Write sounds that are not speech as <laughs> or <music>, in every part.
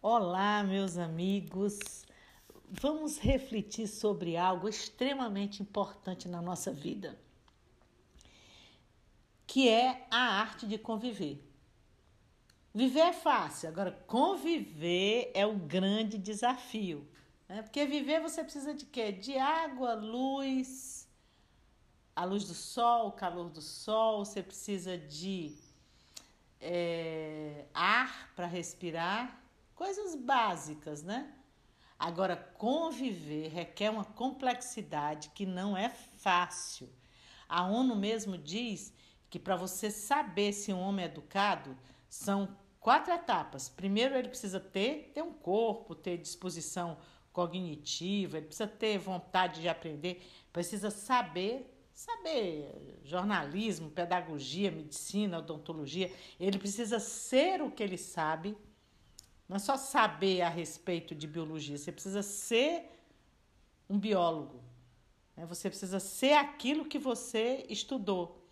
Olá, meus amigos. Vamos refletir sobre algo extremamente importante na nossa vida, que é a arte de conviver. Viver é fácil, agora conviver é o grande desafio. Né? Porque viver você precisa de quê? De água, luz, a luz do sol, o calor do sol, você precisa de é, ar para respirar, coisas básicas, né? Agora, conviver requer uma complexidade que não é fácil. A ONU mesmo diz que para você saber se um homem é educado, são quatro etapas. Primeiro, ele precisa ter, ter um corpo, ter disposição cognitiva, ele precisa ter vontade de aprender, precisa saber saber jornalismo, pedagogia, medicina, odontologia, ele precisa ser o que ele sabe. Não é só saber a respeito de biologia, você precisa ser um biólogo. Né? Você precisa ser aquilo que você estudou.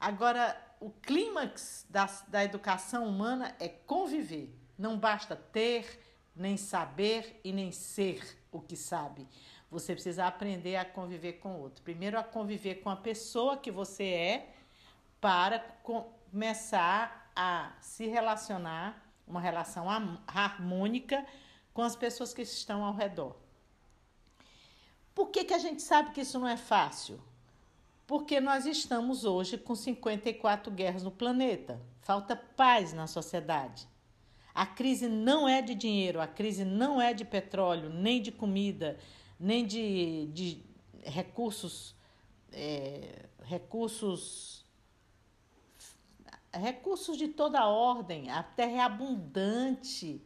Agora, o clímax da, da educação humana é conviver. Não basta ter, nem saber e nem ser o que sabe. Você precisa aprender a conviver com o outro. Primeiro, a conviver com a pessoa que você é, para começar a se relacionar, uma relação harmônica com as pessoas que estão ao redor. Por que, que a gente sabe que isso não é fácil? Porque nós estamos hoje com 54 guerras no planeta. Falta paz na sociedade. A crise não é de dinheiro, a crise não é de petróleo, nem de comida, nem de, de recursos, é, recursos, recursos de toda ordem. A terra é abundante.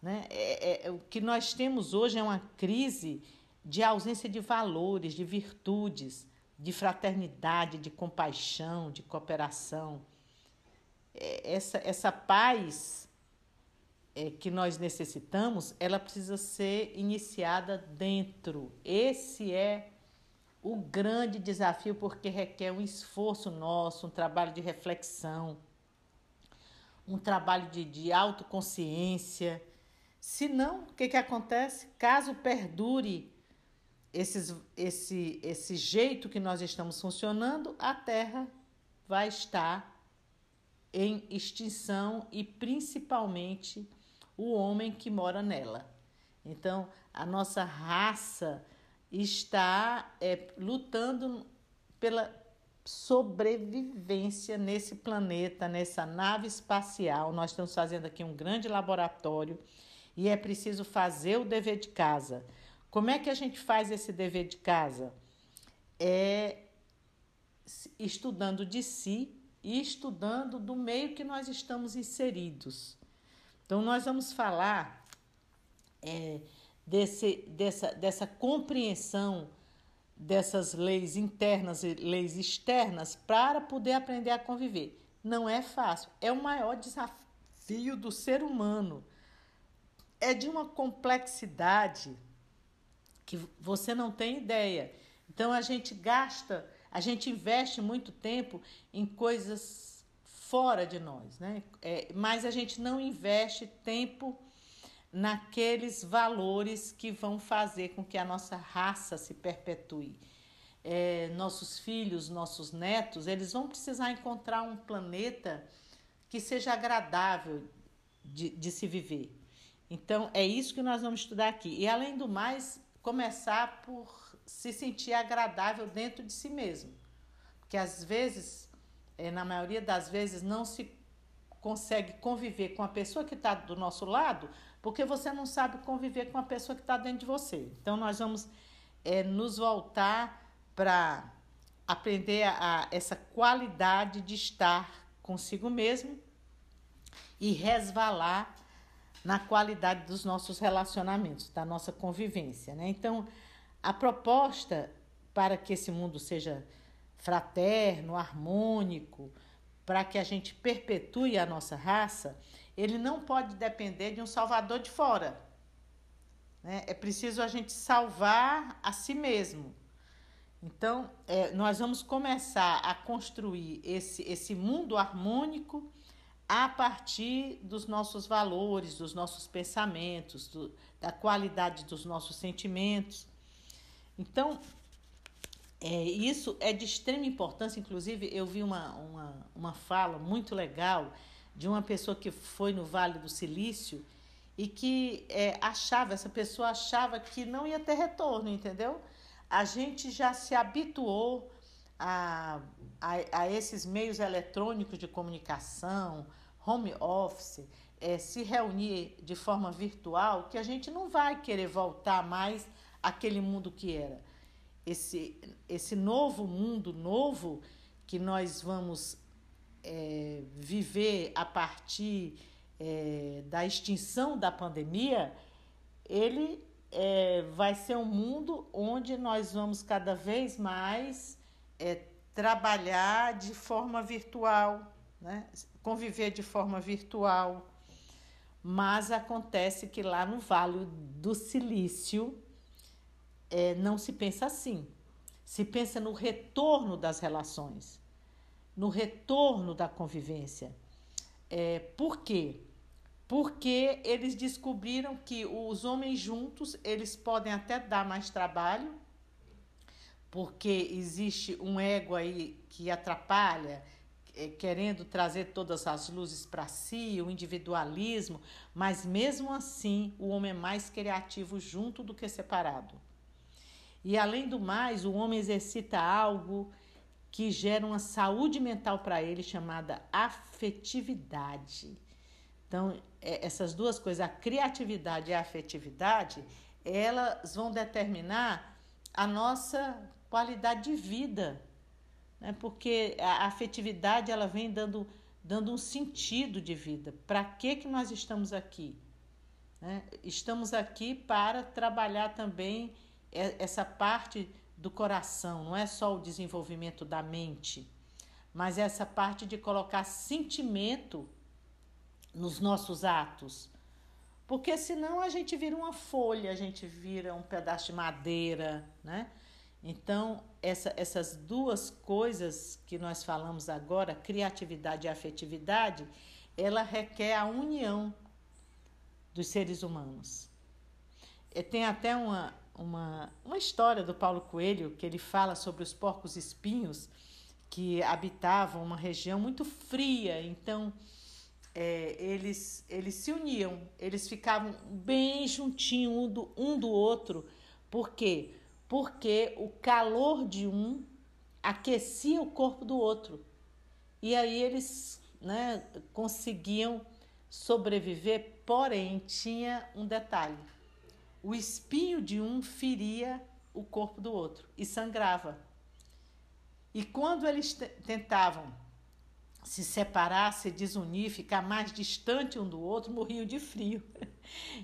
Né? É, é, o que nós temos hoje é uma crise de ausência de valores, de virtudes, de fraternidade, de compaixão, de cooperação. É, essa, essa paz é, que nós necessitamos, ela precisa ser iniciada dentro. Esse é o grande desafio, porque requer um esforço nosso, um trabalho de reflexão, um trabalho de, de autoconsciência. Senão, o que, que acontece? Caso perdure esses, esse, esse jeito que nós estamos funcionando, a Terra vai estar em extinção e principalmente o homem que mora nela. Então, a nossa raça está é, lutando pela sobrevivência nesse planeta, nessa nave espacial. Nós estamos fazendo aqui um grande laboratório e é preciso fazer o dever de casa. Como é que a gente faz esse dever de casa? É estudando de si e estudando do meio que nós estamos inseridos. Então, nós vamos falar é, desse, dessa, dessa compreensão dessas leis internas e leis externas para poder aprender a conviver. Não é fácil, é o maior desafio do ser humano. É de uma complexidade que você não tem ideia. Então a gente gasta, a gente investe muito tempo em coisas fora de nós, né? É, mas a gente não investe tempo naqueles valores que vão fazer com que a nossa raça se perpetue. É, nossos filhos, nossos netos, eles vão precisar encontrar um planeta que seja agradável de, de se viver. Então, é isso que nós vamos estudar aqui. E, além do mais, começar por se sentir agradável dentro de si mesmo. Porque, às vezes, é, na maioria das vezes, não se consegue conviver com a pessoa que está do nosso lado, porque você não sabe conviver com a pessoa que está dentro de você. Então, nós vamos é, nos voltar para aprender a, a, essa qualidade de estar consigo mesmo e resvalar na qualidade dos nossos relacionamentos, da nossa convivência. Né? Então, a proposta para que esse mundo seja fraterno, harmônico, para que a gente perpetue a nossa raça, ele não pode depender de um salvador de fora. Né? É preciso a gente salvar a si mesmo. Então, é, nós vamos começar a construir esse, esse mundo harmônico a partir dos nossos valores, dos nossos pensamentos, do, da qualidade dos nossos sentimentos. Então, é, isso é de extrema importância. Inclusive, eu vi uma, uma, uma fala muito legal de uma pessoa que foi no Vale do Silício e que é, achava, essa pessoa achava que não ia ter retorno, entendeu? A gente já se habituou a, a, a esses meios eletrônicos de comunicação, home office, é, se reunir de forma virtual, que a gente não vai querer voltar mais àquele mundo que era. Esse, esse novo mundo novo que nós vamos é, viver a partir é, da extinção da pandemia, ele é, vai ser um mundo onde nós vamos cada vez mais é, trabalhar de forma virtual, né? conviver de forma virtual. Mas acontece que lá no Vale do Silício é, não se pensa assim. Se pensa no retorno das relações, no retorno da convivência. É, por quê? Porque eles descobriram que os homens juntos eles podem até dar mais trabalho, porque existe um ego aí que atrapalha, é, querendo trazer todas as luzes para si, o individualismo, mas mesmo assim o homem é mais criativo junto do que separado. E além do mais, o homem exercita algo que gera uma saúde mental para ele chamada afetividade. Então, é, essas duas coisas, a criatividade e a afetividade, elas vão determinar a nossa qualidade de vida, né? porque a afetividade ela vem dando, dando um sentido de vida. Para que, que nós estamos aqui? Né? Estamos aqui para trabalhar também essa parte do coração, não é só o desenvolvimento da mente, mas essa parte de colocar sentimento nos nossos atos. Porque senão a gente vira uma folha, a gente vira um pedaço de madeira, né? Então, essa, essas duas coisas que nós falamos agora, criatividade e afetividade, ela requer a união dos seres humanos. E tem até uma, uma, uma história do Paulo Coelho que ele fala sobre os porcos espinhos que habitavam uma região muito fria. Então, é, eles, eles se uniam, eles ficavam bem juntinho um do, um do outro. Por quê? porque o calor de um aquecia o corpo do outro. E aí eles né, conseguiam sobreviver, porém tinha um detalhe: o espinho de um feria o corpo do outro e sangrava. E quando eles tentavam se separar, se desunir, ficar mais distante um do outro, morriam de frio. <laughs>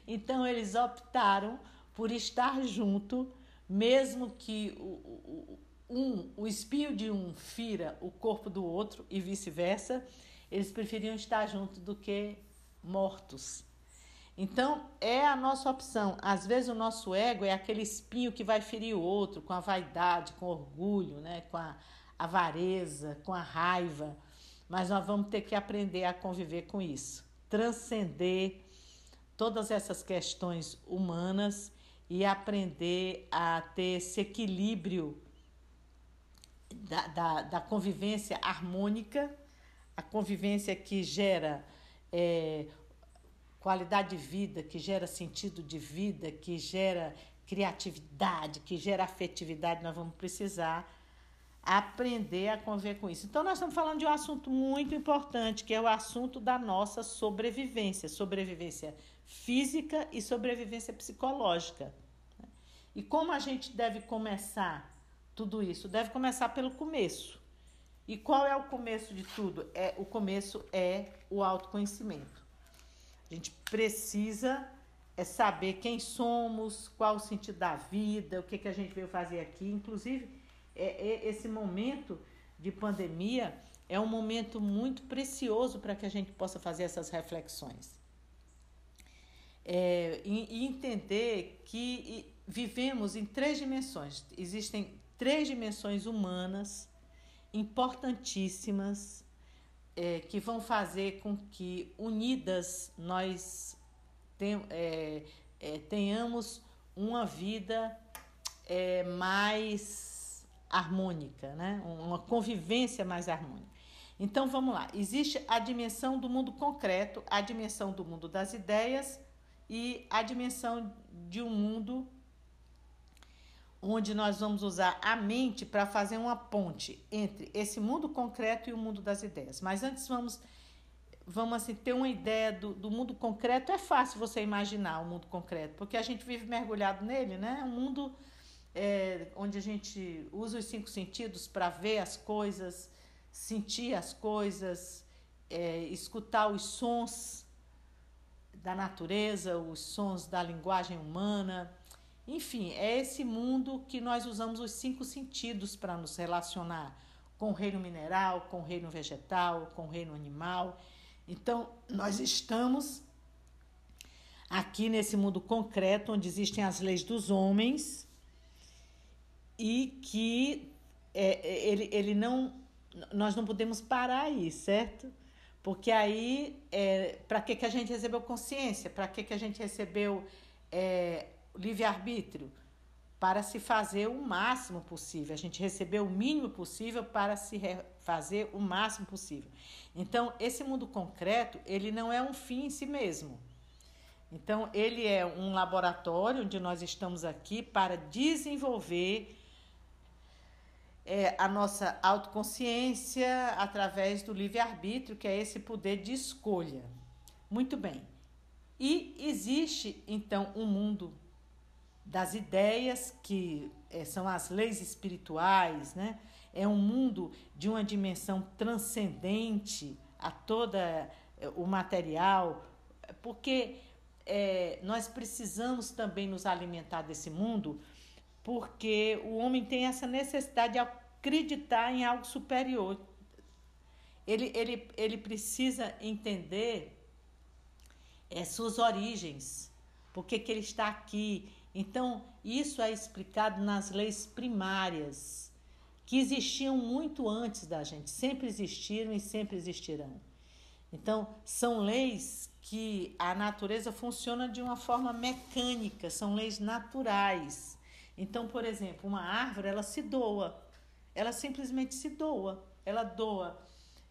Então eles optaram por estar junto mesmo que o, o, um, o espinho de um fira o corpo do outro e vice-versa, eles preferiam estar juntos do que mortos. Então, é a nossa opção. Às vezes, o nosso ego é aquele espinho que vai ferir o outro com a vaidade, com orgulho, né? com a avareza, com a raiva. Mas nós vamos ter que aprender a conviver com isso, transcender todas essas questões humanas e aprender a ter esse equilíbrio da, da, da convivência harmônica, a convivência que gera é, qualidade de vida, que gera sentido de vida, que gera criatividade, que gera afetividade, nós vamos precisar aprender a conviver com isso. Então, nós estamos falando de um assunto muito importante, que é o assunto da nossa sobrevivência, sobrevivência física e sobrevivência psicológica. E como a gente deve começar tudo isso? Deve começar pelo começo. E qual é o começo de tudo? É o começo é o autoconhecimento. A gente precisa é saber quem somos, qual o sentido da vida, o que, que a gente veio fazer aqui. Inclusive, é, é esse momento de pandemia é um momento muito precioso para que a gente possa fazer essas reflexões é, e, e entender que vivemos em três dimensões. Existem três dimensões humanas importantíssimas é, que vão fazer com que unidas nós é, é, tenhamos uma vida é, mais harmônica, né? uma convivência mais harmônica. Então vamos lá: existe a dimensão do mundo concreto, a dimensão do mundo das ideias e a dimensão de um mundo onde nós vamos usar a mente para fazer uma ponte entre esse mundo concreto e o mundo das ideias. Mas antes vamos vamos assim ter uma ideia do, do mundo concreto. É fácil você imaginar o mundo concreto, porque a gente vive mergulhado nele, né? Um mundo é, onde a gente usa os cinco sentidos para ver as coisas, sentir as coisas, é, escutar os sons da natureza, os sons da linguagem humana. Enfim, é esse mundo que nós usamos os cinco sentidos para nos relacionar com o reino mineral, com o reino vegetal, com o reino animal. Então, nós estamos aqui nesse mundo concreto onde existem as leis dos homens e que é, é ele, ele não nós não podemos parar aí, certo? Porque aí, é, para que, que a gente recebeu consciência? Para que, que a gente recebeu é, livre-arbítrio? Para se fazer o máximo possível. A gente recebeu o mínimo possível para se fazer o máximo possível. Então, esse mundo concreto, ele não é um fim em si mesmo. Então, ele é um laboratório onde nós estamos aqui para desenvolver é, a nossa autoconsciência através do livre-arbítrio, que é esse poder de escolha. Muito bem. E existe, então, um mundo das ideias, que é, são as leis espirituais, né? É um mundo de uma dimensão transcendente a toda é, o material, porque é, nós precisamos também nos alimentar desse mundo porque o homem tem essa necessidade de acreditar em algo superior. Ele, ele, ele precisa entender é, suas origens, por que ele está aqui. Então, isso é explicado nas leis primárias, que existiam muito antes da gente, sempre existiram e sempre existirão. Então, são leis que a natureza funciona de uma forma mecânica, são leis naturais. Então, por exemplo, uma árvore ela se doa, ela simplesmente se doa, ela doa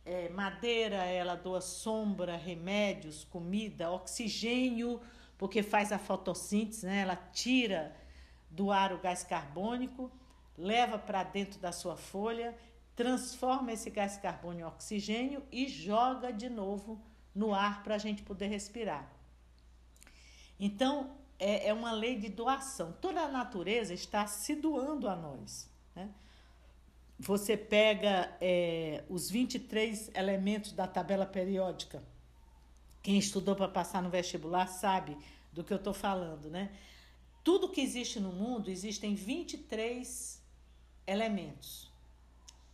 é, madeira, ela doa sombra, remédios, comida, oxigênio, porque faz a fotossíntese, né? ela tira do ar o gás carbônico, leva para dentro da sua folha, transforma esse gás carbônico em oxigênio e joga de novo no ar para a gente poder respirar. Então, é, é uma lei de doação. Toda a natureza está se doando a nós. Né? Você pega é, os 23 elementos da tabela periódica. Quem estudou para passar no vestibular sabe do que eu estou falando, né? Tudo que existe no mundo existem 23 elementos: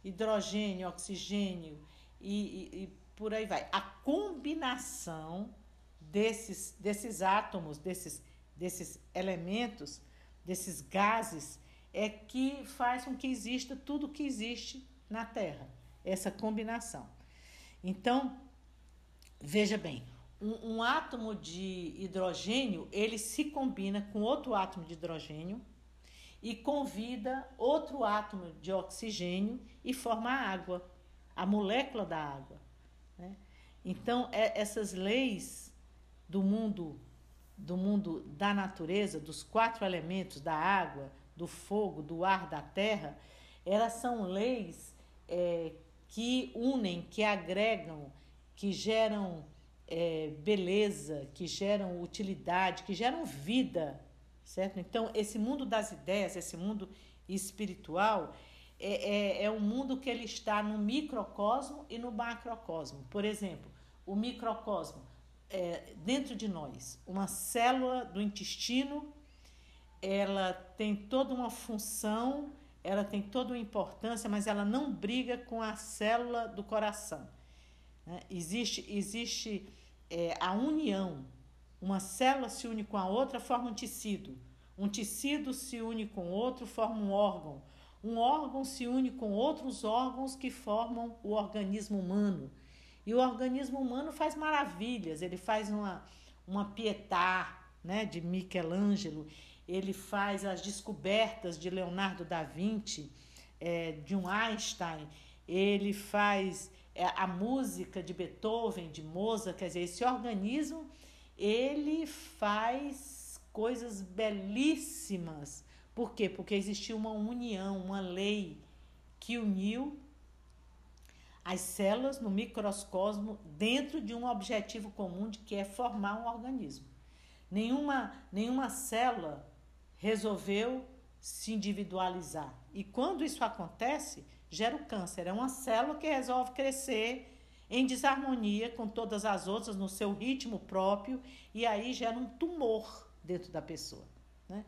hidrogênio, oxigênio e, e, e por aí vai. A combinação desses, desses átomos, desses desses elementos, desses gases, é que faz com que exista tudo que existe na Terra, essa combinação. Então, veja bem, um, um, átomo de hidrogênio ele se combina com outro átomo de hidrogênio e convida outro átomo de oxigênio e forma a água, a molécula da água. Né? Então, é, essas leis do mundo do mundo da natureza, dos quatro elementos da água, do fogo, do ar, da terra, elas são leis é, que unem, que agregam, que geram é, beleza, que geram utilidade, que geram vida, certo? Então, esse mundo das ideias, esse mundo espiritual, é, é, é um mundo que ele está no microcosmo e no macrocosmo. Por exemplo, o microcosmo é, dentro de nós. Uma célula do intestino, ela tem toda uma função, ela tem toda uma importância, mas ela não briga com a célula do coração. Né? Existe, existe é, a união. Uma célula se une com a outra, forma um tecido. Um tecido se une com outro, forma um órgão. Um órgão se une com outros órgãos que formam o organismo humano. E o organismo humano faz maravilhas, ele faz uma, uma pietà né, de Michelangelo, ele faz as descobertas de Leonardo da Vinci, é, de um Einstein, ele faz a música de Beethoven, de Mozart, quer dizer, esse organismo ele faz coisas belíssimas. Por quê? Porque existiu uma união, uma lei que uniu as células no microcosmo dentro de um objetivo comum de que é formar um organismo. Nenhuma, nenhuma célula resolveu se individualizar. E quando isso acontece, gera o câncer. É uma célula que resolve crescer em desarmonia com todas as outras, no seu ritmo próprio, e aí gera um tumor dentro da pessoa. Né?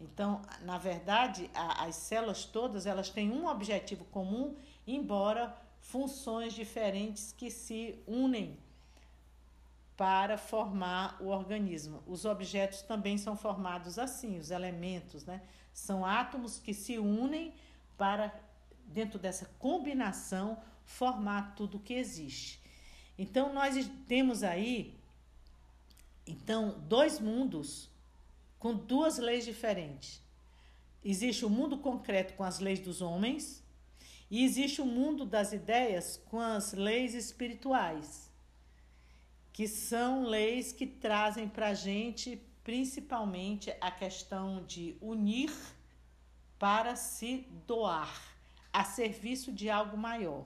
Então, na verdade, a, as células todas elas têm um objetivo comum, embora funções diferentes que se unem para formar o organismo. Os objetos também são formados assim, os elementos, né? São átomos que se unem para, dentro dessa combinação, formar tudo que existe. Então, nós temos aí, então, dois mundos com duas leis diferentes. Existe o mundo concreto com as leis dos homens e existe o mundo das ideias com as leis espirituais, que são leis que trazem para a gente principalmente a questão de unir para se doar a serviço de algo maior.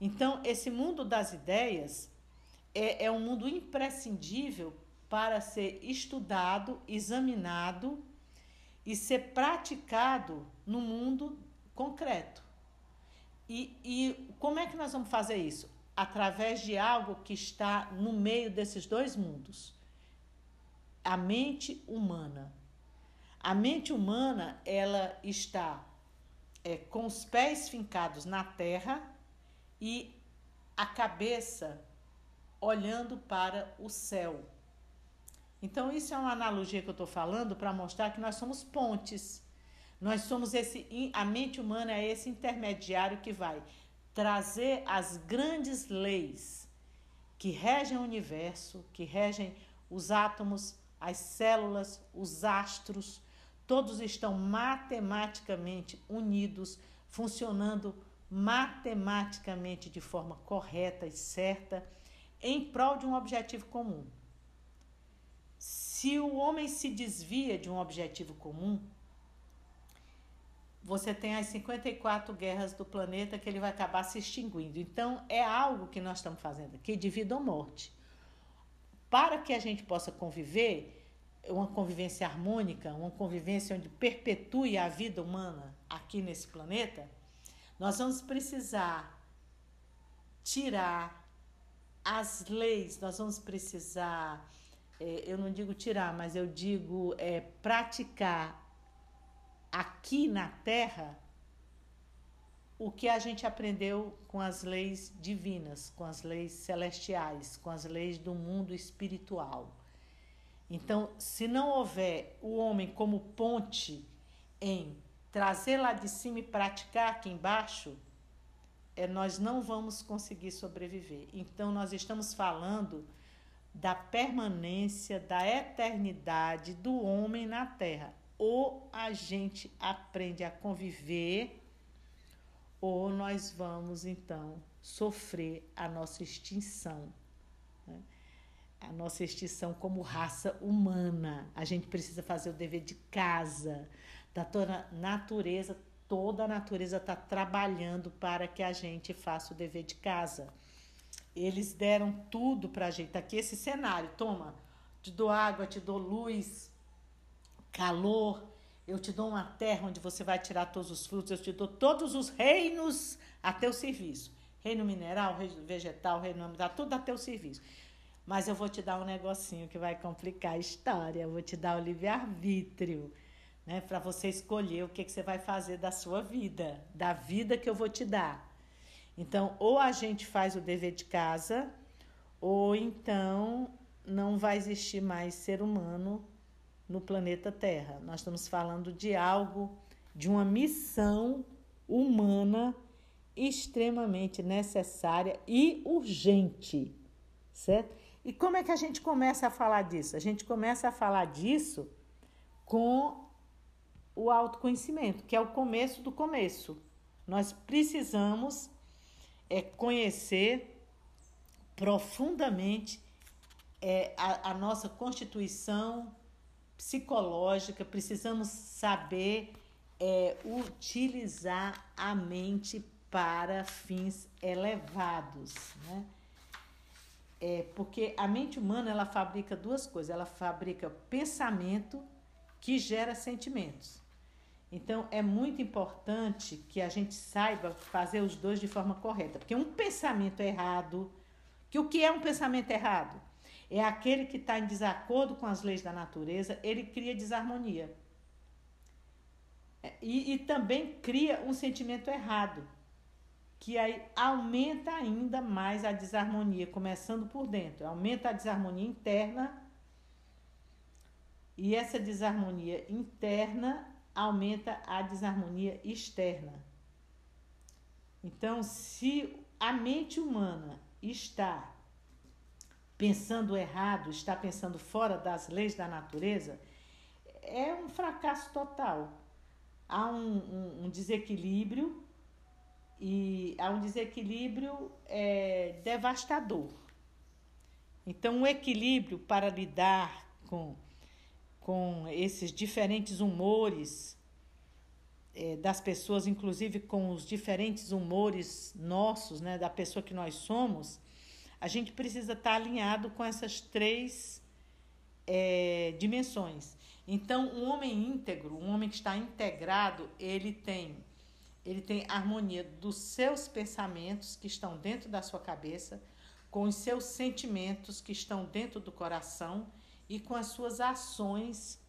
Então, esse mundo das ideias é, é um mundo imprescindível para ser estudado, examinado e ser praticado no mundo concreto. E, e como é que nós vamos fazer isso? Através de algo que está no meio desses dois mundos a mente humana. A mente humana, ela está é, com os pés fincados na terra e a cabeça olhando para o céu. Então, isso é uma analogia que eu estou falando para mostrar que nós somos pontes. Nós somos esse. A mente humana é esse intermediário que vai trazer as grandes leis que regem o universo, que regem os átomos, as células, os astros, todos estão matematicamente unidos, funcionando matematicamente de forma correta e certa, em prol de um objetivo comum. Se o homem se desvia de um objetivo comum, você tem as 54 guerras do planeta que ele vai acabar se extinguindo. Então, é algo que nós estamos fazendo aqui de vida ou morte para que a gente possa conviver, uma convivência harmônica, uma convivência onde perpetue a vida humana aqui nesse planeta, nós vamos precisar tirar as leis, nós vamos precisar, é, eu não digo tirar, mas eu digo é, praticar aqui na Terra o que a gente aprendeu com as leis divinas, com as leis celestiais, com as leis do mundo espiritual. Então, se não houver o homem como ponte em trazer lá de cima e praticar aqui embaixo, é, nós não vamos conseguir sobreviver. Então, nós estamos falando da permanência, da eternidade do homem na Terra. Ou a gente aprende a conviver ou nós vamos então sofrer a nossa extinção. A nossa extinção como raça humana. A gente precisa fazer o dever de casa. Da toda natureza, toda a natureza está trabalhando para que a gente faça o dever de casa. Eles deram tudo para a gente. Tá aqui esse cenário, toma, te dou água, te dou luz, calor, eu te dou uma terra onde você vai tirar todos os frutos, eu te dou todos os reinos a teu serviço. Reino mineral, reino vegetal, reino animal, tudo a teu serviço. Mas eu vou te dar um negocinho que vai complicar a história. Eu vou te dar o livre-arbítrio, né? Para você escolher o que, que você vai fazer da sua vida, da vida que eu vou te dar. Então, ou a gente faz o dever de casa, ou então não vai existir mais ser humano no planeta Terra. Nós estamos falando de algo, de uma missão humana extremamente necessária e urgente, certo? E como é que a gente começa a falar disso? A gente começa a falar disso com o autoconhecimento, que é o começo do começo. Nós precisamos é, conhecer profundamente é, a, a nossa constituição psicológica, precisamos saber é, utilizar a mente para fins elevados, né? É, porque a mente humana ela fabrica duas coisas, ela fabrica pensamento que gera sentimentos. Então é muito importante que a gente saiba fazer os dois de forma correta, porque um pensamento errado, que o que é um pensamento errado? É aquele que está em desacordo com as leis da natureza, ele cria desarmonia. É, e, e também cria um sentimento errado, que aí aumenta ainda mais a desarmonia, começando por dentro. Aumenta a desarmonia interna e essa desarmonia interna aumenta a desarmonia externa. Então, se a mente humana está pensando errado, está pensando fora das leis da natureza, é um fracasso total. Há um, um, um desequilíbrio e há um desequilíbrio é, devastador. Então, o equilíbrio para lidar com com esses diferentes humores é, das pessoas, inclusive com os diferentes humores nossos, né, da pessoa que nós somos, a gente precisa estar alinhado com essas três é, dimensões. Então, um homem íntegro, um homem que está integrado, ele tem ele tem harmonia dos seus pensamentos que estão dentro da sua cabeça, com os seus sentimentos que estão dentro do coração e com as suas ações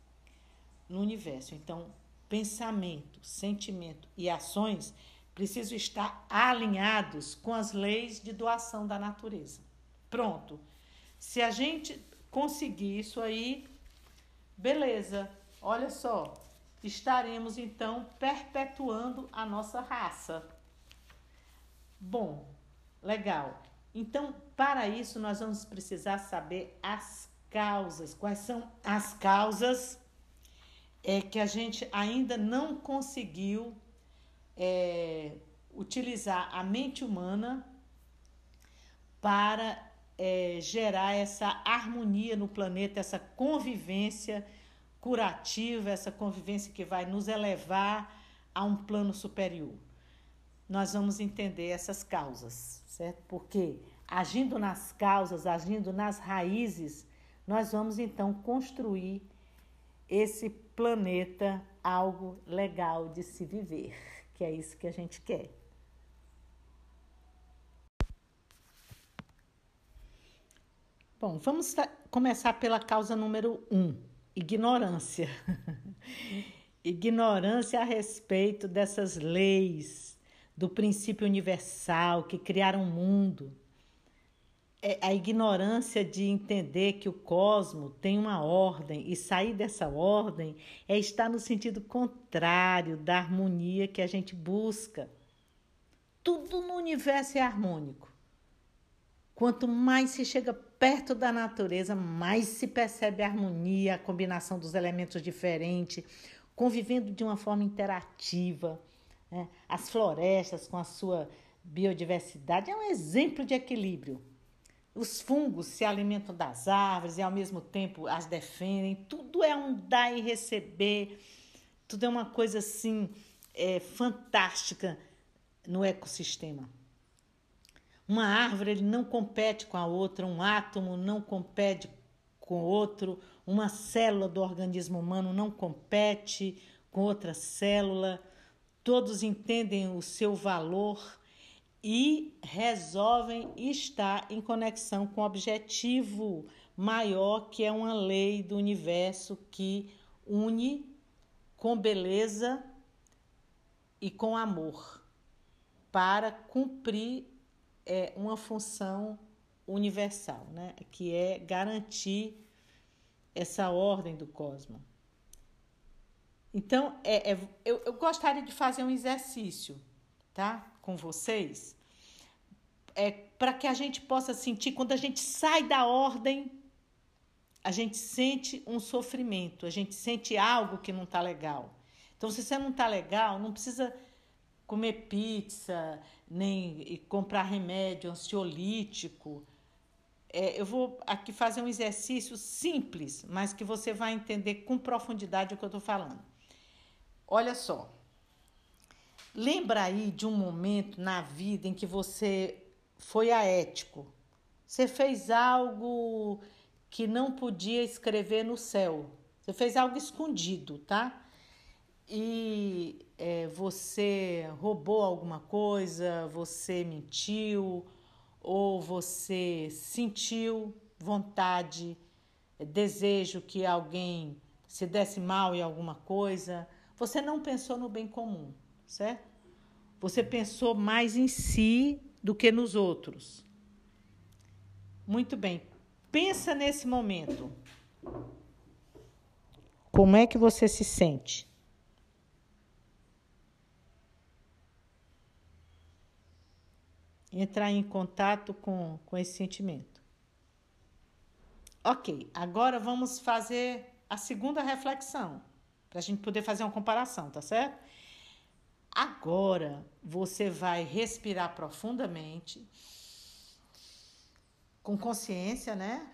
no universo. Então, pensamento, sentimento e ações precisam estar alinhados com as leis de doação da natureza. Pronto. Se a gente conseguir isso aí, beleza. Olha só, estaremos então perpetuando a nossa raça. Bom, legal. Então, para isso, nós vamos precisar saber as causas. Quais são as causas é, que a gente ainda não conseguiu é, utilizar a mente humana para é, gerar essa harmonia no planeta, essa convivência curativa, essa convivência que vai nos elevar a um plano superior. Nós vamos entender essas causas, certo? Porque agindo nas causas, agindo nas raízes, nós vamos então construir esse planeta algo legal de se viver, que é isso que a gente quer. Bom, vamos começar pela causa número um: ignorância. <laughs> ignorância a respeito dessas leis, do princípio universal que criaram o mundo é a ignorância de entender que o cosmo tem uma ordem e sair dessa ordem é estar no sentido contrário da harmonia que a gente busca. Tudo no universo é harmônico. Quanto mais se chega perto da natureza, mais se percebe a harmonia, a combinação dos elementos diferentes, convivendo de uma forma interativa. Né? As florestas, com a sua biodiversidade, é um exemplo de equilíbrio. Os fungos se alimentam das árvores e ao mesmo tempo as defendem. Tudo é um dar e receber. Tudo é uma coisa assim é, fantástica no ecossistema. Uma árvore ele não compete com a outra, um átomo não compete com outro, uma célula do organismo humano não compete com outra célula. Todos entendem o seu valor e resolvem estar em conexão com o objetivo maior, que é uma lei do universo que une com beleza e com amor para cumprir é, uma função universal, né? que é garantir essa ordem do cosmos. Então, é, é eu, eu gostaria de fazer um exercício, tá? com vocês é para que a gente possa sentir quando a gente sai da ordem, a gente sente um sofrimento, a gente sente algo que não está legal. Então, se você não está legal, não precisa comer pizza, nem comprar remédio ansiolítico. É, eu vou aqui fazer um exercício simples, mas que você vai entender com profundidade o que eu estou falando. Olha só. Lembra aí de um momento na vida em que você foi aético. Você fez algo que não podia escrever no céu. Você fez algo escondido, tá? E é, você roubou alguma coisa, você mentiu, ou você sentiu vontade, desejo que alguém se desse mal em alguma coisa. Você não pensou no bem comum, certo? Você pensou mais em si do que nos outros. Muito bem. Pensa nesse momento. Como é que você se sente? Entrar em contato com, com esse sentimento. Ok, agora vamos fazer a segunda reflexão, para a gente poder fazer uma comparação, tá certo? Agora você vai respirar profundamente, com consciência, né?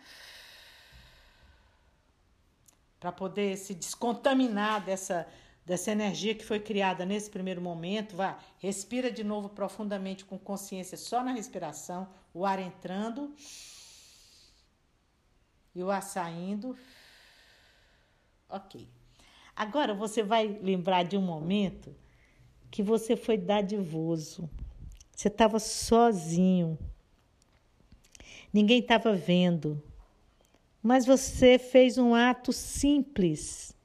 Para poder se descontaminar dessa, dessa energia que foi criada nesse primeiro momento. Vá, respira de novo profundamente com consciência só na respiração, o ar entrando e o ar saindo. Ok. Agora você vai lembrar de um momento que você foi dadivoso. Você estava sozinho. Ninguém estava vendo. Mas você fez um ato simples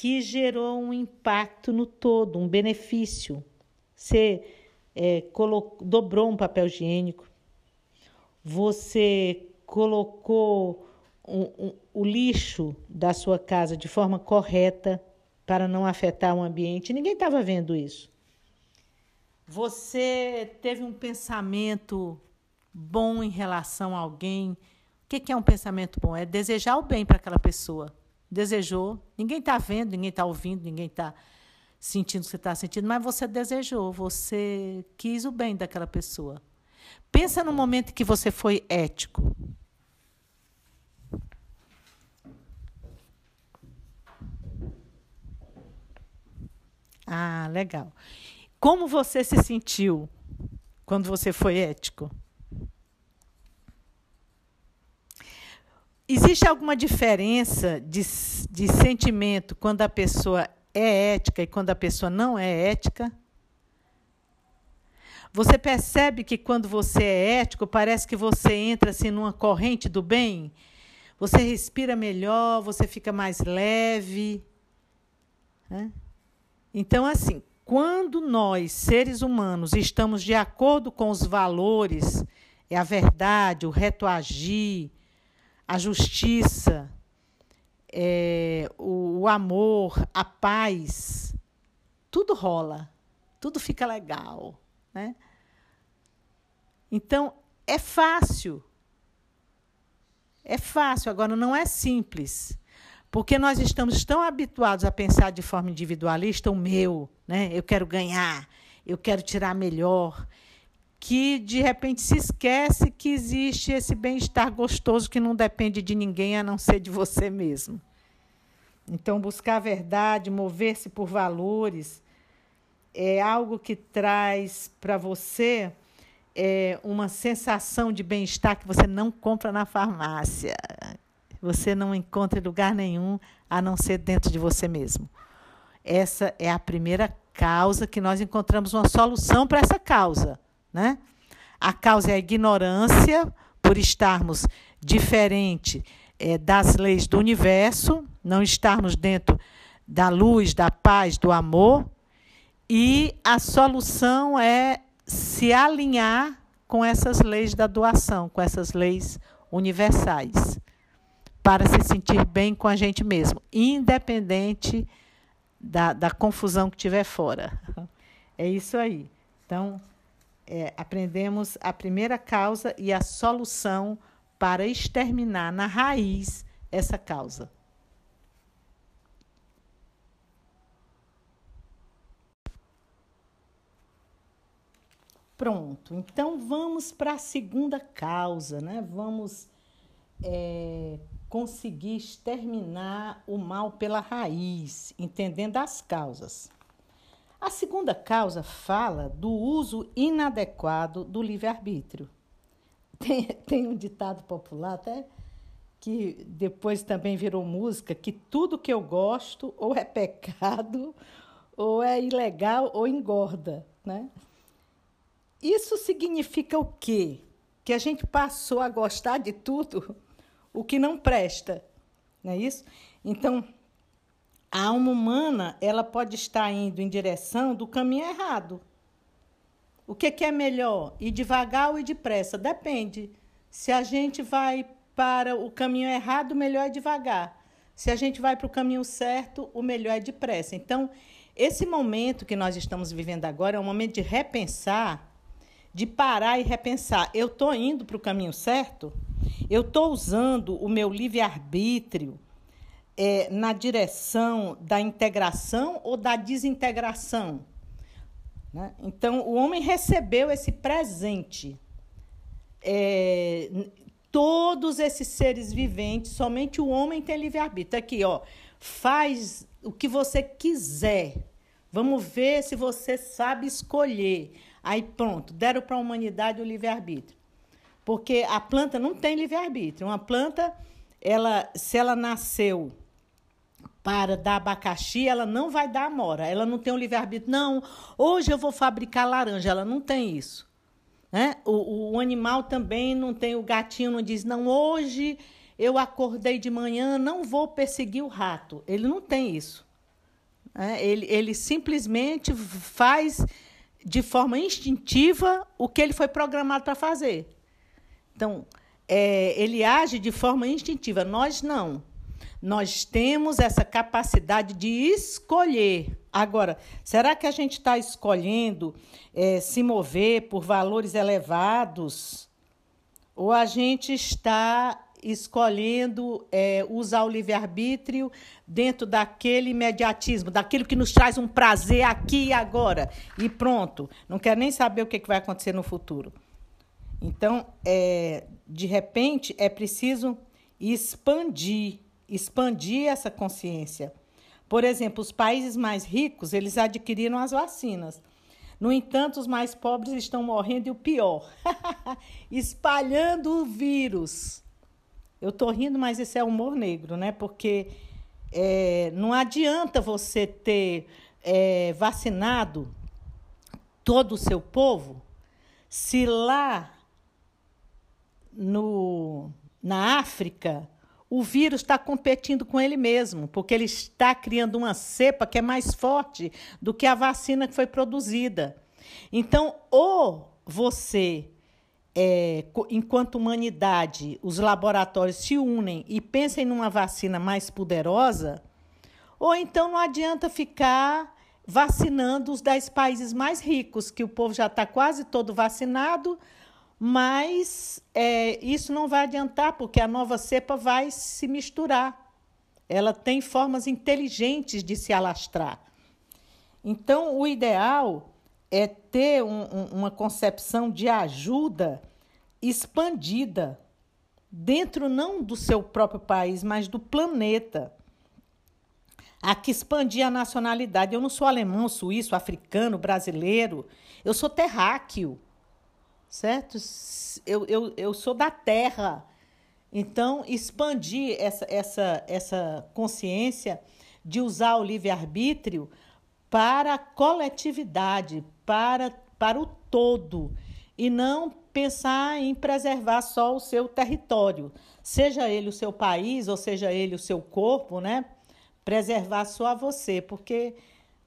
que gerou um impacto no todo, um benefício. Você é, colocou, dobrou um papel higiênico, você colocou um, um, o lixo da sua casa de forma correta para não afetar o ambiente. Ninguém estava vendo isso. Você teve um pensamento bom em relação a alguém. O que é um pensamento bom? É desejar o bem para aquela pessoa. Desejou. Ninguém está vendo, ninguém está ouvindo, ninguém está sentindo o que você está sentindo, mas você desejou, você quis o bem daquela pessoa. Pensa no momento que você foi ético. Ah, legal. Como você se sentiu quando você foi ético? Existe alguma diferença de, de sentimento quando a pessoa é ética e quando a pessoa não é ética? Você percebe que quando você é ético, parece que você entra assim numa corrente do bem? Você respira melhor, você fica mais leve. Né? Então, assim, quando nós, seres humanos, estamos de acordo com os valores, é a verdade, o reto agir, a justiça, é, o, o amor, a paz, tudo rola, tudo fica legal. Né? Então, é fácil. É fácil, agora não é simples. Porque nós estamos tão habituados a pensar de forma individualista, o meu, né? eu quero ganhar, eu quero tirar melhor, que de repente se esquece que existe esse bem-estar gostoso que não depende de ninguém a não ser de você mesmo. Então, buscar a verdade, mover-se por valores, é algo que traz para você é, uma sensação de bem-estar que você não compra na farmácia, você não encontra em lugar nenhum a não ser dentro de você mesmo. Essa é a primeira causa que nós encontramos uma solução para essa causa, né? A causa é a ignorância por estarmos diferente é, das leis do universo, não estarmos dentro da luz, da paz, do amor, e a solução é se alinhar com essas leis da doação, com essas leis universais para se sentir bem com a gente mesmo, independente da, da confusão que tiver fora. <laughs> É isso aí. Então, é, aprendemos a primeira causa e a solução para exterminar na raiz essa causa. Pronto, então vamos para a segunda causa, né? Vamos é, conseguir exterminar o mal pela raiz, entendendo as causas. A segunda causa fala do uso inadequado do livre-arbítrio. Tem, tem um ditado popular até que depois também virou música, que tudo que eu gosto ou é pecado, ou é ilegal, ou engorda, né? Isso significa o quê? Que a gente passou a gostar de tudo o que não presta, não é isso? Então, a alma humana ela pode estar indo em direção do caminho errado. O que, que é melhor? Ir devagar ou ir depressa? Depende. Se a gente vai para o caminho errado, o melhor é devagar. Se a gente vai para o caminho certo, o melhor é depressa. Então, esse momento que nós estamos vivendo agora é um momento de repensar, de parar e repensar. Eu estou indo para o caminho certo? Eu estou usando o meu livre-arbítrio é, na direção da integração ou da desintegração? Né? Então, o homem recebeu esse presente. É, todos esses seres viventes, somente o homem tem livre-arbítrio. Aqui, ó, faz o que você quiser. Vamos ver se você sabe escolher. Aí pronto, deram para a humanidade o livre-arbítrio. Porque a planta não tem livre-arbítrio. Uma planta, ela, se ela nasceu para dar abacaxi, ela não vai dar amora. Ela não tem o livre-arbítrio. Não, hoje eu vou fabricar laranja. Ela não tem isso. Né? O, o animal também não tem. O gatinho não diz, não, hoje eu acordei de manhã, não vou perseguir o rato. Ele não tem isso. Né? Ele, ele simplesmente faz de forma instintiva o que ele foi programado para fazer. Então, é, ele age de forma instintiva. Nós não. Nós temos essa capacidade de escolher. Agora, será que a gente está escolhendo é, se mover por valores elevados? Ou a gente está escolhendo é, usar o livre-arbítrio dentro daquele imediatismo, daquilo que nos traz um prazer aqui e agora? E pronto, não quer nem saber o que vai acontecer no futuro. Então, é, de repente, é preciso expandir, expandir essa consciência. Por exemplo, os países mais ricos, eles adquiriram as vacinas. No entanto, os mais pobres estão morrendo e o pior, <laughs> espalhando o vírus. Eu estou rindo, mas esse é humor negro, né? Porque é, não adianta você ter é, vacinado todo o seu povo se lá no, na África, o vírus está competindo com ele mesmo, porque ele está criando uma cepa que é mais forte do que a vacina que foi produzida. Então, ou você, é, enquanto humanidade, os laboratórios se unem e pensem numa vacina mais poderosa, ou então não adianta ficar vacinando os dez países mais ricos, que o povo já está quase todo vacinado, mas é, isso não vai adiantar, porque a nova cepa vai se misturar. Ela tem formas inteligentes de se alastrar. Então, o ideal é ter um, um, uma concepção de ajuda expandida, dentro não do seu próprio país, mas do planeta. Há que expandir a nacionalidade. Eu não sou alemão, suíço, africano, brasileiro. Eu sou terráqueo certo? Eu, eu, eu sou da terra. Então, expandir essa, essa, essa consciência de usar o livre-arbítrio para a coletividade, para, para o todo, e não pensar em preservar só o seu território, seja ele o seu país ou seja ele o seu corpo, né? Preservar só você, porque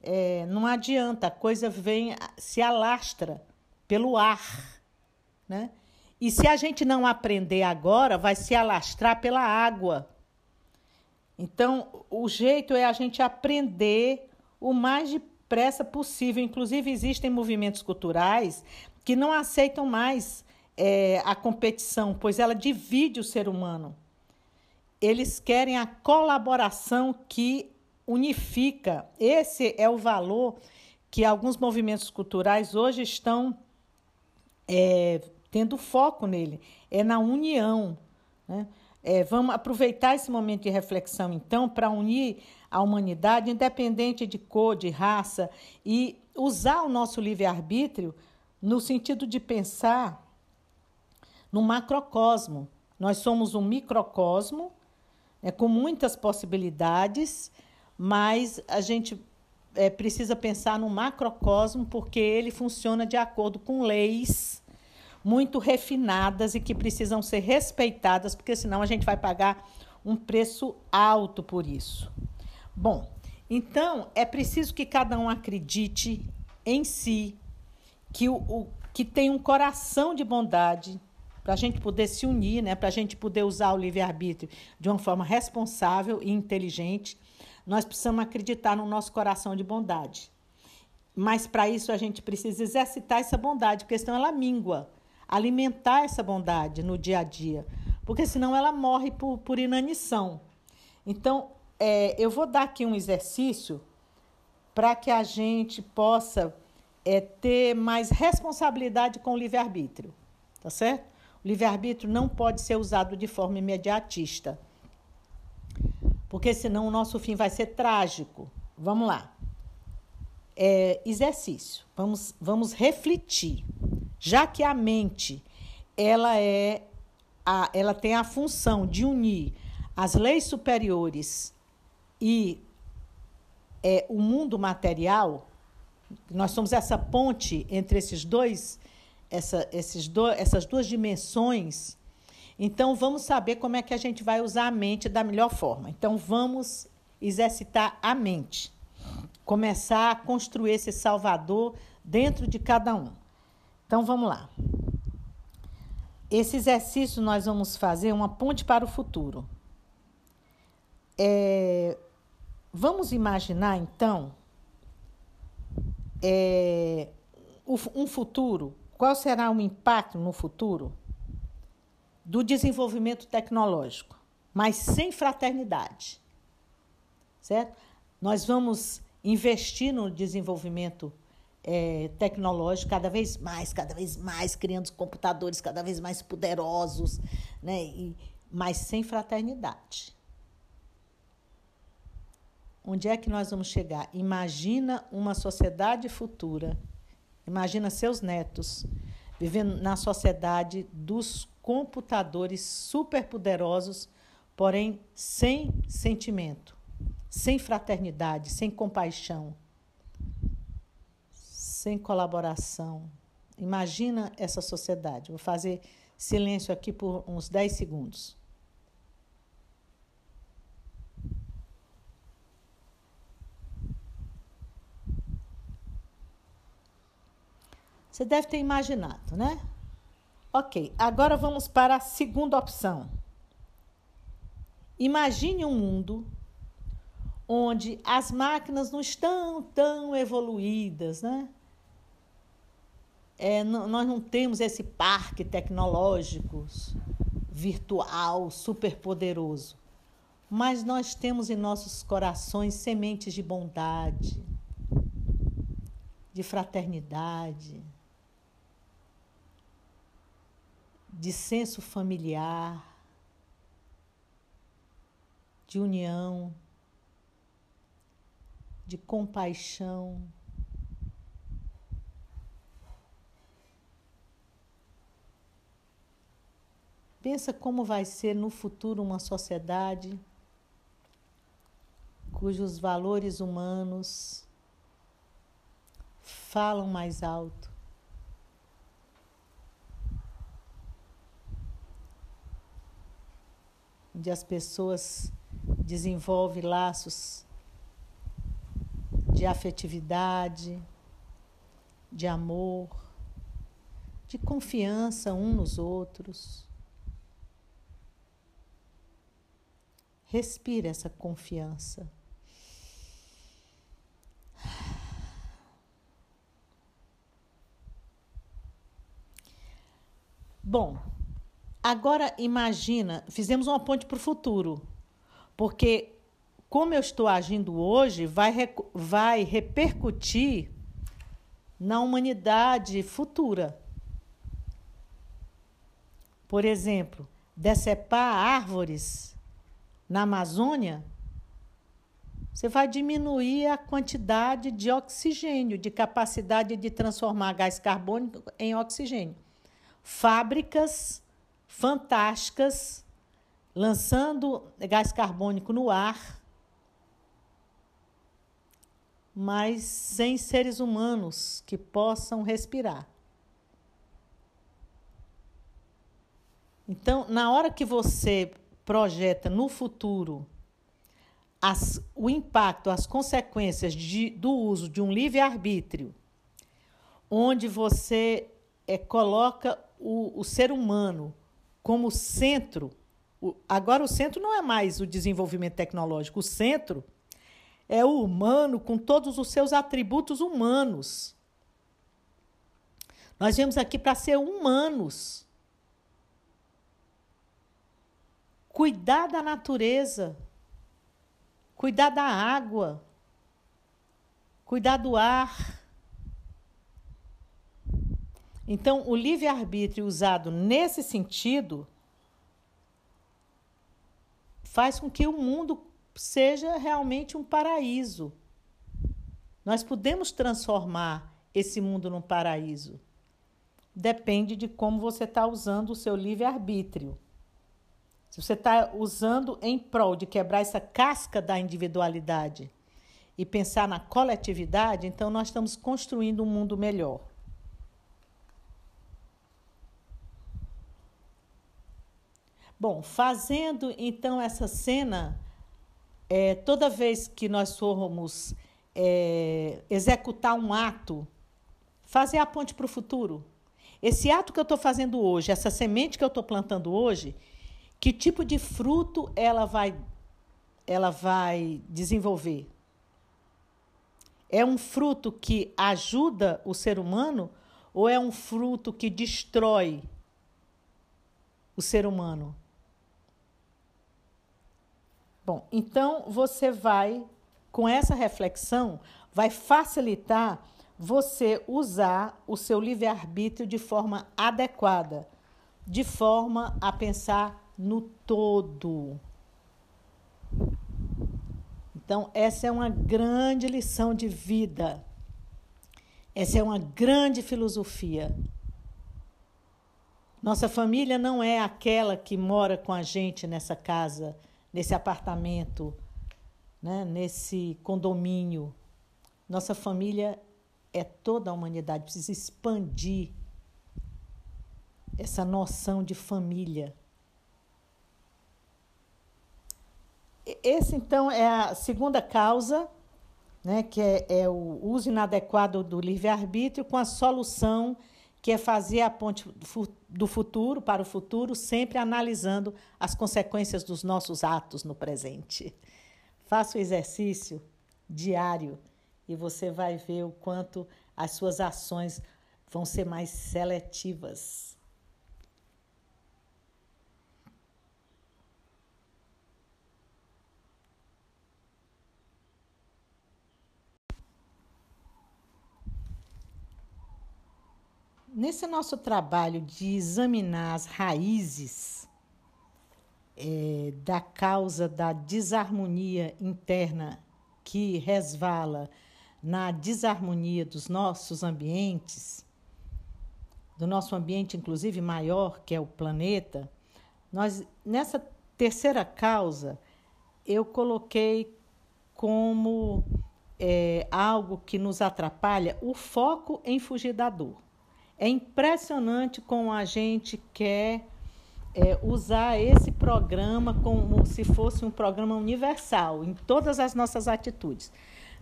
é, não adianta, a coisa vem, se alastra pelo ar. Né? E se a gente não aprender agora, vai se alastrar pela água. Então, o jeito é a gente aprender o mais depressa possível. Inclusive, existem movimentos culturais que não aceitam mais é, a competição, pois ela divide o ser humano. Eles querem a colaboração que unifica. Esse é o valor que alguns movimentos culturais hoje estão é, tendo foco nele, é na união. Né? É, vamos aproveitar esse momento de reflexão, então, para unir a humanidade, independente de cor, de raça, e usar o nosso livre-arbítrio no sentido de pensar no macrocosmo. Nós somos um microcosmo é, com muitas possibilidades, mas a gente é, precisa pensar no macrocosmo porque ele funciona de acordo com leis muito refinadas e que precisam ser respeitadas, porque senão a gente vai pagar um preço alto por isso. Bom, então é preciso que cada um acredite em si, que, o, o que tem um coração de bondade, para a gente poder se unir, né, para a gente poder usar o livre-arbítrio de uma forma responsável e inteligente, nós precisamos acreditar no nosso coração de bondade. Mas para isso a gente precisa exercitar essa bondade, porque senão ela mingua. Alimentar essa bondade no dia a dia, porque senão ela morre por, por inanição. Então, é, eu vou dar aqui um exercício para que a gente possa é, ter mais responsabilidade com o livre-arbítrio, tá certo? O livre-arbítrio não pode ser usado de forma imediatista, porque senão o nosso fim vai ser trágico. Vamos lá. É, exercício. Vamos, vamos refletir. Já que a mente ela é a, ela tem a função de unir as leis superiores e é, o mundo material, nós somos essa ponte entre esses dois essa, esses do, essas duas dimensões, então vamos saber como é que a gente vai usar a mente da melhor forma. Então vamos exercitar a mente, começar a construir esse Salvador dentro de cada um. Então vamos lá. Esse exercício nós vamos fazer uma ponte para o futuro. É, vamos imaginar então é, um futuro qual será o impacto no futuro do desenvolvimento tecnológico, mas sem fraternidade. Certo? Nós vamos investir no desenvolvimento é, tecnológico cada vez mais, cada vez mais, criando computadores cada vez mais poderosos, né? E, mas sem fraternidade. Onde é que nós vamos chegar? Imagina uma sociedade futura Imagina seus netos vivendo na sociedade dos computadores superpoderosos, porém sem sentimento, sem fraternidade, sem compaixão, sem colaboração. Imagina essa sociedade. Vou fazer silêncio aqui por uns 10 segundos. Você deve ter imaginado, né? Ok, agora vamos para a segunda opção. Imagine um mundo onde as máquinas não estão tão evoluídas, né? É, nós não temos esse parque tecnológico virtual super poderoso, mas nós temos em nossos corações sementes de bondade, de fraternidade, de senso familiar, de união, de compaixão. Pensa como vai ser no futuro uma sociedade cujos valores humanos falam mais alto, onde as pessoas desenvolvem laços de afetividade, de amor, de confiança um nos outros. Respira essa confiança. Bom, agora imagina, fizemos uma ponte para o futuro, porque como eu estou agindo hoje vai, vai repercutir na humanidade futura. Por exemplo, decepar árvores na Amazônia, você vai diminuir a quantidade de oxigênio, de capacidade de transformar gás carbônico em oxigênio fábricas fantásticas lançando gás carbônico no ar, mas sem seres humanos que possam respirar. Então, na hora que você projeta no futuro as, o impacto, as consequências de, do uso de um livre-arbítrio, onde você é, coloca o, o ser humano como centro. O, agora, o centro não é mais o desenvolvimento tecnológico, o centro é o humano com todos os seus atributos humanos. Nós viemos aqui para ser humanos. Cuidar da natureza, cuidar da água, cuidar do ar então, o livre-arbítrio usado nesse sentido faz com que o mundo seja realmente um paraíso. Nós podemos transformar esse mundo num paraíso. Depende de como você está usando o seu livre-arbítrio. Se você está usando em prol de quebrar essa casca da individualidade e pensar na coletividade, então nós estamos construindo um mundo melhor. Bom, fazendo então essa cena, é, toda vez que nós formos é, executar um ato, fazer a ponte para o futuro. Esse ato que eu estou fazendo hoje, essa semente que eu estou plantando hoje, que tipo de fruto ela vai, ela vai desenvolver? É um fruto que ajuda o ser humano ou é um fruto que destrói o ser humano? Bom, então você vai, com essa reflexão, vai facilitar você usar o seu livre-arbítrio de forma adequada, de forma a pensar no todo. Então, essa é uma grande lição de vida. Essa é uma grande filosofia. Nossa família não é aquela que mora com a gente nessa casa nesse apartamento, né, nesse condomínio. Nossa família é toda a humanidade, precisa expandir essa noção de família. Esse, então, é a segunda causa, né, que é, é o uso inadequado do livre-arbítrio, com a solução que é fazer a ponte do futuro para o futuro, sempre analisando as consequências dos nossos atos no presente. Faça o exercício diário e você vai ver o quanto as suas ações vão ser mais seletivas. Nesse nosso trabalho de examinar as raízes é, da causa da desarmonia interna que resvala na desarmonia dos nossos ambientes, do nosso ambiente, inclusive maior, que é o planeta, nós, nessa terceira causa, eu coloquei como é, algo que nos atrapalha o foco em fugir da dor. É impressionante como a gente quer é, usar esse programa como se fosse um programa universal em todas as nossas atitudes.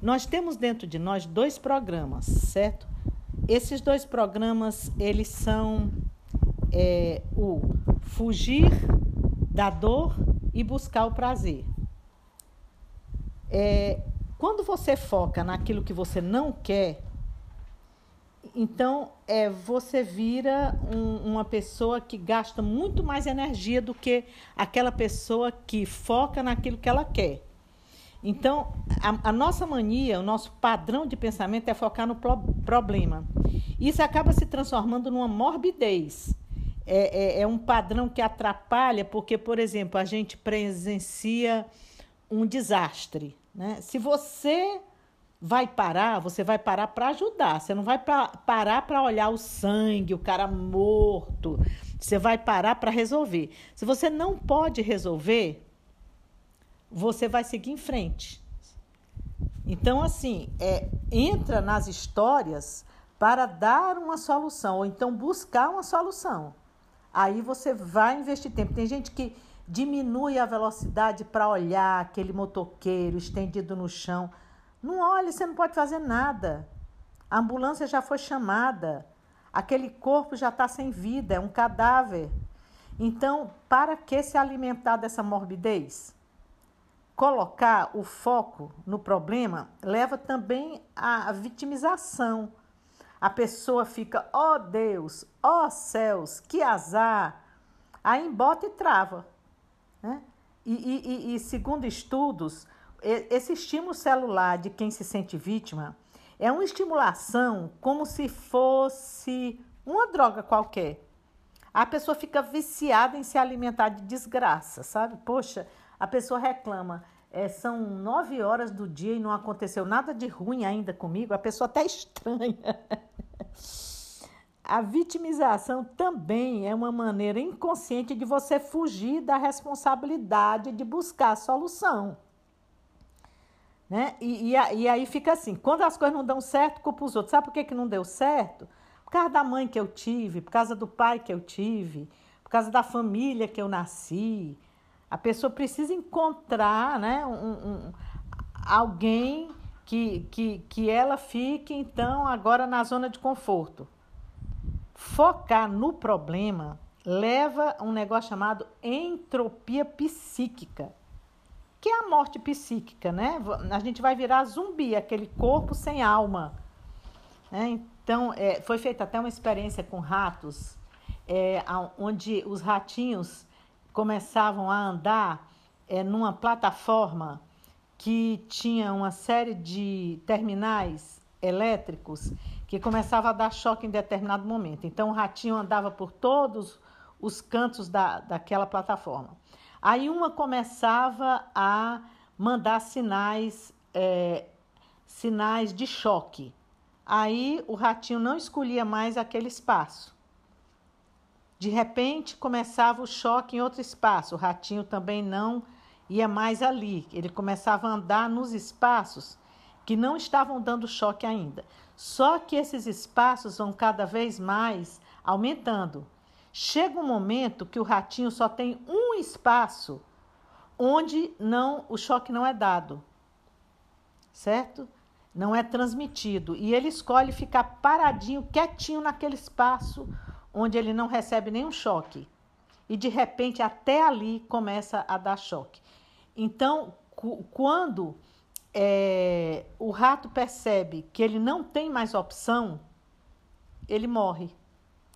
Nós temos dentro de nós dois programas, certo? Esses dois programas eles são é, o fugir da dor e buscar o prazer. É, quando você foca naquilo que você não quer, Então, é, você vira um, uma pessoa que gasta muito mais energia do que aquela pessoa que foca naquilo que ela quer. Então, a, a nossa mania, o nosso padrão de pensamento é focar no pro, problema. Isso acaba se transformando numa morbidez. É, é, é um padrão que atrapalha, porque, por exemplo, a gente presencia um desastre. Né? Se você vai parar, você vai parar para ajudar. Você não vai pra, parar para olhar o sangue, o cara morto. Você vai parar para resolver. Se você não pode resolver, você vai seguir em frente. Então, assim, é, entra nas histórias para dar uma solução, ou então buscar uma solução. Aí você vai investir tempo. Tem gente que diminui a velocidade para olhar aquele motoqueiro estendido no chão. Não olhe, você não pode fazer nada. A ambulância já foi chamada. Aquele corpo já está sem vida, é um cadáver. Então, para que se alimentar dessa morbidez? Colocar o foco no problema leva também à vitimização. A pessoa fica, ó oh Deus, ó oh céus, que azar. Aí embota e trava. Né? E, e, e, segundo estudos, esse estímulo celular de quem se sente vítima é uma estimulação como se fosse uma droga qualquer. A pessoa fica viciada em se alimentar de desgraça, sabe? Poxa, a pessoa reclama. É, são nove horas do dia e não aconteceu nada de ruim ainda comigo. A pessoa até <laughs> estranha. A vitimização também é uma maneira inconsciente de você fugir da responsabilidade de buscar a solução. Né? E, e, e, aí fica assim: quando as coisas não dão certo, culpa os outros. Sabe por que, que não deu certo? Por causa da mãe que eu tive, por causa do pai que eu tive, por causa da família que eu nasci. A pessoa precisa encontrar né, um, um, alguém que, que, que ela fique, então, agora na zona de conforto. Focar no problema leva a um negócio chamado entropia psíquica que é a morte psíquica, né? A gente vai virar zumbi, aquele corpo sem alma. Né? Então, é, foi feita até uma experiência com ratos, é, onde os ratinhos começavam a andar é, numa plataforma que tinha uma série de terminais elétricos que começava a dar choque em determinado momento. Então, o ratinho andava por todos os cantos da, daquela plataforma. Aí uma começava a mandar sinais, é, sinais de choque. Aí o ratinho não escolhia mais aquele espaço. De repente começava o choque em outro espaço. O ratinho também não ia mais ali. Ele começava a andar nos espaços que não estavam dando choque ainda. Só que esses espaços vão cada vez mais aumentando. Chega um momento que o ratinho só tem um espaço onde não o choque não é dado. Certo? Não é transmitido e ele escolhe ficar paradinho, quietinho naquele espaço onde ele não recebe nenhum choque. E de repente até ali começa a dar choque. Então, quando é, o rato percebe que ele não tem mais opção, ele morre.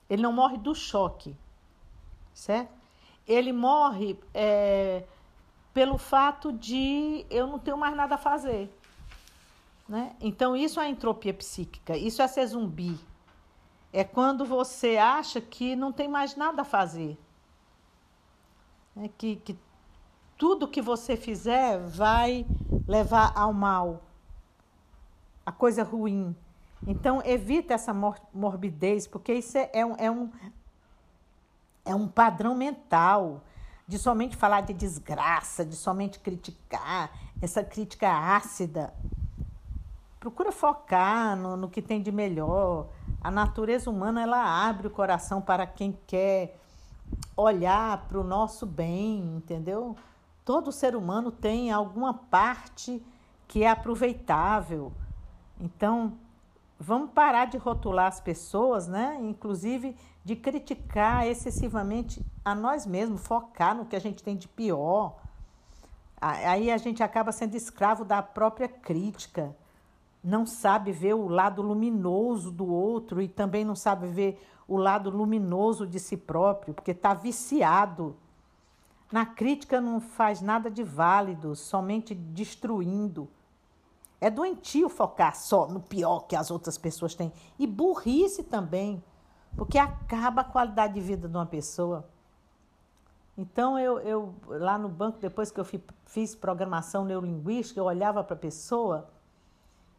Ele não morre do choque, certo? Ele morre é, pelo fato de eu não tenho mais nada a fazer. Né? Então, isso é entropia psíquica, isso é ser zumbi. É quando você acha que não tem mais nada a fazer. Né? Que, que tudo que você fizer vai levar ao mal, a coisa ruim. Então, evita essa morbidez, porque isso é, é, um, é, um, é um padrão mental de somente falar de desgraça, de somente criticar, essa crítica ácida. Procura focar no, no que tem de melhor. A natureza humana ela abre o coração para quem quer olhar para o nosso bem, entendeu? Todo ser humano tem alguma parte que é aproveitável. Então, vamos parar de rotular as pessoas, né? Inclusive de criticar excessivamente a nós mesmos, focar no que a gente tem de pior. Aí a gente acaba sendo escravo da própria crítica, não sabe ver o lado luminoso do outro e também não sabe ver o lado luminoso de si próprio, porque está viciado. Na crítica não faz nada de válido, somente destruindo. É doentio focar só no pior que as outras pessoas têm. E burrice também, porque acaba a qualidade de vida de uma pessoa. Então, eu, eu lá no banco, depois que eu fiz programação neurolinguística, eu olhava para a pessoa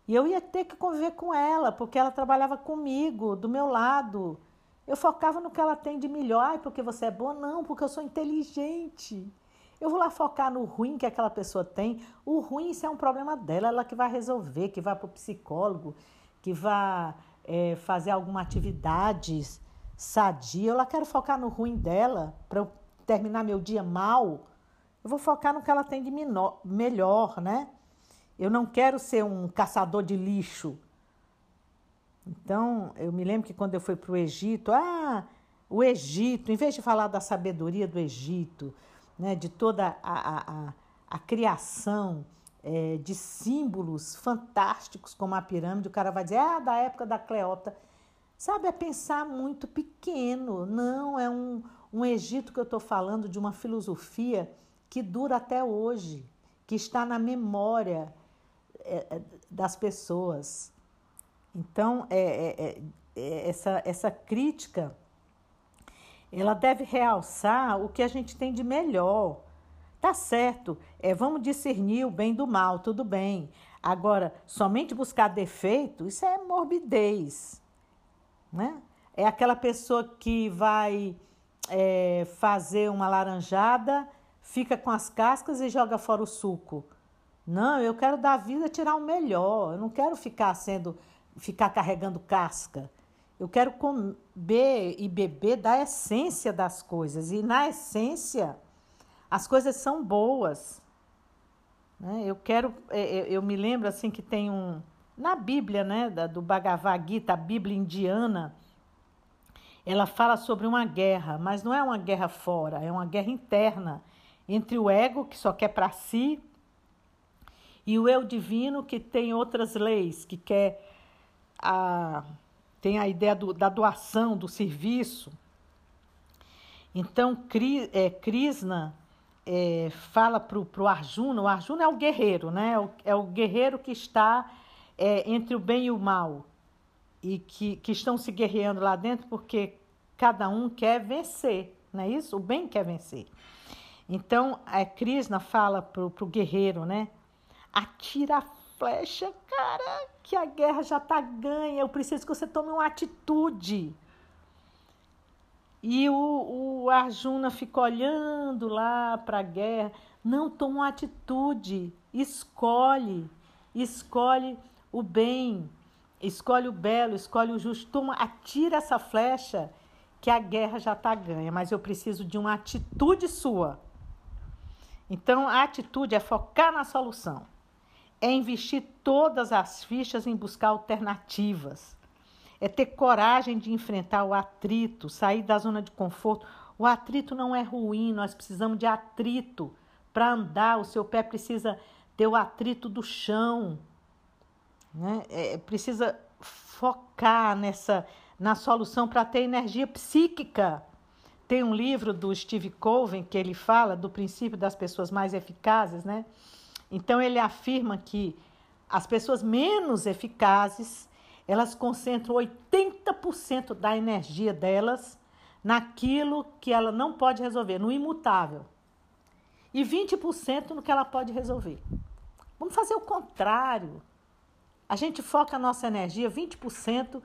e eu ia ter que conviver com ela, porque ela trabalhava comigo, do meu lado. Eu focava no que ela tem de melhor. Porque você é boa? Não, porque eu sou inteligente. Eu vou lá focar no ruim que aquela pessoa tem. O ruim, isso é um problema dela, ela que vai resolver, que vai para o psicólogo, que vai é, fazer alguma atividade sadia. Eu lá quero focar no ruim dela para eu terminar meu dia mal. Eu vou focar no que ela tem de menor, melhor, né? Eu não quero ser um caçador de lixo. Então, eu me lembro que quando eu fui para o Egito, ah, o Egito, em vez de falar da sabedoria do Egito, né, de toda a, a, a, criação é, de símbolos fantásticos como a pirâmide, o cara vai dizer, ah, da época da Cleópatra. Sabe, é pensar muito pequeno. Não, é um, um Egito que eu estou falando de uma filosofia que dura até hoje, que está na memória é, é, das pessoas. Então, é, é, é, é, essa, essa crítica, ela deve realçar o que a gente tem de melhor. Tá certo, é, vamos discernir o bem do mal, tudo bem. Agora, somente buscar defeito, isso é morbidez. Né? É aquela pessoa que vai é, fazer uma laranjada, fica com as cascas e joga fora o suco. Não, eu quero da vida tirar o melhor. Eu não quero ficar sendo, ficar carregando casca. Eu quero comer e beber da essência das coisas. E na essência, as coisas são boas. Né? Eu quero, é, é, eu me lembro assim que tem um na Bíblia, né, do Bhagavad Gita, a Bíblia indiana, ela fala sobre uma guerra, mas não é uma guerra fora, é uma guerra interna entre o ego que só quer para si e o eu divino que tem outras leis, que quer a, tem a ideia do, da doação, do serviço. Então, é, Krishna é, fala para o Arjuna, o Arjuna é o guerreiro, né? É o, é o guerreiro que está é, entre o bem e o mal e que, que estão se guerreando lá dentro porque cada um quer vencer, não é isso? O bem quer vencer. Então, a Krishna fala para o guerreiro, né? atira flecha, cara, que a guerra já está ganha. Eu preciso que você tome uma atitude. E o, o Arjuna fica olhando lá para a guerra. Não toma uma atitude. Escolhe. Escolhe o bem. Escolhe o belo, escolhe o justo. Toma, atira essa flecha que a guerra já está ganha. Mas eu preciso de uma atitude sua. Então, a atitude é focar na solução é investir todas as fichas em buscar alternativas. É ter coragem de enfrentar o atrito, sair da zona de conforto. O atrito não é ruim, nós precisamos de atrito para andar. O seu pé precisa ter o atrito do chão. Né? É, precisa focar nessa na solução para ter energia psíquica. Tem um livro do Steve Colvin que ele fala do princípio das pessoas mais eficazes, né? Então ele afirma que as pessoas menos eficazes, elas concentram 80% da energia delas naquilo que ela não pode resolver, no imutável. E 20% no que ela pode resolver. Vamos fazer o contrário. A gente foca a nossa energia 20%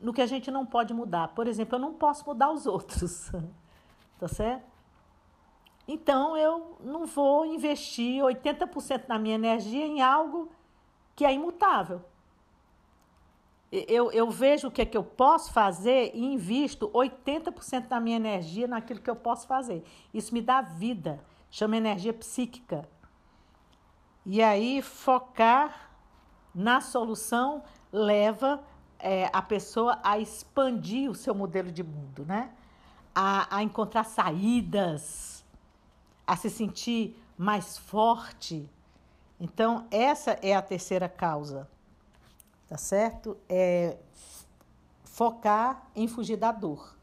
no que a gente não pode mudar. Por exemplo, eu não posso mudar os outros. <laughs> tá certo? Então eu não vou investir 80% da minha energia em algo que é imutável. Eu, eu vejo o que é que eu posso fazer e invisto 80% da minha energia naquilo que eu posso fazer. Isso me dá vida, chama energia psíquica. E aí focar na solução leva é, a pessoa a expandir o seu modelo de mundo, né? A, a encontrar saídas a se sentir mais forte. Então, essa é a terceira causa. tá certo? É focar em fugir da dor.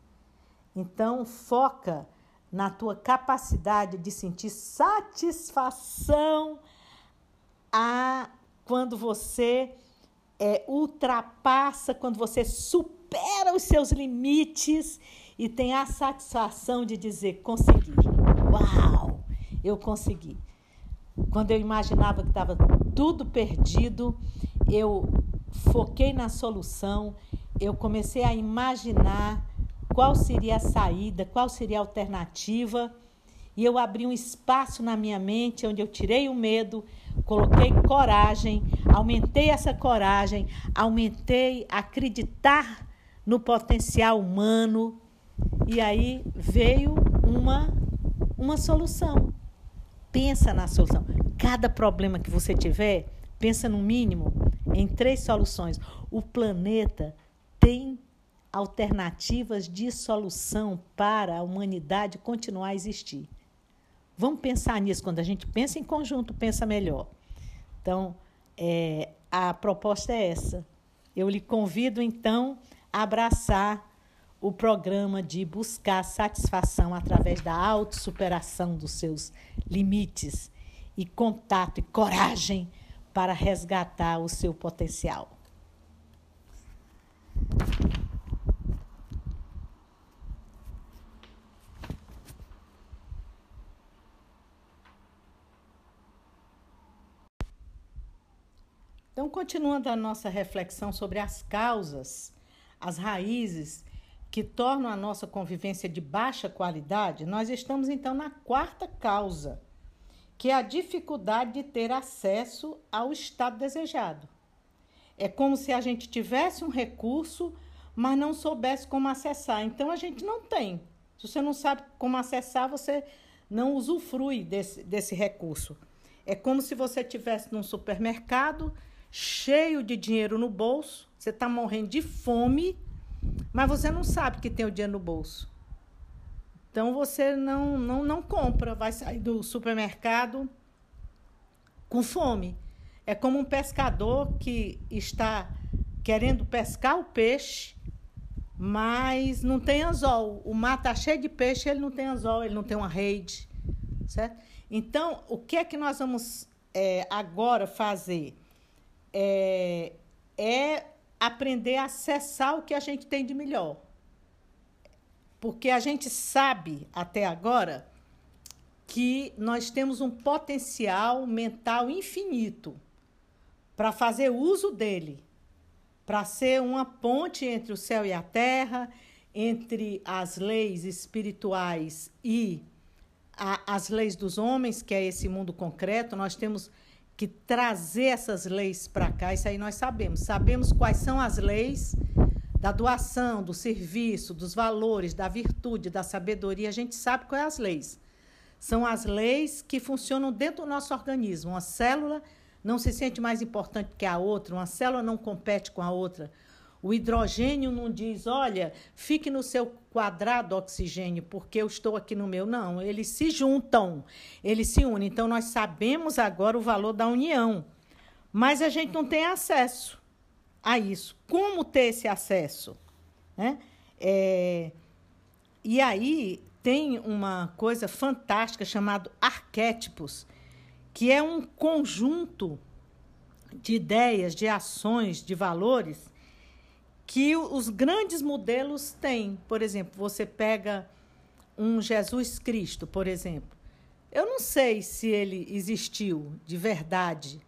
Então, foca na tua capacidade de sentir satisfação a quando você é, ultrapassa, quando você supera os seus limites e tem a satisfação de dizer: consegui. Uau, eu consegui. Quando eu imaginava que estava tudo perdido, eu foquei na solução, eu comecei a imaginar qual seria a saída, qual seria a alternativa, e eu abri um espaço na minha mente onde eu tirei o medo, coloquei coragem, aumentei essa coragem, aumentei acreditar no potencial humano, e aí veio uma uma solução. Pensa na solução. Cada problema que você tiver, pensa no mínimo em três soluções. O planeta tem alternativas de solução para a humanidade continuar a existir. Vamos pensar nisso. Quando a gente pensa em conjunto, pensa melhor. Então, é, a proposta é essa. Eu lhe convido, então, a abraçar o programa de buscar satisfação através da autossuperação dos seus limites e contato e coragem para resgatar o seu potencial. Então, continuando a nossa reflexão sobre as causas, as raízes que tornam a nossa convivência de baixa qualidade, nós estamos então na quarta causa, que é a dificuldade de ter acesso ao estado desejado. É como se a gente tivesse um recurso, mas não soubesse como acessar. Então a gente não tem. Se você não sabe como acessar, você não usufrui desse, desse recurso. É como se você tivesse num supermercado cheio de dinheiro no bolso, você está morrendo de fome mas você não sabe que tem o dinheiro no bolso. Então você não, não, não compra, vai sair do supermercado com fome. É como um pescador que está querendo pescar o peixe, mas não tem anzol. O mar está cheio de peixe, ele não tem anzol, ele não tem uma rede, certo? Então, o que é que nós vamos é, agora fazer? É, é aprender a acessar o que a gente tem de melhor. Porque a gente sabe até agora que nós temos um potencial mental infinito para fazer uso dele, para ser uma ponte entre o céu e a terra, entre as leis espirituais e a, as leis dos homens, que é esse mundo concreto. Nós temos que trazer essas leis para cá, isso aí nós sabemos. Sabemos quais são as leis da doação, do serviço, dos valores, da virtude, da sabedoria. A gente sabe quais as leis. São as leis que funcionam dentro do nosso organismo. Uma célula não se sente mais importante que a outra, uma célula não compete com a outra. O hidrogênio não diz, olha, fique no seu quadrado oxigênio, porque eu estou aqui no meu. Não, eles se juntam, eles se unem. Então, nós sabemos agora o valor da união, mas a gente não tem acesso a isso. Como ter esse acesso? Né? É, e aí tem uma coisa fantástica chamada arquétipos, que é um conjunto de ideias, de ações, de valores que os grandes modelos têm. Por exemplo, você pega um Jesus Cristo, por exemplo. Eu não sei se ele existiu de verdade,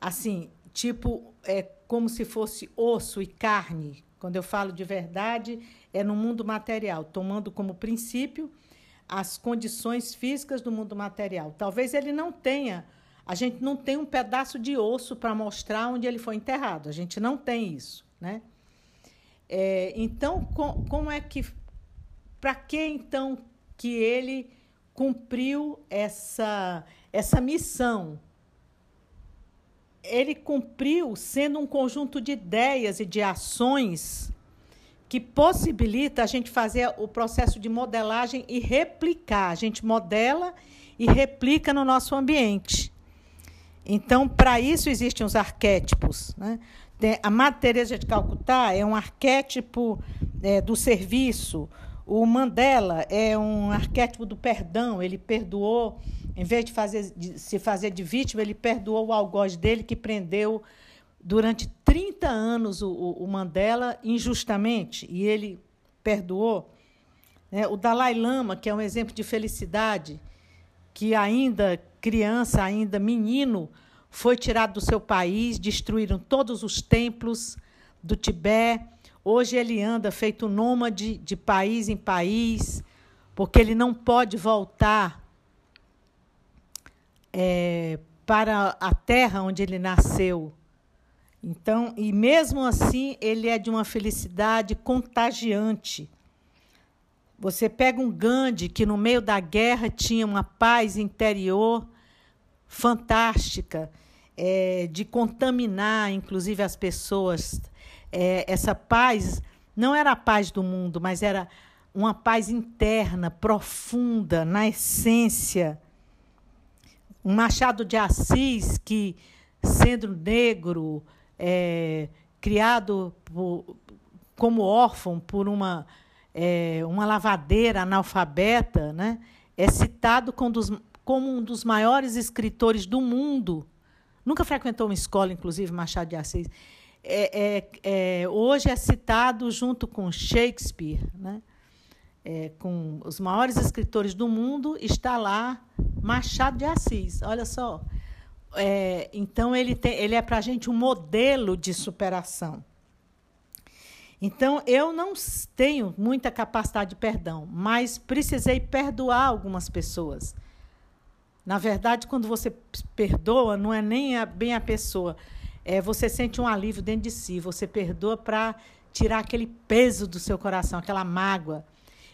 assim, tipo, é como se fosse osso e carne. Quando eu falo de verdade, é no mundo material, tomando como princípio as condições físicas do mundo material. Talvez ele não tenha, a gente não tem um pedaço de osso para mostrar onde ele foi enterrado. A gente não tem isso, né? É, então, com, como é que. Para que então que ele cumpriu essa, essa missão? Ele cumpriu sendo um conjunto de ideias e de ações que possibilita a gente fazer o processo de modelagem e replicar. A gente modela e replica no nosso ambiente. Então, para isso existem os arquétipos. Né? A Madre Teresa de Calcutá é um arquétipo é, do serviço. O Mandela é um arquétipo do perdão. Ele perdoou, em vez de, fazer, de se fazer de vítima, ele perdoou o algoz dele que prendeu durante 30 anos o, o Mandela injustamente e ele perdoou. É, o Dalai Lama, que é um exemplo de felicidade, que ainda criança, ainda menino, foi tirado do seu país, destruíram todos os templos do Tibete. Hoje ele anda feito nômade de país em país, porque ele não pode voltar é, para a terra onde ele nasceu. Então, e mesmo assim, ele é de uma felicidade contagiante. Você pega um Gandhi que no meio da guerra tinha uma paz interior fantástica, é, de contaminar, inclusive, as pessoas. É, essa paz não era a paz do mundo, mas era uma paz interna, profunda, na essência. Um Machado de Assis que, sendo negro, é, criado por, como órfão por uma, é, uma lavadeira analfabeta, né? é citado como, dos, como um dos maiores escritores do mundo. Nunca frequentou uma escola, inclusive, Machado de Assis. É, é, é, hoje é citado junto com Shakespeare, né? É, com os maiores escritores do mundo, está lá Machado de Assis. Olha só. É, então, ele, tem, ele é para a gente um modelo de superação. Então, eu não tenho muita capacidade de perdão, mas precisei perdoar algumas pessoas. Na verdade, quando você perdoa, não é nem a, bem a pessoa, é você sente um alívio dentro de si. Você perdoa para tirar aquele peso do seu coração, aquela mágoa.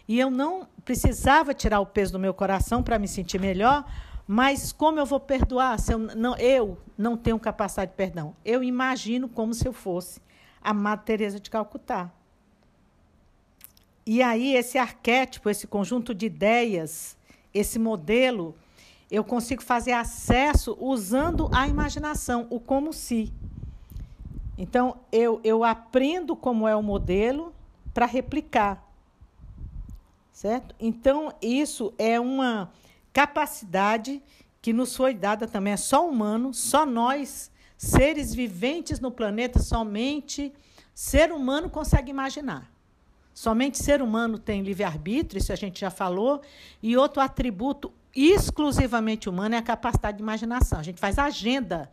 E eu não precisava tirar o peso do meu coração para me sentir melhor, mas como eu vou perdoar se eu não, eu não tenho capacidade de perdão? Eu imagino como se eu fosse a Madre Teresa de Calcutá. E aí esse arquétipo, esse conjunto de ideias, esse modelo eu consigo fazer acesso usando a imaginação, o como se. Então, eu, eu aprendo como é o modelo para replicar. Certo? Então, isso é uma capacidade que nos foi dada também. É só humano, só nós, seres viventes no planeta, somente ser humano consegue imaginar. Somente ser humano tem livre-arbítrio, isso a gente já falou. E outro atributo exclusivamente humano é a capacidade de imaginação. A gente faz agenda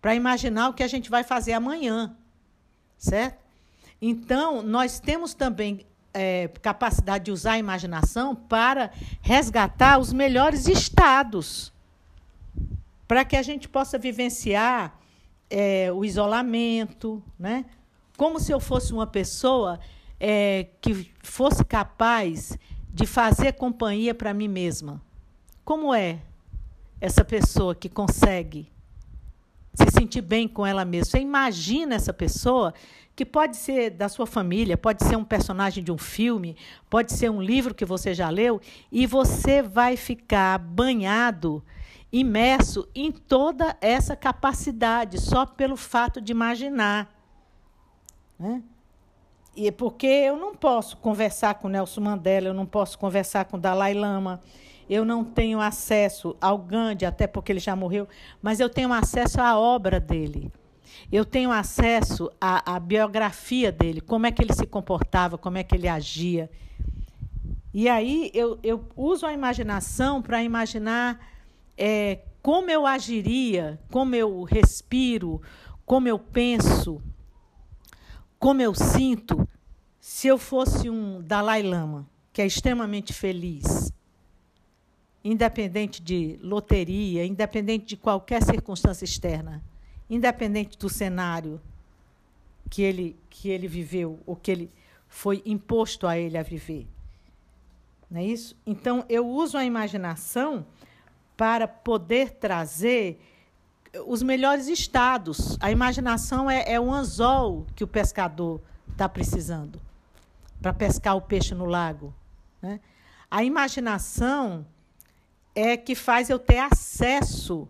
para imaginar o que a gente vai fazer amanhã, certo? Então, nós temos também é, capacidade de usar a imaginação para resgatar os melhores estados, para que a gente possa vivenciar é, o isolamento, né? como se eu fosse uma pessoa é, que fosse capaz de fazer companhia para mim mesma. Como é essa pessoa que consegue se sentir bem com ela mesma? Você imagina essa pessoa que pode ser da sua família, pode ser um personagem de um filme, pode ser um livro que você já leu, e você vai ficar banhado, imerso em toda essa capacidade, só pelo fato de imaginar. Né? E porque eu não posso conversar com Nelson Mandela, eu não posso conversar com Dalai Lama, eu não tenho acesso ao Gandhi, até porque ele já morreu, mas eu tenho acesso à obra dele. Eu tenho acesso à, à biografia dele, como é que ele se comportava, como é que ele agia. E aí eu, eu uso a imaginação para imaginar é, como eu agiria, como eu respiro, como eu penso, como eu sinto se eu fosse um Dalai Lama, que é extremamente feliz, independente de loteria, independente de qualquer circunstância externa, independente do cenário que ele, que ele viveu, ou que ele foi imposto a ele a viver. Não é isso? Então, eu uso a imaginação para poder trazer os melhores estados. A imaginação é, é anzol que o pescador está precisando para pescar o peixe no lago. Né? A imaginação é que faz eu ter acesso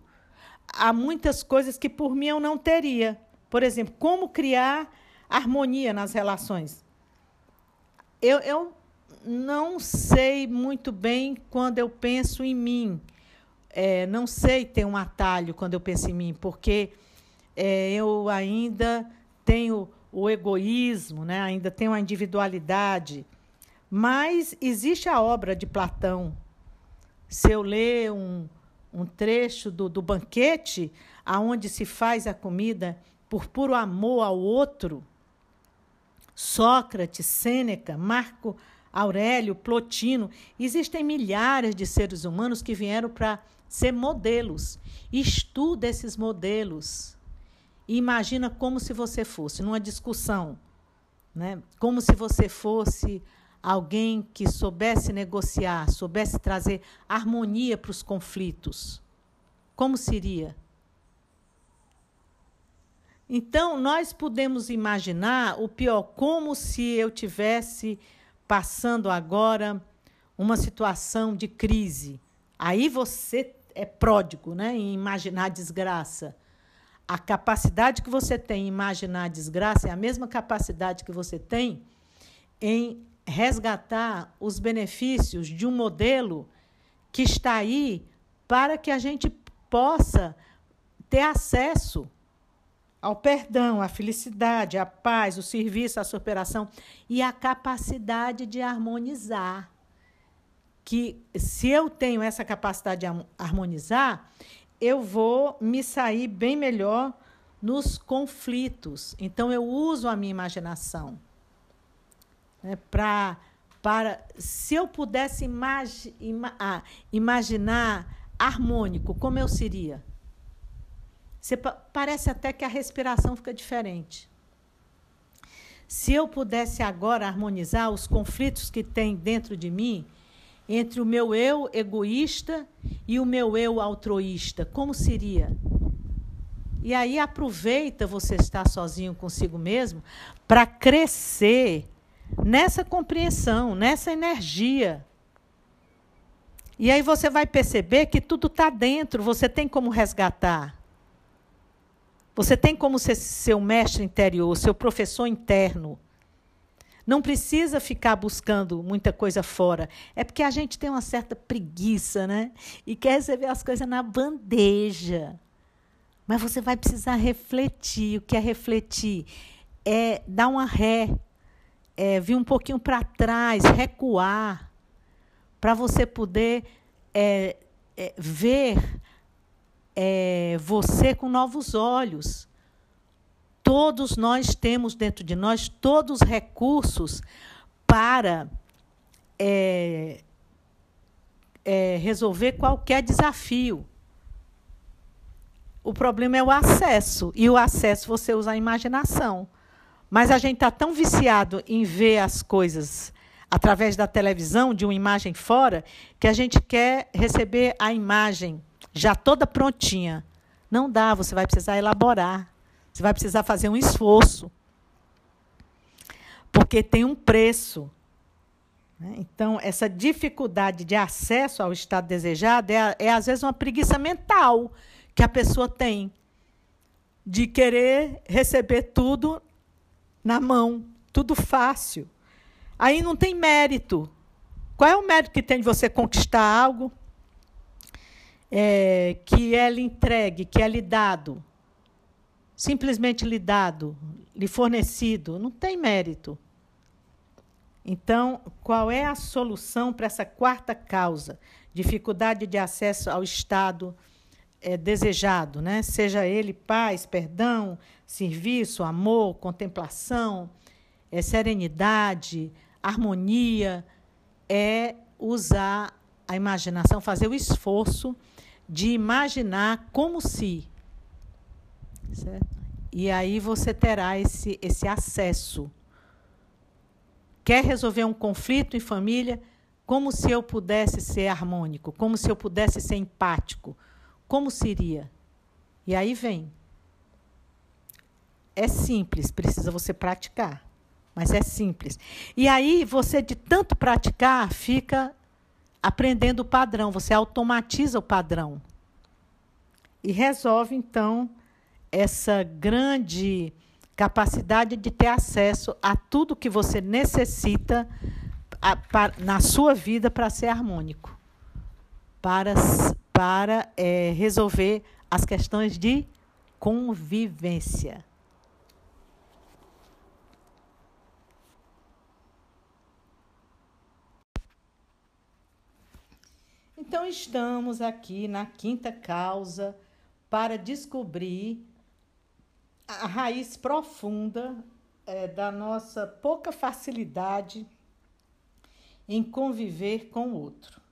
a muitas coisas que por mim eu não teria. Por exemplo, como criar harmonia nas relações. Eu, eu não sei muito bem quando eu penso em mim. É, não sei ter um atalho quando eu penso em mim, porque é, eu ainda tenho o egoísmo, né? ainda tenho a individualidade. Mas existe a obra de Platão. Se eu ler um, um trecho do, do banquete, aonde se faz a comida por puro amor ao outro, Sócrates, Sêneca, Marco Aurélio, Plotino, existem milhares de seres humanos que vieram para ser modelos. Estuda esses modelos. E imagina como se você fosse numa discussão, né? Como se você fosse alguém que soubesse negociar, soubesse trazer harmonia para os conflitos. Como seria? Então, nós podemos imaginar o pior, como se eu tivesse passando agora uma situação de crise. Aí você é pródigo né, em imaginar desgraça. A capacidade que você tem em imaginar desgraça é a mesma capacidade que você tem em resgatar os benefícios de um modelo que está aí para que a gente possa ter acesso ao perdão, à felicidade, à paz, o serviço, a superação e a capacidade de harmonizar. Que se eu tenho essa capacidade de harmonizar, eu vou me sair bem melhor nos conflitos. Então eu uso a minha imaginação né, para para se eu pudesse imagi, ima, ah, imaginar harmônico, como eu seria? Você, parece até que a respiração fica diferente. Se eu pudesse agora harmonizar os conflitos que tem dentro de mim, entre o meu eu egoísta e o meu eu altruísta, como seria? E aí aproveita você estar sozinho consigo mesmo para crescer nessa compreensão, nessa energia. E aí você vai perceber que tudo está dentro, você tem como resgatar. Você tem como ser seu mestre interior, seu professor interno. Não precisa ficar buscando muita coisa fora. É porque a gente tem uma certa preguiça, né? E quer receber as coisas na bandeja. Mas você vai precisar refletir. O que é refletir? É dar uma ré, é vir um pouquinho para trás, recuar, para você poder é, é, ver é, você com novos olhos. Todos nós temos dentro de nós todos os recursos para é, é, resolver qualquer desafio. O problema é o acesso, e o acesso você usa a imaginação. Mas a gente está tão viciado em ver as coisas através da televisão, de uma imagem fora, que a gente quer receber a imagem já toda prontinha. Não dá, você vai precisar elaborar. Você vai precisar fazer um esforço. Porque tem um preço. Né? Então, essa dificuldade de acesso ao estado desejado é, é, às vezes, uma preguiça mental que a pessoa tem de querer receber tudo na mão, tudo fácil. Aí não tem mérito. Qual é o mérito que tem de você conquistar algo? é, que é lhe entregue, que é lhe dado, simplesmente lhe dado, lhe fornecido, não tem mérito. Então, qual é a solução para essa quarta causa? Dificuldade de acesso ao estado é, desejado, né? seja ele paz, perdão, serviço, amor, contemplação, é, serenidade, harmonia, é usar a imaginação, fazer o esforço de imaginar como se. Certo? E aí você terá esse, esse acesso. Quer resolver um conflito em família? Como se eu pudesse ser harmônico? Como se eu pudesse ser empático? Como seria? E aí vem. É simples, precisa você praticar. Mas é simples. E aí você, de tanto praticar, fica aprendendo o padrão, você automatiza o padrão. E resolve, então, essa grande capacidade de ter acesso a tudo que você necessita na sua vida para ser harmônico, para, para é, resolver as questões de convivência. Então, estamos aqui na quinta causa para descobrir a raiz profunda é, da nossa pouca facilidade em conviver com o outro.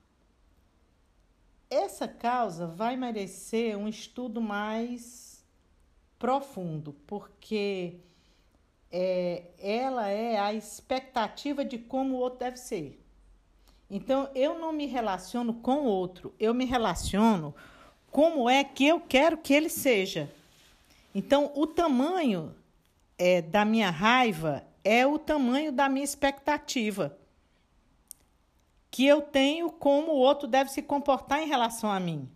Essa causa vai merecer um estudo mais profundo, porque é, ela é a expectativa de como o outro deve ser. Então, eu não me relaciono com o outro, eu me relaciono como é que eu quero que ele seja. Então, o tamanho é, da minha raiva é o tamanho da minha expectativa. Que eu tenho como o outro deve se comportar em relação a mim.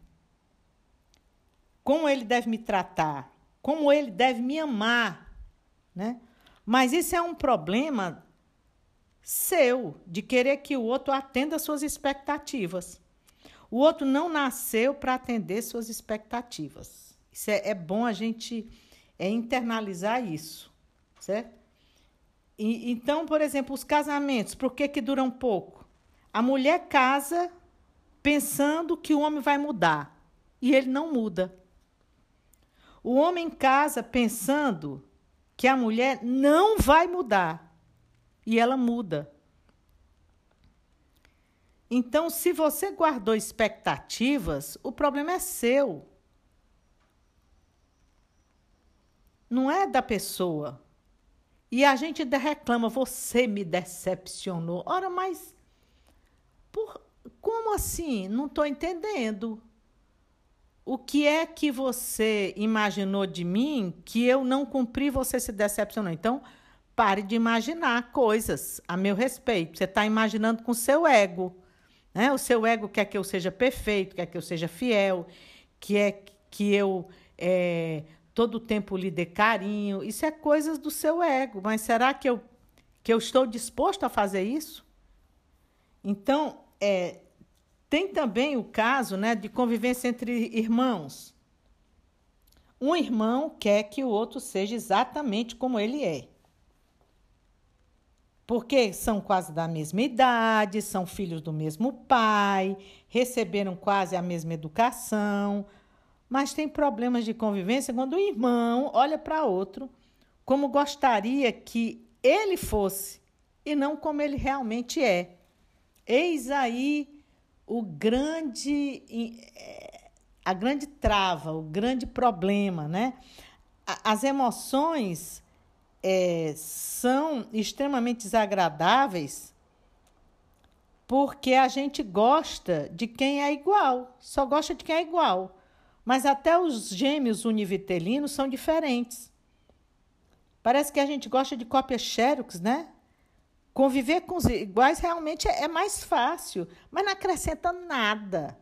Como ele deve me tratar. Como ele deve me amar. Né? Mas isso é um problema seu, de querer que o outro atenda suas expectativas. O outro não nasceu para atender suas expectativas. Isso é, é bom a gente é, internalizar isso, certo? E, então, por exemplo, os casamentos, por que, que duram pouco? A mulher casa pensando que o homem vai mudar e ele não muda. O homem casa pensando que a mulher não vai mudar e ela muda. Então, se você guardou expectativas, o problema é seu. não é da pessoa. E a gente reclama, você me decepcionou. Ora, mas por, como assim? Não estou entendendo. O que é que você imaginou de mim que eu não cumpri, você se decepcionou? Então, pare de imaginar coisas a meu respeito. Você está imaginando com seu ego. Né? O seu ego quer que eu seja perfeito, quer que eu seja fiel, que é que eu é, todo o tempo lhe dê carinho. Isso é coisas do seu ego, mas será que eu, que eu estou disposto a fazer isso? Então, é, tem também o caso né, de convivência entre irmãos. Um irmão quer que o outro seja exatamente como ele é. Porque são quase da mesma idade, são filhos do mesmo pai, receberam quase a mesma educação, mas tem problemas de convivência quando o irmão olha para outro como gostaria que ele fosse e não como ele realmente é. Eis aí o grande a grande trava, o grande problema, né? As emoções é, são extremamente desagradáveis porque a gente gosta de quem é igual, só gosta de quem é igual. Mas até os gêmeos univitelinos são diferentes. Parece que a gente gosta de cópias xerox, né? Conviver com os iguais realmente é mais fácil, mas não acrescenta nada.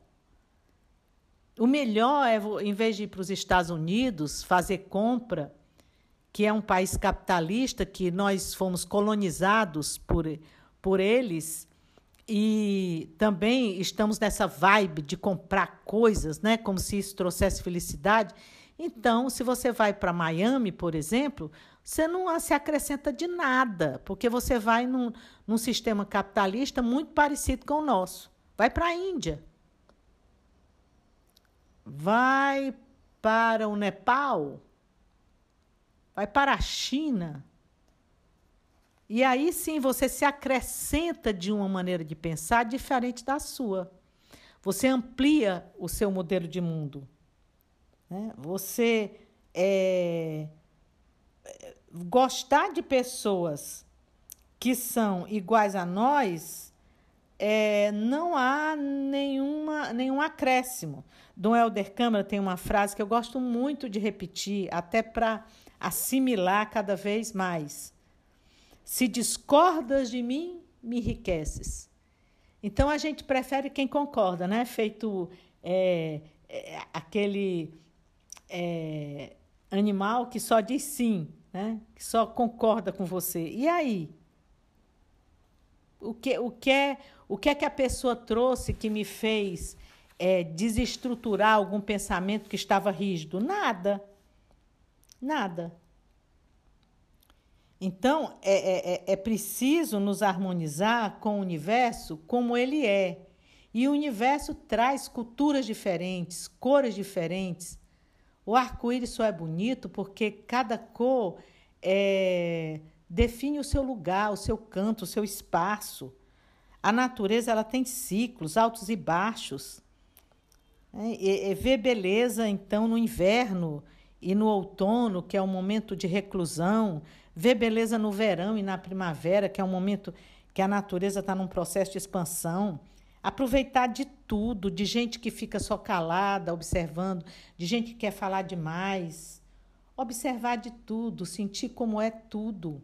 O melhor é, em vez de ir para os Estados Unidos fazer compra, que é um país capitalista, que nós fomos colonizados por, por eles, e também estamos nessa vibe de comprar coisas, né, como se isso trouxesse felicidade. Então, se você vai para Miami, por exemplo, você não se acrescenta de nada, porque você vai num, num sistema capitalista muito parecido com o nosso. Vai para a Índia. Vai para o Nepal. Vai para a China. E aí sim você se acrescenta de uma maneira de pensar diferente da sua. Você amplia o seu modelo de mundo. Né? Você é, gostar de pessoas que são iguais a nós, é, não há nenhuma, nenhum acréscimo. Dom Helder Câmara tem uma frase que eu gosto muito de repetir, até para assimilar cada vez mais. Se discordas de mim, me enriqueces. Então a gente prefere quem concorda, né? Feito é, é, aquele é, animal que só diz sim, né? que só concorda com você. E aí? O que, o que, é, o que é que a pessoa trouxe que me fez é, desestruturar algum pensamento que estava rígido? Nada. Nada. Então, é, é, é, é preciso nos harmonizar com o universo como ele é. E o universo traz culturas diferentes, cores diferentes. O arco-íris só é bonito porque cada cor é, define o seu lugar, o seu canto, o seu espaço. A natureza ela tem ciclos, altos e baixos. É, e vê beleza, então, no inverno e no outono, que é um momento de reclusão, vê beleza no verão e na primavera, que é um momento que a natureza está num processo de expansão. Aproveitar de tudo, de gente que fica só calada, observando, de gente que quer falar demais. Observar de tudo, sentir como é tudo.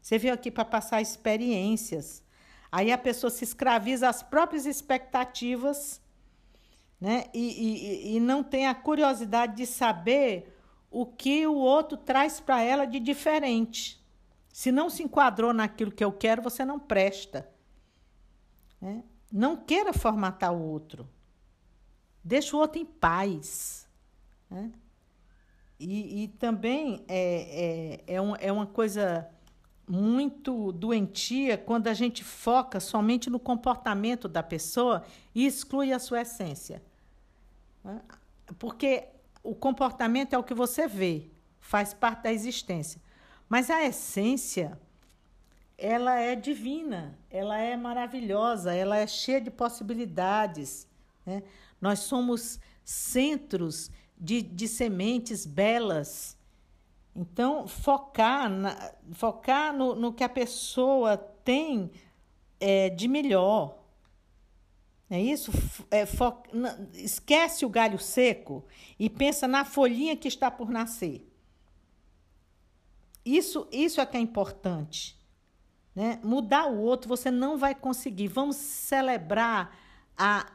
Você veio aqui para passar experiências. Aí a pessoa se escraviza às próprias expectativas né? e, e, e não tem a curiosidade de saber o que o outro traz para ela de diferente. Se não se enquadrou naquilo que eu quero, você não presta. Né? Não queira formatar o outro. Deixa o outro em paz. Né? E, e também é, é, é, um, é uma coisa muito doentia quando a gente foca somente no comportamento da pessoa e exclui a sua essência. Né? Porque o comportamento é o que você vê, faz parte da existência. Mas a essência ela é divina, ela é maravilhosa, ela é cheia de possibilidades. Né? Nós somos centros de, de sementes belas. Então, focar, na, focar no, no que a pessoa tem é, de melhor. É isso? É, fo, esquece o galho seco e pensa na folhinha que está por nascer. Isso, isso é que é importante. Né? Mudar o outro você não vai conseguir. Vamos celebrar a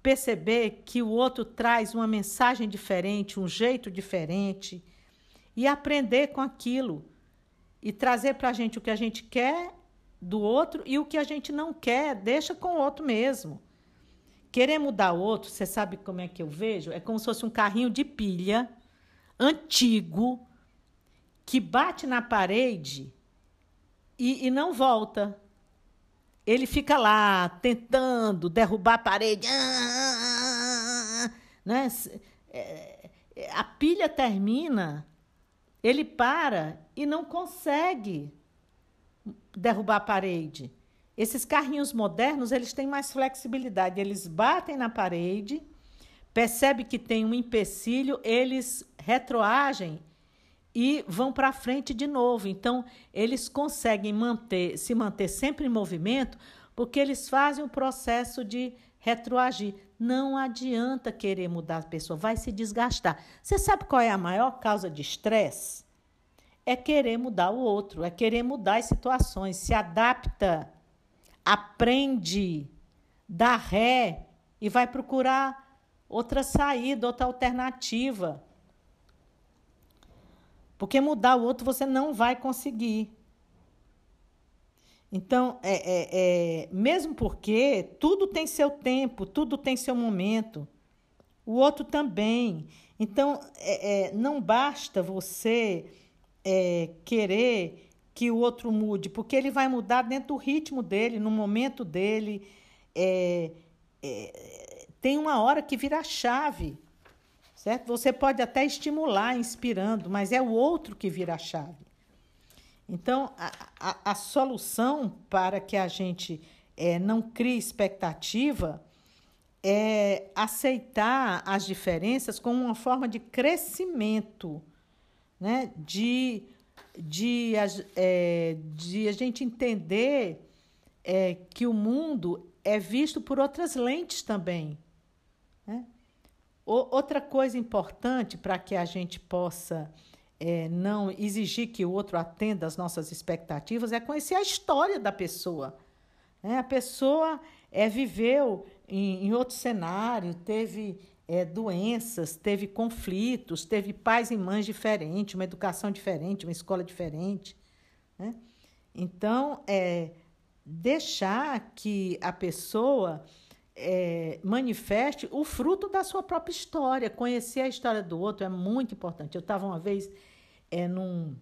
perceber que o outro traz uma mensagem diferente, um jeito diferente e aprender com aquilo e trazer para a gente o que a gente quer do outro e o que a gente não quer, deixa com o outro mesmo. Querer mudar o outro, você sabe como é que eu vejo? É como se fosse um carrinho de pilha antigo que bate na parede e, e não volta. Ele fica lá tentando derrubar a parede. Né? É, a pilha termina, ele para e não consegue derrubar a parede. Esses carrinhos modernos, eles têm mais flexibilidade. Eles batem na parede, percebe que tem um empecilho, eles retroagem e vão para frente de novo. Então, eles conseguem manter, se manter sempre em movimento, porque eles fazem o processo de retroagir. Não adianta querer mudar a pessoa, vai se desgastar. Você sabe qual é a maior causa de estresse? É querer mudar o outro, é querer mudar as situações, se adapta, aprende, dá ré e vai procurar outra saída, outra alternativa. Porque mudar o outro você não vai conseguir. Então, é, é, é, mesmo porque tudo tem seu tempo, tudo tem seu momento, o outro também. Então, é, é não basta você é, querer que o outro mude, porque ele vai mudar dentro do ritmo dele, no momento dele. É, tem uma hora que vira a chave certo? Você pode até estimular, inspirando, mas é o outro que vira a chave. Então, a, a, a solução para que a gente é, não crie expectativa é aceitar as diferenças como uma forma de crescimento, né? de, de, é, de a gente entender é, que o mundo é visto por outras lentes também. Né? Outra coisa importante para que a gente possa é, não exigir que o outro atenda às nossas expectativas é conhecer a história da pessoa. É, a pessoa é, viveu em, em outro cenário, teve é, doenças, teve conflitos, teve pais e mães diferentes, uma educação diferente, uma escola diferente. Né? Então, é, deixar que a pessoa é, manifeste o fruto da sua própria história, conhecer a história do outro é muito importante. Eu estava uma vez é, num,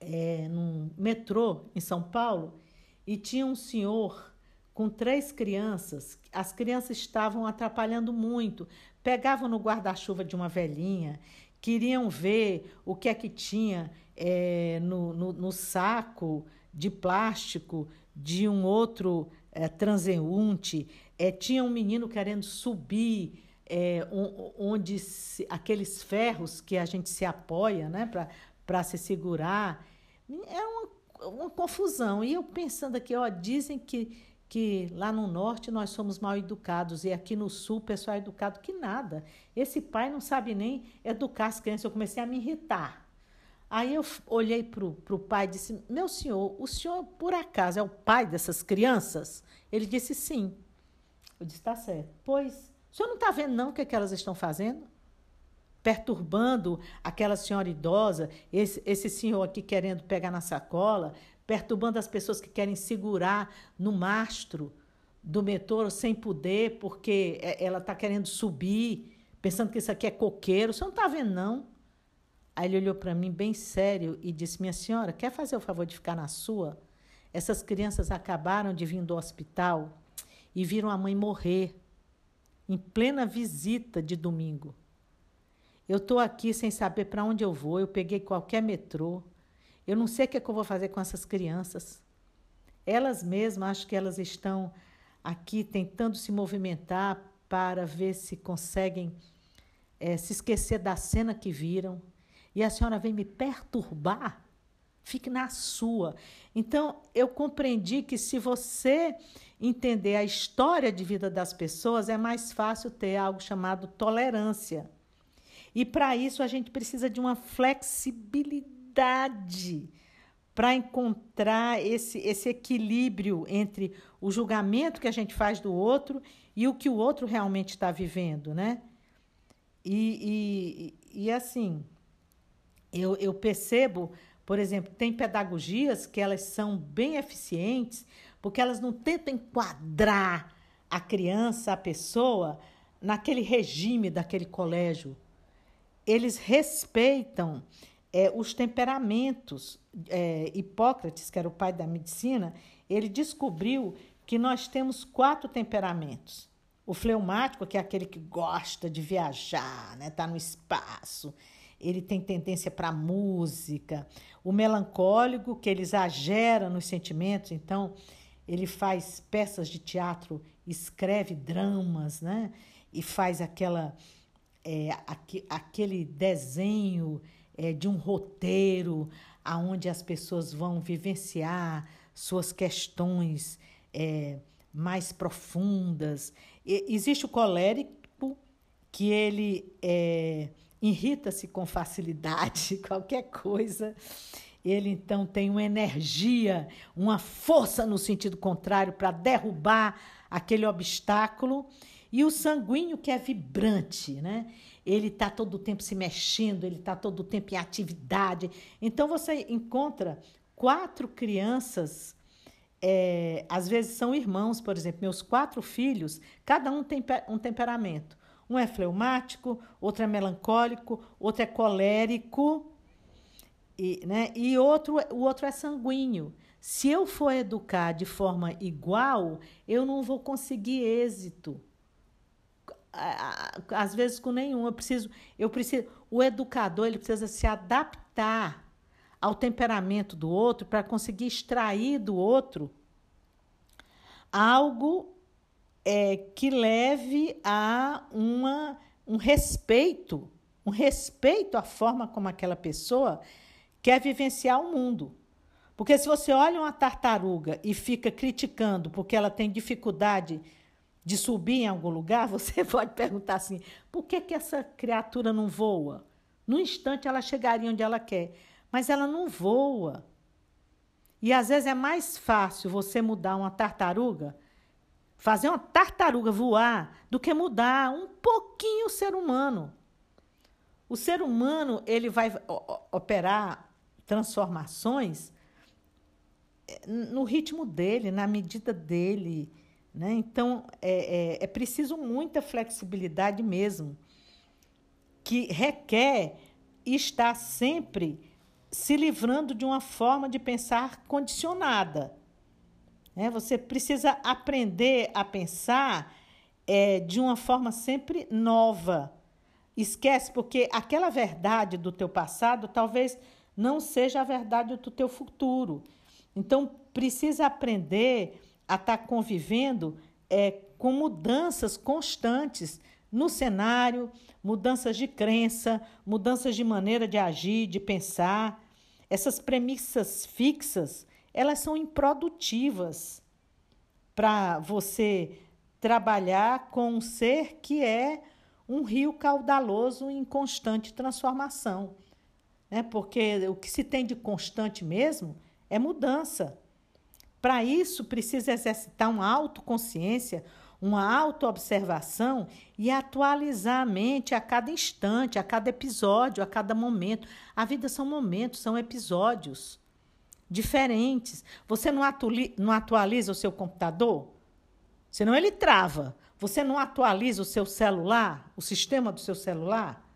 é, num metrô em São Paulo e tinha um senhor com três crianças. As crianças estavam atrapalhando muito, pegavam no guarda-chuva de uma velhinha, queriam ver o que é que tinha é, no, no, no, saco de plástico de um outro é, transeunte. É, tinha um menino querendo subir é, onde se, aqueles ferros que a gente se apoia né, para se segurar. É uma, uma confusão. E eu pensando aqui, ó, dizem que que lá no norte nós somos mal educados e aqui no sul o pessoal é educado que nada. Esse pai não sabe nem educar as crianças. Eu comecei a me irritar. Aí eu olhei para o pai e disse: Meu senhor, o senhor por acaso é o pai dessas crianças? Ele disse: Sim. Eu disse: Tá certo. Pois, o senhor não está vendo não o que, é que elas estão fazendo? Perturbando aquela senhora idosa, esse, esse senhor aqui querendo pegar na sacola, perturbando as pessoas que querem segurar no mastro do metrô sem poder, porque é, ela está querendo subir, pensando que isso aqui é coqueiro. Você não está vendo, não? Aí ele olhou para mim bem sério e disse: Minha senhora, quer fazer o favor de ficar na sua? Essas crianças acabaram de vir do hospital e viram a mãe morrer em plena visita de domingo. Eu estou aqui sem saber para onde eu vou, eu peguei qualquer metrô. Eu não sei o que, é que eu vou fazer com essas crianças. Elas mesmas, acho que elas estão aqui tentando se movimentar para ver se conseguem é, se esquecer da cena que viram. E a senhora vem me perturbar? Fique na sua. Então, eu compreendi que se você entender a história de vida das pessoas, é mais fácil ter algo chamado tolerância. E para isso a gente precisa de uma flexibilidade para encontrar esse, esse equilíbrio entre o julgamento que a gente faz do outro e o que o outro realmente está vivendo, né? E, e, e assim, eu, eu percebo, por exemplo, tem pedagogias que elas são bem eficientes, porque elas não tentam enquadrar a criança, a pessoa, naquele regime daquele colégio. Eles respeitam é, os temperamentos. É, Hipócrates, que era o pai da medicina, ele descobriu que nós temos quatro temperamentos. O fleumático, que é aquele que gosta de viajar, né, tá no espaço, ele tem tendência para música. O melancólico, que ele exagera nos sentimentos, então ele faz peças de teatro, escreve dramas, né? E faz aquela é, aqu aquele desenho é, de um roteiro aonde as pessoas vão vivenciar suas questões é, mais profundas. E, existe o colérico, que ele é, irrita-se com facilidade, <laughs> qualquer coisa. Ele então tem uma energia, uma força no sentido contrário para derrubar aquele obstáculo. E o sanguíneo, que é vibrante, né? ele está todo o tempo se mexendo, ele está todo o tempo em atividade. Então você encontra quatro crianças, é, às vezes são irmãos, por exemplo, meus quatro filhos, cada um tem um temperamento. Um é fleumático, outro é melancólico, outro é colérico, e, né? e outro, o outro é sanguíneo. Se eu for educar de forma igual, eu não vou conseguir êxito às vezes com nenhum. Eu preciso, eu preciso, o educador ele precisa se adaptar ao temperamento do outro para conseguir extrair do outro algo é, que leve a uma, um respeito, um respeito à forma como aquela pessoa quer vivenciar o mundo. Porque se você olha uma tartaruga e fica criticando porque ela tem dificuldade de subir em algum lugar, <laughs> você pode perguntar assim: por que, que essa criatura não voa? No instante ela chegaria onde ela quer, mas ela não voa. E às vezes é mais fácil você mudar uma tartaruga fazer uma tartaruga voar do que mudar um pouquinho o ser humano. O ser humano ele vai operar transformações eh, no ritmo dele, na medida dele. Né? Então, é, é, é preciso muita flexibilidade mesmo, que requer estar sempre se livrando de uma forma de pensar condicionada. Né? Você precisa aprender a pensar é, de uma forma sempre nova Esquece, porque aquela verdade do teu passado talvez não seja a verdade do teu futuro. Então, precisa aprender a estar tá convivendo é, com mudanças constantes no cenário, mudanças de crença, mudanças de maneira de agir, de pensar. Essas premissas fixas, elas são improdutivas para você trabalhar com um ser que é um rio caudaloso em constante transformação. Né? Porque o que se tem de constante mesmo é mudança. Para isso, precisa exercitar uma autoconsciência, uma autoobservação e atualizar a mente a cada instante, a cada episódio, a cada momento. A vida são momentos, são episódios diferentes. Você não, não atualiza o seu computador? Senão ele trava. Você não atualiza o seu celular, o sistema do seu celular?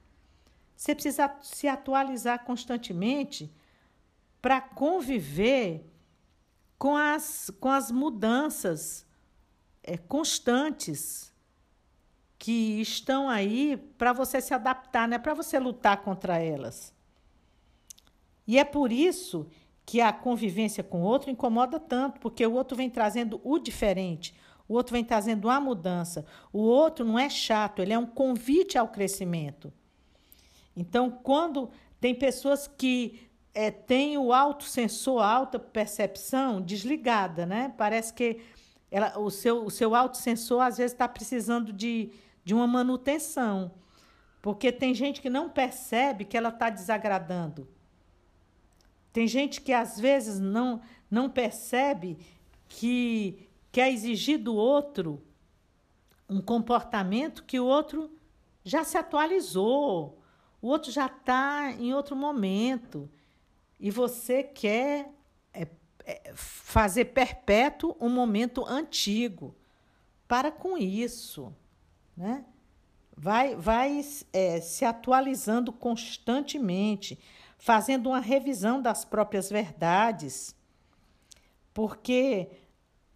Você precisa se atualizar constantemente para conviver com as, com as mudanças é, constantes que estão aí para você se adaptar, não é para você lutar contra elas. E é por isso que a convivência com o outro incomoda tanto, porque o outro vem trazendo o diferente, o outro vem trazendo uma mudança. O outro não é chato, ele é um convite ao crescimento. Então, quando tem pessoas que é, têm o alto sensor, a alta percepção desligada, né? Parece que ela, o seu, o seu alto sensor às vezes está precisando de, de uma manutenção. Porque tem gente que não percebe que ela está desagradando. Tem gente que às vezes não, não percebe que quer exigir do outro um comportamento que o outro já se atualizou, o outro já está em outro momento e você quer é, é, fazer perpétuo um momento antigo. Para com isso, né? Vai, vai é, se atualizando constantemente, fazendo uma revisão das próprias verdades, porque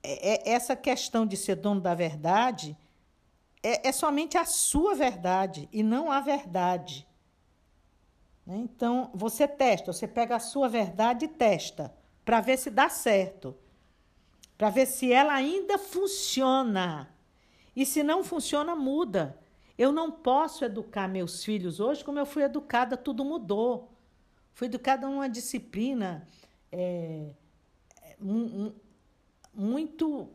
é, é, essa questão de ser dono da verdade é, é somente a sua verdade e não a verdade. Né? Então, você testa, você pega a sua verdade e testa para ver se dá certo, para ver se ela ainda funciona. E se não funciona, muda. Eu não posso educar meus filhos hoje como eu fui educada, tudo mudou. Fui educada numa disciplina é, muito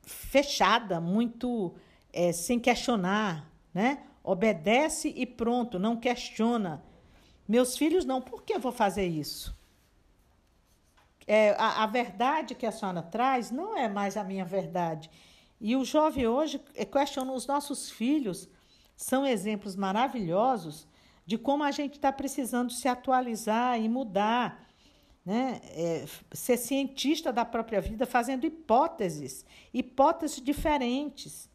fechada, muito é, sem questionar, né? Obedece e pronto, não questiona. Meus filhos não, por que eu vou fazer isso? É, a, a verdade que a senhora traz não é mais a minha verdade. E o jovem hoje é, questiona os nossos filhos, são exemplos maravilhosos de como a gente está precisando se atualizar e mudar né? É, ser cientista da própria vida, fazendo hipóteses, hipóteses diferentes,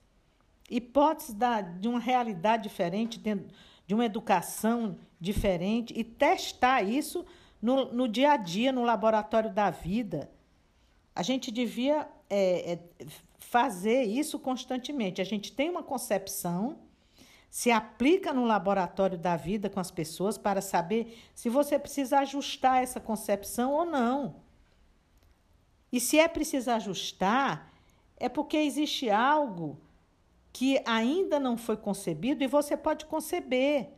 hipóteses da, de uma realidade diferente, de uma educação diferente, e testar isso no, no dia a dia, no laboratório da vida. A gente devia é, é, fazer isso constantemente. A gente tem uma concepção se aplica no laboratório da vida com as pessoas para saber se você precisa ajustar essa concepção ou não. E se é preciso ajustar, é porque existe algo que ainda não foi concebido e você pode conceber.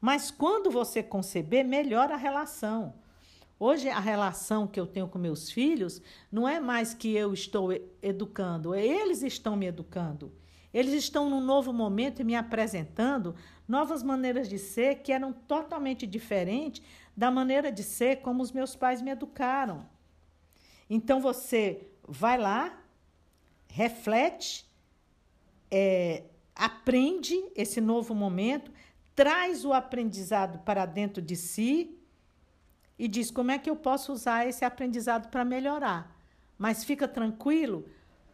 Mas quando você conceber, melhora a relação. Hoje, a relação que eu tenho com meus filhos não é mais que eu estou educando, eles estão me educando. Eles estão num novo momento e me apresentando novas maneiras de ser que eram totalmente diferentes da maneira de ser como os meus pais me educaram. Então você vai lá, reflete, é, aprende esse novo momento, traz o aprendizado para dentro de si e diz como é que eu posso usar esse aprendizado para melhorar. Mas fica tranquilo,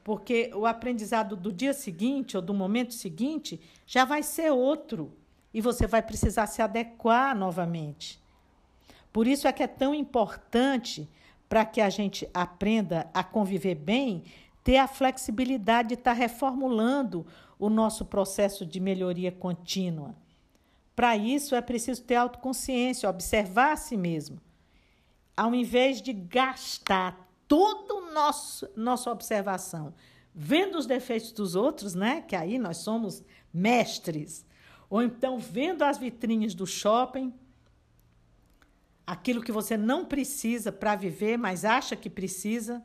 porque o aprendizado do dia seguinte ou do momento seguinte já vai ser outro e você vai precisar se adequar novamente. Por isso é que é tão importante para que a gente aprenda a conviver bem, ter a flexibilidade de estar reformulando o nosso processo de melhoria contínua. Para isso é preciso ter autoconsciência, observar a si mesmo. Ao invés de gastar toda nossa observação vendo os defeitos dos outros, né? Que aí nós somos mestres. Ou então vendo as vitrines do shopping, aquilo que você não precisa para viver, mas acha que precisa,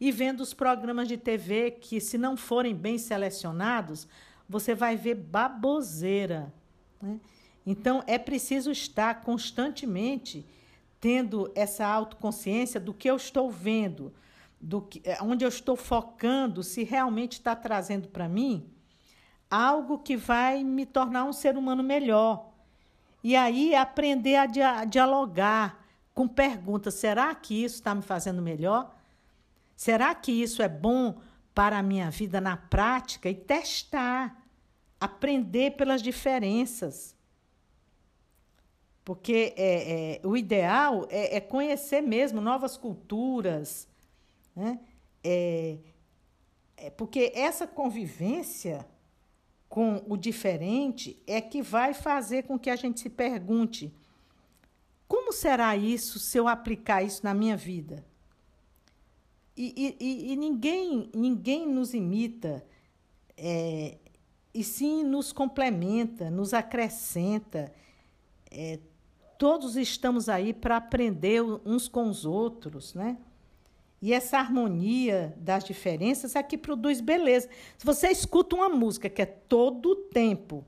e vendo os programas de TV que, se não forem bem selecionados, você vai ver baboseira. Né? Então, é preciso estar constantemente tendo essa autoconsciência do que eu estou vendo, do que, eh, onde eu estou focando, se realmente está trazendo para mim algo que vai me tornar um ser humano melhor. E aí aprender a, dia, a dialogar com perguntas: será que isso está me fazendo melhor? Será que isso é bom para a minha vida na prática? E testar, aprender pelas diferenças. Porque é, é o ideal é, é, conhecer mesmo novas culturas. Né? É, é porque essa convivência com o diferente é que vai fazer com que a gente se pergunte: como será isso se eu aplicar isso na minha vida? E, e, e ninguém, ninguém nos imita, é, e sim nos complementa, nos acrescenta. É, todos estamos aí para aprender uns com os outros, né? E essa harmonia das diferenças é que produz beleza. Se você escuta uma música que é todo o tempo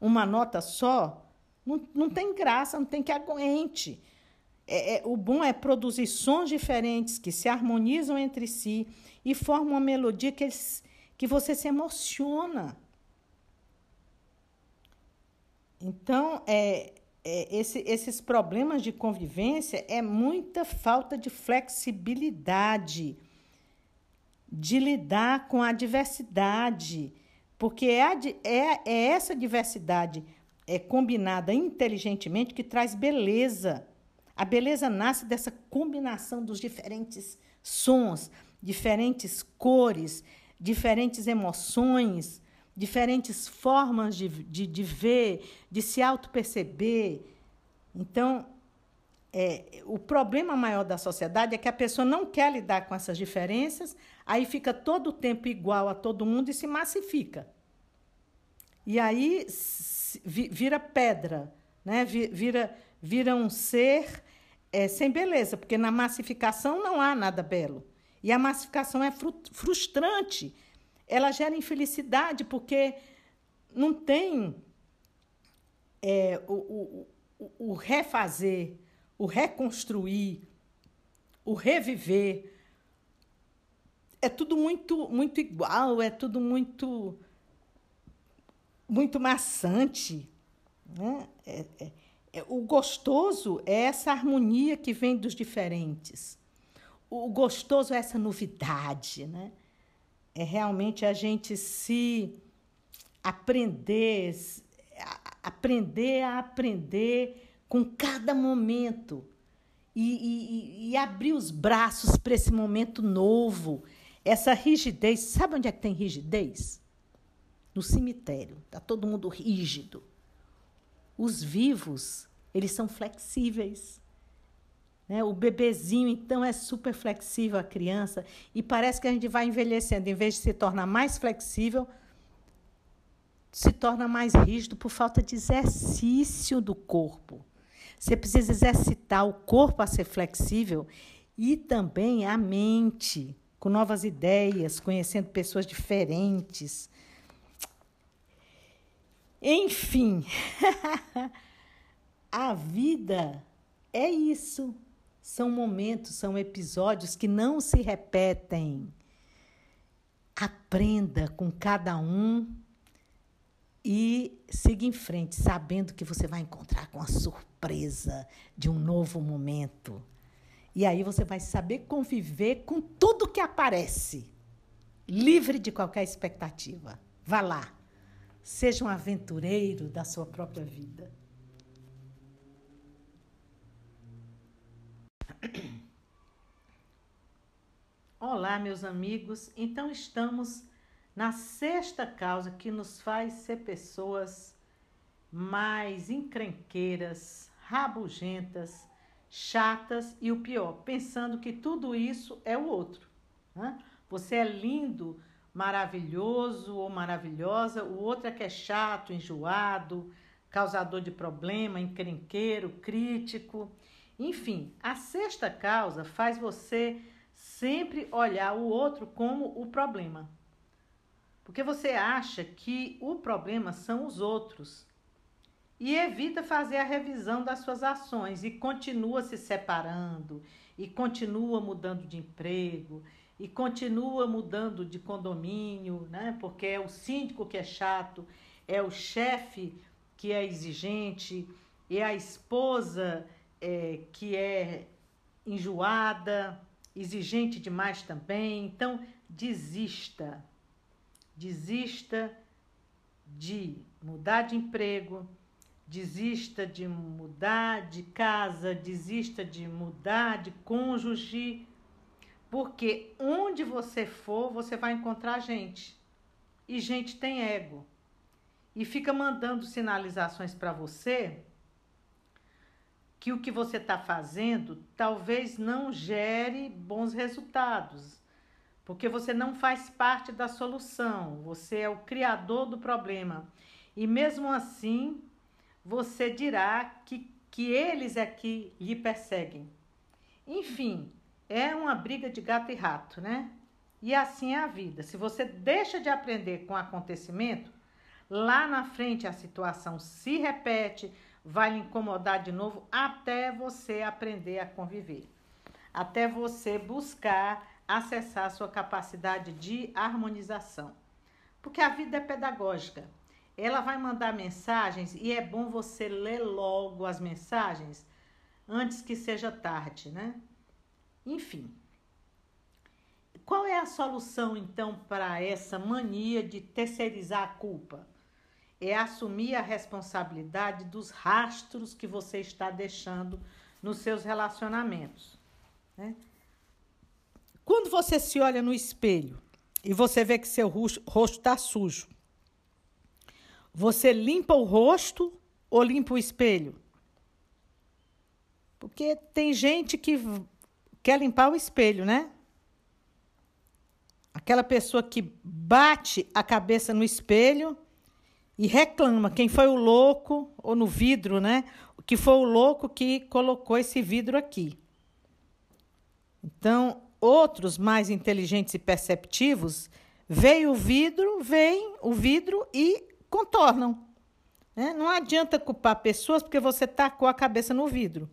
uma nota só, não, não tem graça, não tem que aguente. É, é, o bom é produzir sons diferentes que se harmonizam entre si e formam uma melodia que, eles, que você se emociona. Então, é, é, esse, esses problemas de convivência é muita falta de flexibilidade, de lidar com a diversidade, porque é, a, é, é essa diversidade é, combinada inteligentemente que traz beleza. A beleza nasce dessa combinação dos diferentes sons, diferentes cores, diferentes emoções diferentes formas de, de, de ver, de se auto-perceber. Então, é, o problema maior da sociedade é que a pessoa não quer lidar com essas diferenças, aí fica todo o tempo igual a todo mundo e se massifica. E aí vira pedra, né? vira, vira um ser é, sem beleza, porque na massificação não há nada belo. E a massificação é frustrante ela gera infelicidade porque não tem é, o, o, o, refazer, o reconstruir, o reviver. É tudo muito, muito igual, é tudo muito, muito maçante. Né? É, é, é, o gostoso é essa harmonia que vem dos diferentes. O gostoso é essa novidade, né? É realmente a gente se aprender, aprender a aprender com cada momento e, e, e abrir os braços para esse momento novo. Essa rigidez, sabe onde é que tem rigidez? No cemitério, está todo mundo rígido. Os vivos, eles são flexíveis. Né? O bebezinho, então, é super flexível, a criança, e parece que a gente vai envelhecendo. Em vez de se tornar mais flexível, se torna mais rígido por falta de exercício do corpo. Você precisa exercitar o corpo a ser flexível e também a mente, com novas ideias, conhecendo pessoas diferentes. Enfim, <laughs> a vida é isso. São momentos, são episódios que não se repetem. aprenda com cada um e siga em frente, sabendo que você vai encontrar com a surpresa de um novo momento. E aí você vai saber conviver com tudo que aparece, livre de qualquer expectativa. Vá lá. Seja um aventureiro da sua própria vida. Olá, meus amigos. Então estamos na sexta causa que nos faz ser pessoas mais encrenqueiras, rabugentas, chatas e o pior, pensando que tudo isso é o outro. Né? Você é lindo, maravilhoso ou maravilhosa, o outro é que é chato, enjoado, causador de problema, encrenqueiro, crítico. Enfim, a sexta causa faz você sempre olhar o outro como o problema. Porque você acha que o problema são os outros. E evita fazer a revisão das suas ações e continua se separando, e continua mudando de emprego, e continua mudando de condomínio, né? Porque é o síndico que é chato, é o chefe que é exigente, é a esposa é, que é enjoada, exigente demais também. Então, desista. Desista de mudar de emprego, desista de mudar de casa, desista de mudar de cônjuge, porque onde você for, você vai encontrar gente. E gente tem ego. E fica mandando sinalizações para você que o que você está fazendo talvez não gere bons resultados, porque você não faz parte da solução, você é o criador do problema. E mesmo assim, você dirá que, que eles é que lhe perseguem. Enfim, é uma briga de gato e rato, né? E assim é a vida. Se você deixa de aprender com o acontecimento, lá na frente a situação se repete, vai lhe incomodar de novo até você aprender a conviver, até você buscar acessar a sua capacidade de harmonização. Porque a vida é pedagógica. Ela vai mandar mensagens e é bom você ler logo as mensagens antes que seja tarde, né? Enfim. Qual é a solução então para essa mania de terceirizar a culpa? É assumir a responsabilidade dos rastros que você está deixando nos seus relacionamentos. Né? Quando você se olha no espelho e você vê que seu rosto está sujo, você limpa o rosto ou limpa o espelho? Porque tem gente que quer limpar o espelho, né? Aquela pessoa que bate a cabeça no espelho e reclama quem foi o louco, ou no vidro, né? Que foi o louco que colocou esse vidro aqui. Então, outros mais inteligentes e perceptivos veem o vidro, veem o vidro e contornam. Né? Não adianta culpar pessoas porque você tacou a cabeça no vidro.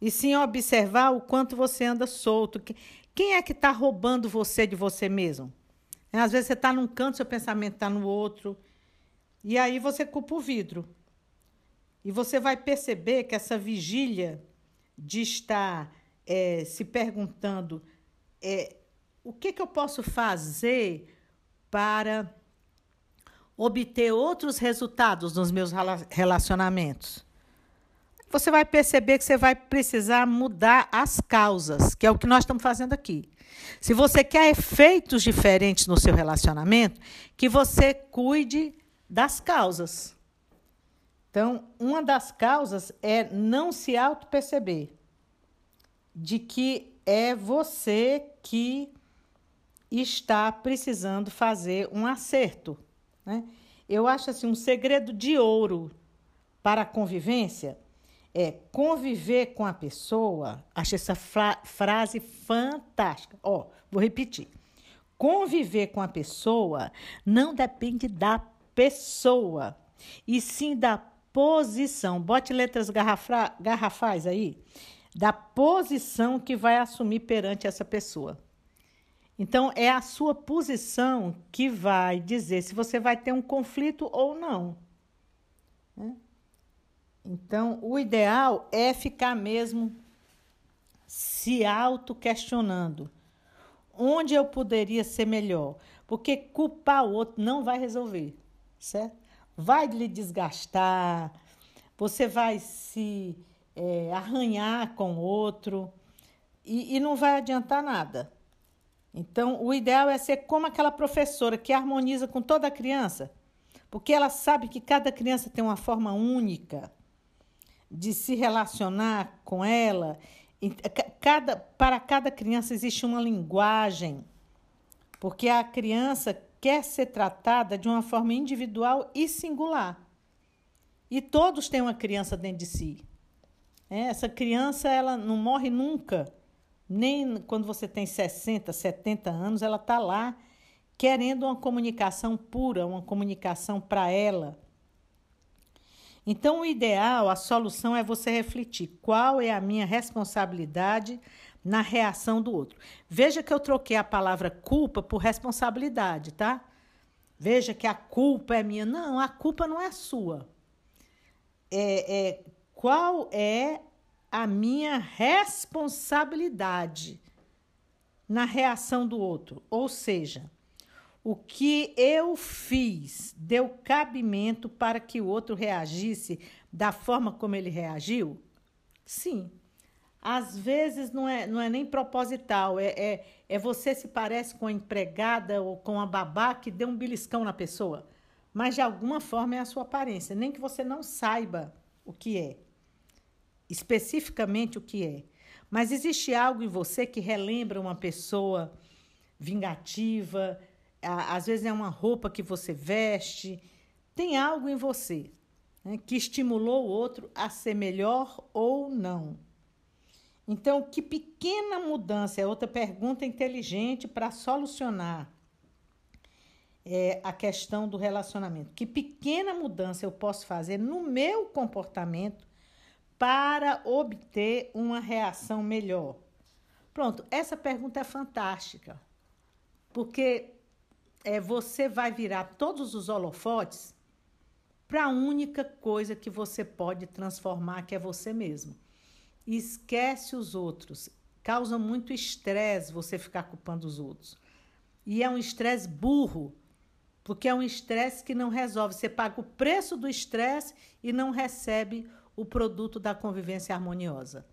E sim observar o quanto você anda solto. Quem é que está roubando você de você mesmo? Às vezes você está num canto, seu pensamento está no outro. E aí você culpa o vidro. E você vai perceber que essa vigília de estar é, se perguntando é, o que, que eu posso fazer para obter outros resultados nos meus relacionamentos. Você vai perceber que você vai precisar mudar as causas, que é o que nós estamos fazendo aqui. Se você quer efeitos diferentes no seu relacionamento, que você cuide das causas. Então, uma das causas é não se auto-perceber de que é você que está precisando fazer um acerto. Né? Eu acho assim, um segredo de ouro para a convivência é conviver com a pessoa. Acho essa fra frase fantástica. Ó, vou repetir. Conviver com a pessoa não depende da pessoa, e sim da posição. Bote letras garrafa, garrafais aí, da posição que vai assumir perante essa pessoa. Então, é a sua posição que vai dizer se você vai ter um conflito ou não. Né? Então, o ideal é ficar mesmo se auto-questionando. Onde eu poderia ser melhor? Porque culpar o outro não vai resolver, certo? Vai lhe desgastar, você vai se é, arranhar com outro e, e não vai adiantar nada. Então, o ideal é ser como aquela professora que harmoniza com toda a criança, porque ela sabe que cada criança tem uma forma única de se relacionar com ela. Cada, para cada criança existe uma linguagem, porque a criança quer ser tratada de uma forma individual e singular. E todos têm uma criança dentro de si. É, essa criança ela não morre nunca. Nem quando você tem 60, 70 anos, ela está lá querendo uma comunicação pura, uma comunicação para ela. Então, o ideal, a solução é você refletir qual é a minha responsabilidade na reação do outro. Veja que eu troquei a palavra culpa por responsabilidade, tá? Veja que a culpa é minha. Não, a culpa não é sua. É, é qual é a minha responsabilidade na reação do outro. Ou seja, o que eu fiz deu cabimento para que o outro reagisse da forma como ele reagiu? Sim. Às vezes não é, não é nem proposital, é, é, é você se parece com a empregada ou com a babá que deu um beliscão na pessoa. Mas de alguma forma é a sua aparência, nem que você não saiba o que é especificamente o que é. Mas existe algo em você que relembra uma pessoa vingativa, às vezes é uma roupa que você veste, tem algo em você né, que estimulou o outro a ser melhor ou não. Então, que pequena mudança é outra pergunta inteligente para solucionar é, a questão do relacionamento. Que pequena mudança eu posso fazer no meu comportamento para obter uma reação melhor? Pronto, essa pergunta é fantástica, porque é, você vai virar todos os holofotes para a única coisa que você pode transformar, que é você mesmo. E esquece os outros. Causa muito estresse você ficar culpando os outros. E é um estresse burro, porque é um estresse que não resolve. Você paga o preço do estresse e não recebe o produto da convivência harmoniosa.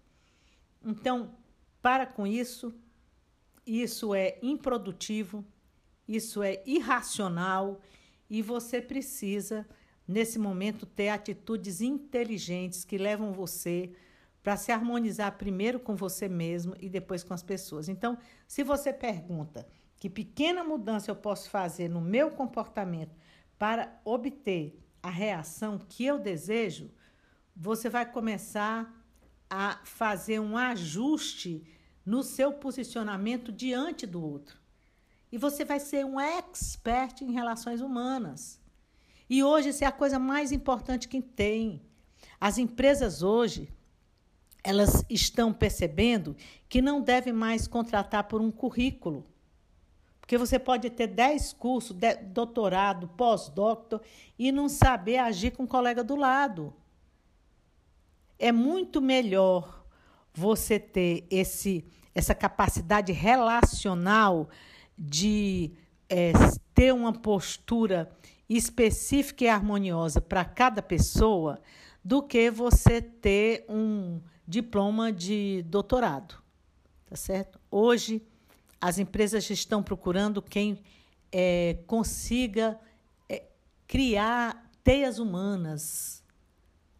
Então, para com isso, isso é improdutivo, isso é irracional e você precisa, nesse momento, ter atitudes inteligentes que levam você para se harmonizar primeiro com você mesmo e depois com as pessoas. Então, se você pergunta que pequena mudança eu posso fazer no meu comportamento para obter a reação que eu desejo, você vai começar a fazer um ajuste no seu posicionamento diante do outro. E você vai ser um expert em relações humanas. E hoje isso é a coisa mais importante que tem. As empresas hoje, elas estão percebendo que não devem mais contratar por um currículo. Porque você pode ter 10 cursos, doutorado, pós-doutor e não saber agir com o colega do lado é muito melhor você ter esse, essa capacidade relacional de é, ter uma postura específica e harmoniosa para cada pessoa do que você ter um diploma de doutorado, tá certo? Hoje as empresas estão procurando quem é, consiga é, criar teias humanas,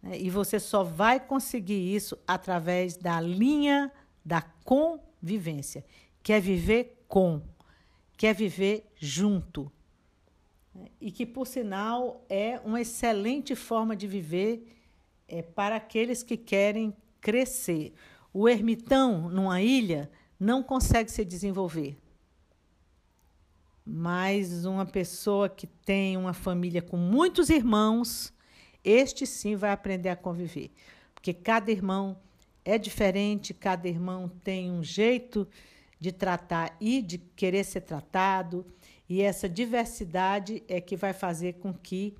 né? E você só vai conseguir isso através da linha da convivência, que é viver com, que é viver junto. E que, por sinal, é uma excelente forma de viver é, para aqueles que querem crescer. O ermitão, numa ilha, não consegue se desenvolver. Mas uma pessoa que tem uma família com muitos irmãos, este sim vai aprender a conviver. Porque cada irmão é diferente, cada irmão tem um jeito de tratar e de querer ser tratado. E essa diversidade é que vai fazer com que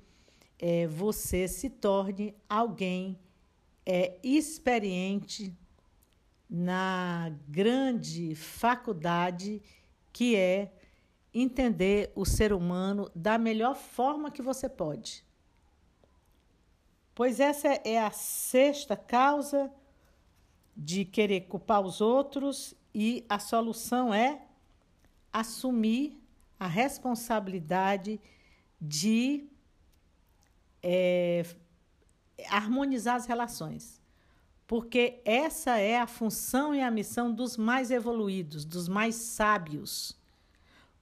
é, você se torne alguém é, experiente na grande faculdade que é entender o ser humano da melhor forma que você pode. Pois essa é a sexta causa de querer culpar os outros e a solução é assumir a responsabilidade de é, harmonizar as relações. Porque essa é a função e a missão dos mais evoluídos, dos mais sábios.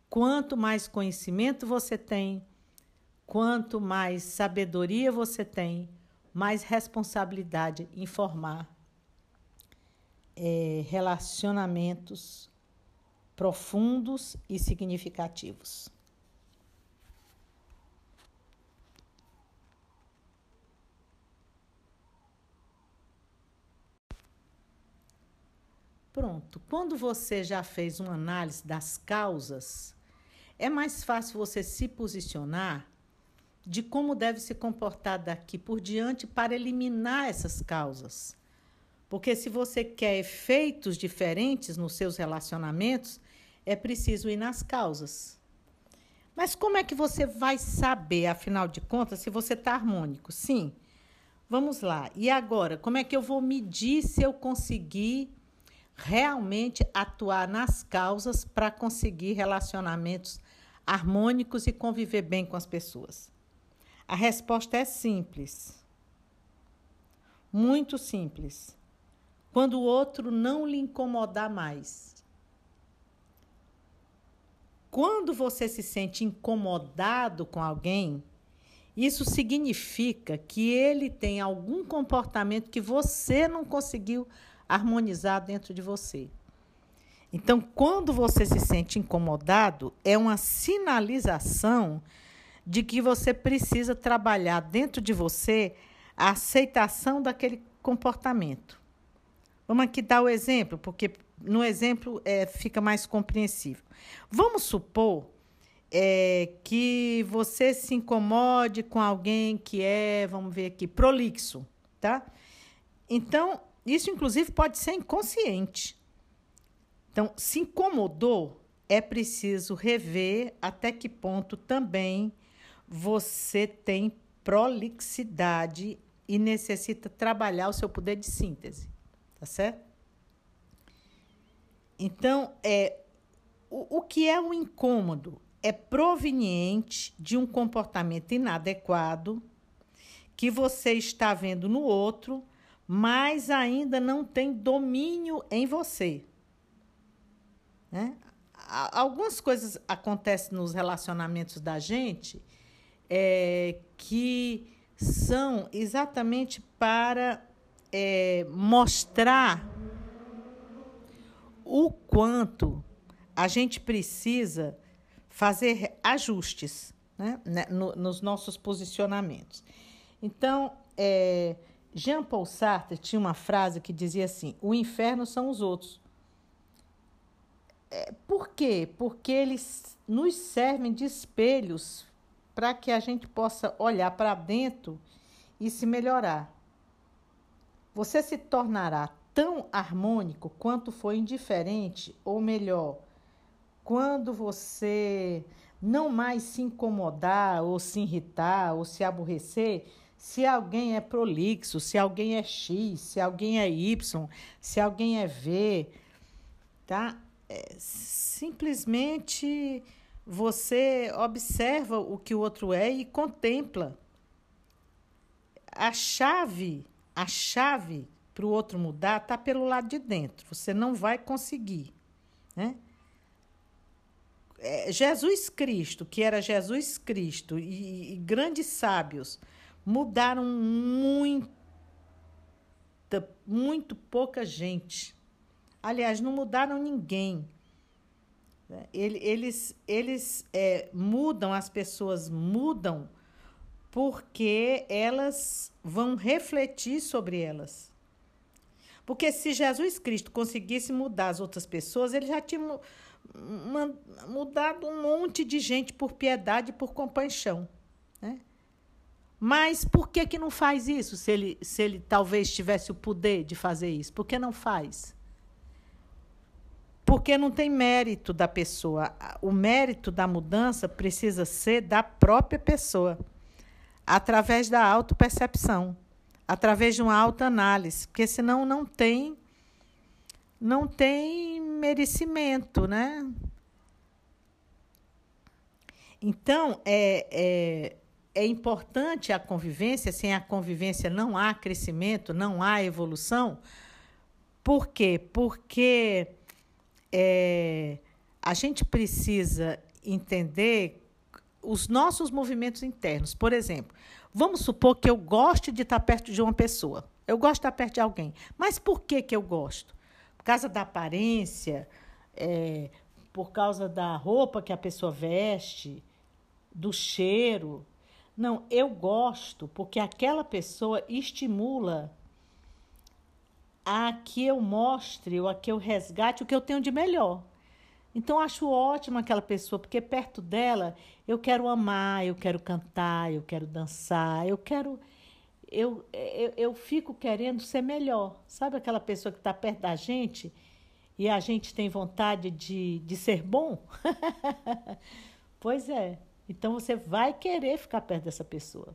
Quanto mais conhecimento você tem, quanto mais sabedoria você tem, mais responsabilidade em formar é, relacionamentos profundos e significativos. Pronto. Quando você já fez uma análise das causas, é mais fácil você se posicionar de como deve se comportar daqui por diante para eliminar essas causas. Porque se você quer efeitos diferentes nos seus relacionamentos, é preciso ir nas causas. Mas como é que você vai saber, afinal de contas, se você está harmônico? Sim. Vamos lá. E agora, como é que eu vou medir se eu conseguir realmente atuar nas causas para conseguir relacionamentos harmônicos e conviver bem com as pessoas? A resposta é simples. Muito simples. Quando o outro não lhe incomodar mais. Quando você se sente incomodado com alguém, isso significa que ele tem algum comportamento que você não conseguiu harmonizar dentro de você. Então, quando você se sente incomodado, é uma sinalização de que você precisa trabalhar dentro de você a aceitação daquele comportamento. Vamos aqui dar o exemplo, porque no exemplo é, fica mais compreensível. Vamos supor é, que você se incomode com alguém que é, vamos ver aqui, prolixo, tá? Então, isso, inclusive, pode ser inconsciente. Então, se incomodou, é preciso rever até que ponto também você tem prolixidade e necessita trabalhar o seu poder de síntese, tá certo? Então, é, o, o que é o incômodo? É proveniente de um comportamento inadequado que você está vendo no outro mas ainda não tem domínio em você. Né? Algumas coisas acontecem nos relacionamentos da gente é, que são exatamente para é, mostrar o quanto a gente precisa fazer ajustes né, né no, nos nossos posicionamentos. Então, é, Jean Paul Sartre tinha uma frase que dizia assim: o inferno são os outros. É, por quê? Porque eles nos servem de espelhos para que a gente possa olhar para dentro e se melhorar. Você se tornará tão harmônico quanto foi indiferente, ou melhor, quando você não mais se incomodar, ou se irritar, ou se aborrecer se alguém é prolixo, se alguém é X, se alguém é Y, se alguém é V, tá? É, simplesmente você observa o que o outro é e contempla. A chave, a chave para o outro mudar está pelo lado de dentro. Você não vai conseguir, né? É, Jesus Cristo, que era Jesus Cristo e, e grandes sábios mudaram muita, muito pouca gente. Aliás, não mudaram ninguém. Eles, eles é, mudam, as pessoas mudam porque elas vão refletir sobre elas. Porque se Jesus Cristo conseguisse mudar as outras pessoas, ele já tinha mudado um monte de gente por piedade e por compaixão. Né? Mas por que, que não faz isso, se ele, se ele talvez tivesse o poder de fazer isso? Por que não faz? Porque não tem mérito da pessoa. O mérito da mudança precisa ser da própria pessoa, através da autopercepção, através de uma autoanálise, porque senão não tem não tem merecimento, né? Então, é, é, é importante a convivência, sem a convivência não há crescimento, não há evolução. Por quê? Porque é, a gente precisa entender os nossos movimentos internos. Por exemplo, vamos supor que eu goste de estar perto de uma pessoa. Eu gosto de estar perto de alguém. Mas por que, que eu gosto? Por causa da aparência, é, por causa da roupa que a pessoa veste, do cheiro. Não, eu gosto porque aquela pessoa estimula a que eu mostre ou a que eu resgate o que eu tenho de melhor. Então, acho ótimo aquela pessoa, porque perto dela eu quero amar, eu quero cantar, eu quero dançar, eu quero. Eu, eu, eu fico querendo ser melhor. Sabe aquela pessoa que está perto da gente e a gente tem vontade de, de ser bom? <laughs> pois é. Então, você vai querer ficar perto dessa pessoa.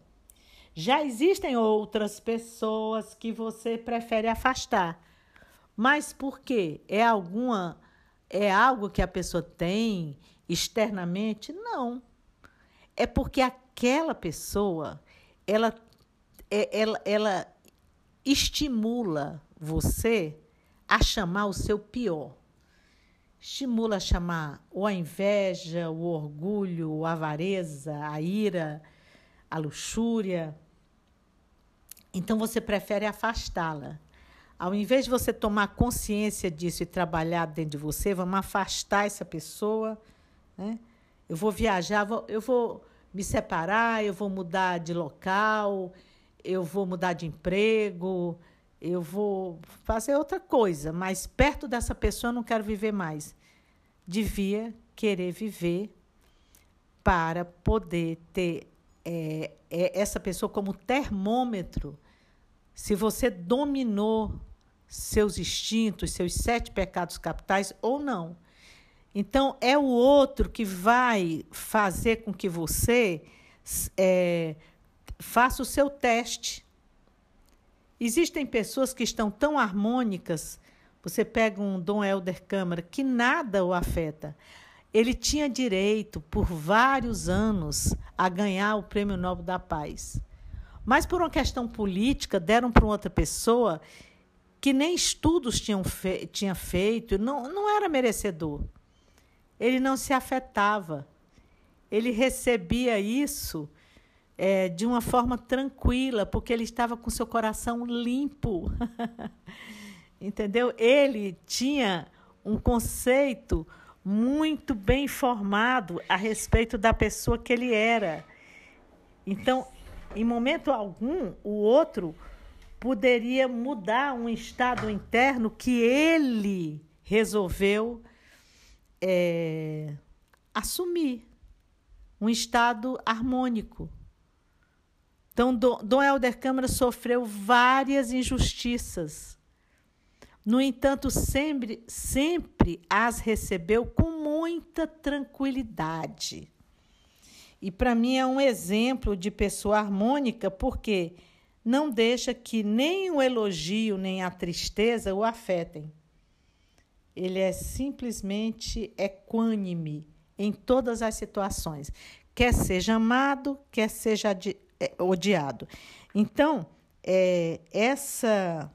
Já existem outras pessoas que você prefere afastar. Mas por quê? É alguma é algo que a pessoa tem externamente? Não. É porque aquela pessoa ela é, ela, ela estimula você a chamar o seu pior. Estimula a chamar ou a inveja, o orgulho, a avareza, a ira, a luxúria. Então você prefere afastá-la. Ao invés de você tomar consciência disso e trabalhar dentro de você, vamos afastar essa pessoa. Né? Eu vou viajar, eu vou me separar, eu vou mudar de local, eu vou mudar de emprego, eu vou fazer outra coisa, mas perto dessa pessoa eu não quero viver mais. Devia querer viver para poder ter é, é, essa pessoa como termômetro se você dominou seus instintos, seus sete pecados capitais ou não. Então, é o outro que vai fazer com que você é, faça o seu teste. Existem pessoas que estão tão harmônicas. Você pega um Dom Helder Câmara, que nada o afeta. Ele tinha direito, por vários anos, a ganhar o Prêmio Nobel da Paz. Mas por uma questão política, deram para outra pessoa que nem estudos tinham fe tinha feito, não, não era merecedor. Ele não se afetava. Ele recebia isso é, de uma forma tranquila, porque ele estava com seu coração limpo. <laughs> Entendeu? Ele tinha um conceito muito bem formado a respeito da pessoa que ele era. Então, em momento algum, o outro poderia mudar um estado interno que ele resolveu é, assumir um estado harmônico. Então, Dom Helder Câmara sofreu várias injustiças. No entanto, sempre, sempre as recebeu com muita tranquilidade. E para mim é um exemplo de pessoa harmônica, porque não deixa que nem o elogio nem a tristeza o afetem. Ele é simplesmente equânime em todas as situações, quer seja amado, quer seja é, odiado. Então, é, essa,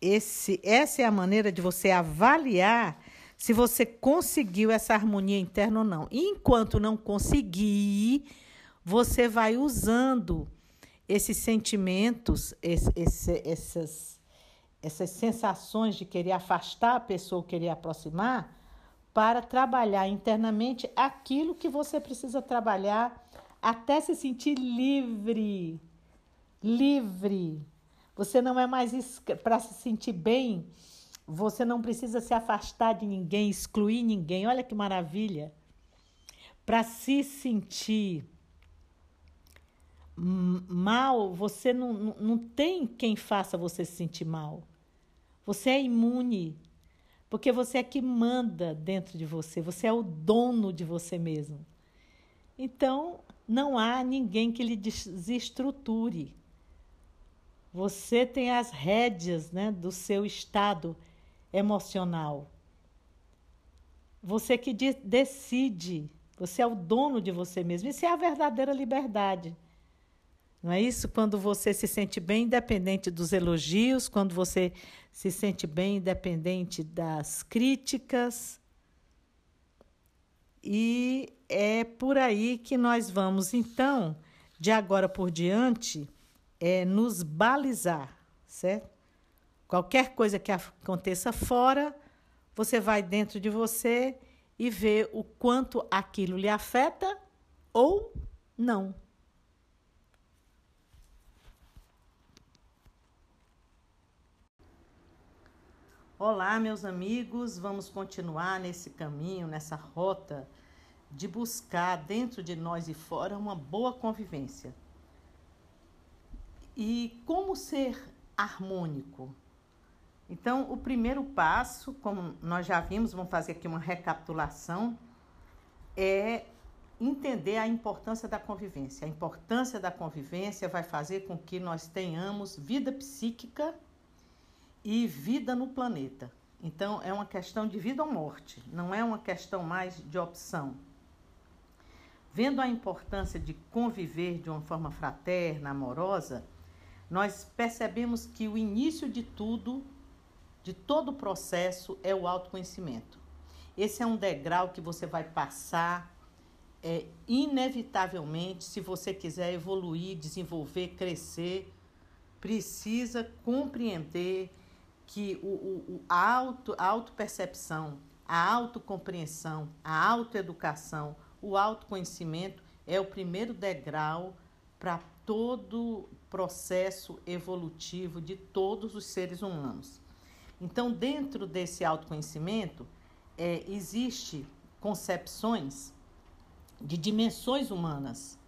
esse, essa é a maneira de você avaliar se você conseguiu essa harmonia interna ou não. E enquanto não conseguir, você vai usando esses sentimentos, esse, esse, essas, essas sensações de querer afastar a pessoa, querer aproximar, para trabalhar internamente aquilo que você precisa trabalhar até se sentir livre. Livre. Você não é mais para se sentir bem, você não precisa se afastar de ninguém, excluir ninguém. Olha que maravilha. Para se sentir mal, você não, não, tem quem faça você se sentir mal. Você é imune, porque você é que manda dentro de você, você é o dono de você mesmo. Então, não há ninguém que lhe desestruture. Você tem as rédeas né, do seu estado emocional. Você que de decide, você é o dono de você mesmo. Isso é a verdadeira liberdade. Não é isso? Quando você se sente bem, independente dos elogios, quando você se sente bem, independente das críticas. E é por aí que nós vamos, então, de agora por diante, é nos balizar, certo? Qualquer coisa que aconteça fora, você vai dentro de você e vê o quanto aquilo lhe afeta ou não. Olá, meus amigos, vamos continuar nesse caminho, nessa rota de buscar dentro de nós e fora uma boa convivência. E como ser harmônico? Então, o primeiro passo, como nós já vimos, vamos fazer aqui uma recapitulação, é entender a importância da convivência. A importância da convivência vai fazer com que nós tenhamos vida psíquica e vida no planeta. Então, é uma questão de vida ou morte, não é uma questão mais de opção. Vendo a importância de conviver de uma forma fraterna, amorosa, nós percebemos que o início de tudo, de todo o processo, é o autoconhecimento. Esse é um degrau que você vai passar é, inevitavelmente, se você quiser evoluir, desenvolver, crescer, precisa compreender que o, o, a, auto, a autopercepção, a autocompreensão, a autoeducação, o autoconhecimento é o primeiro degrau para todo processo evolutivo de todos os seres humanos. Então, dentro desse autoconhecimento, é, existe concepções de dimensões humanas.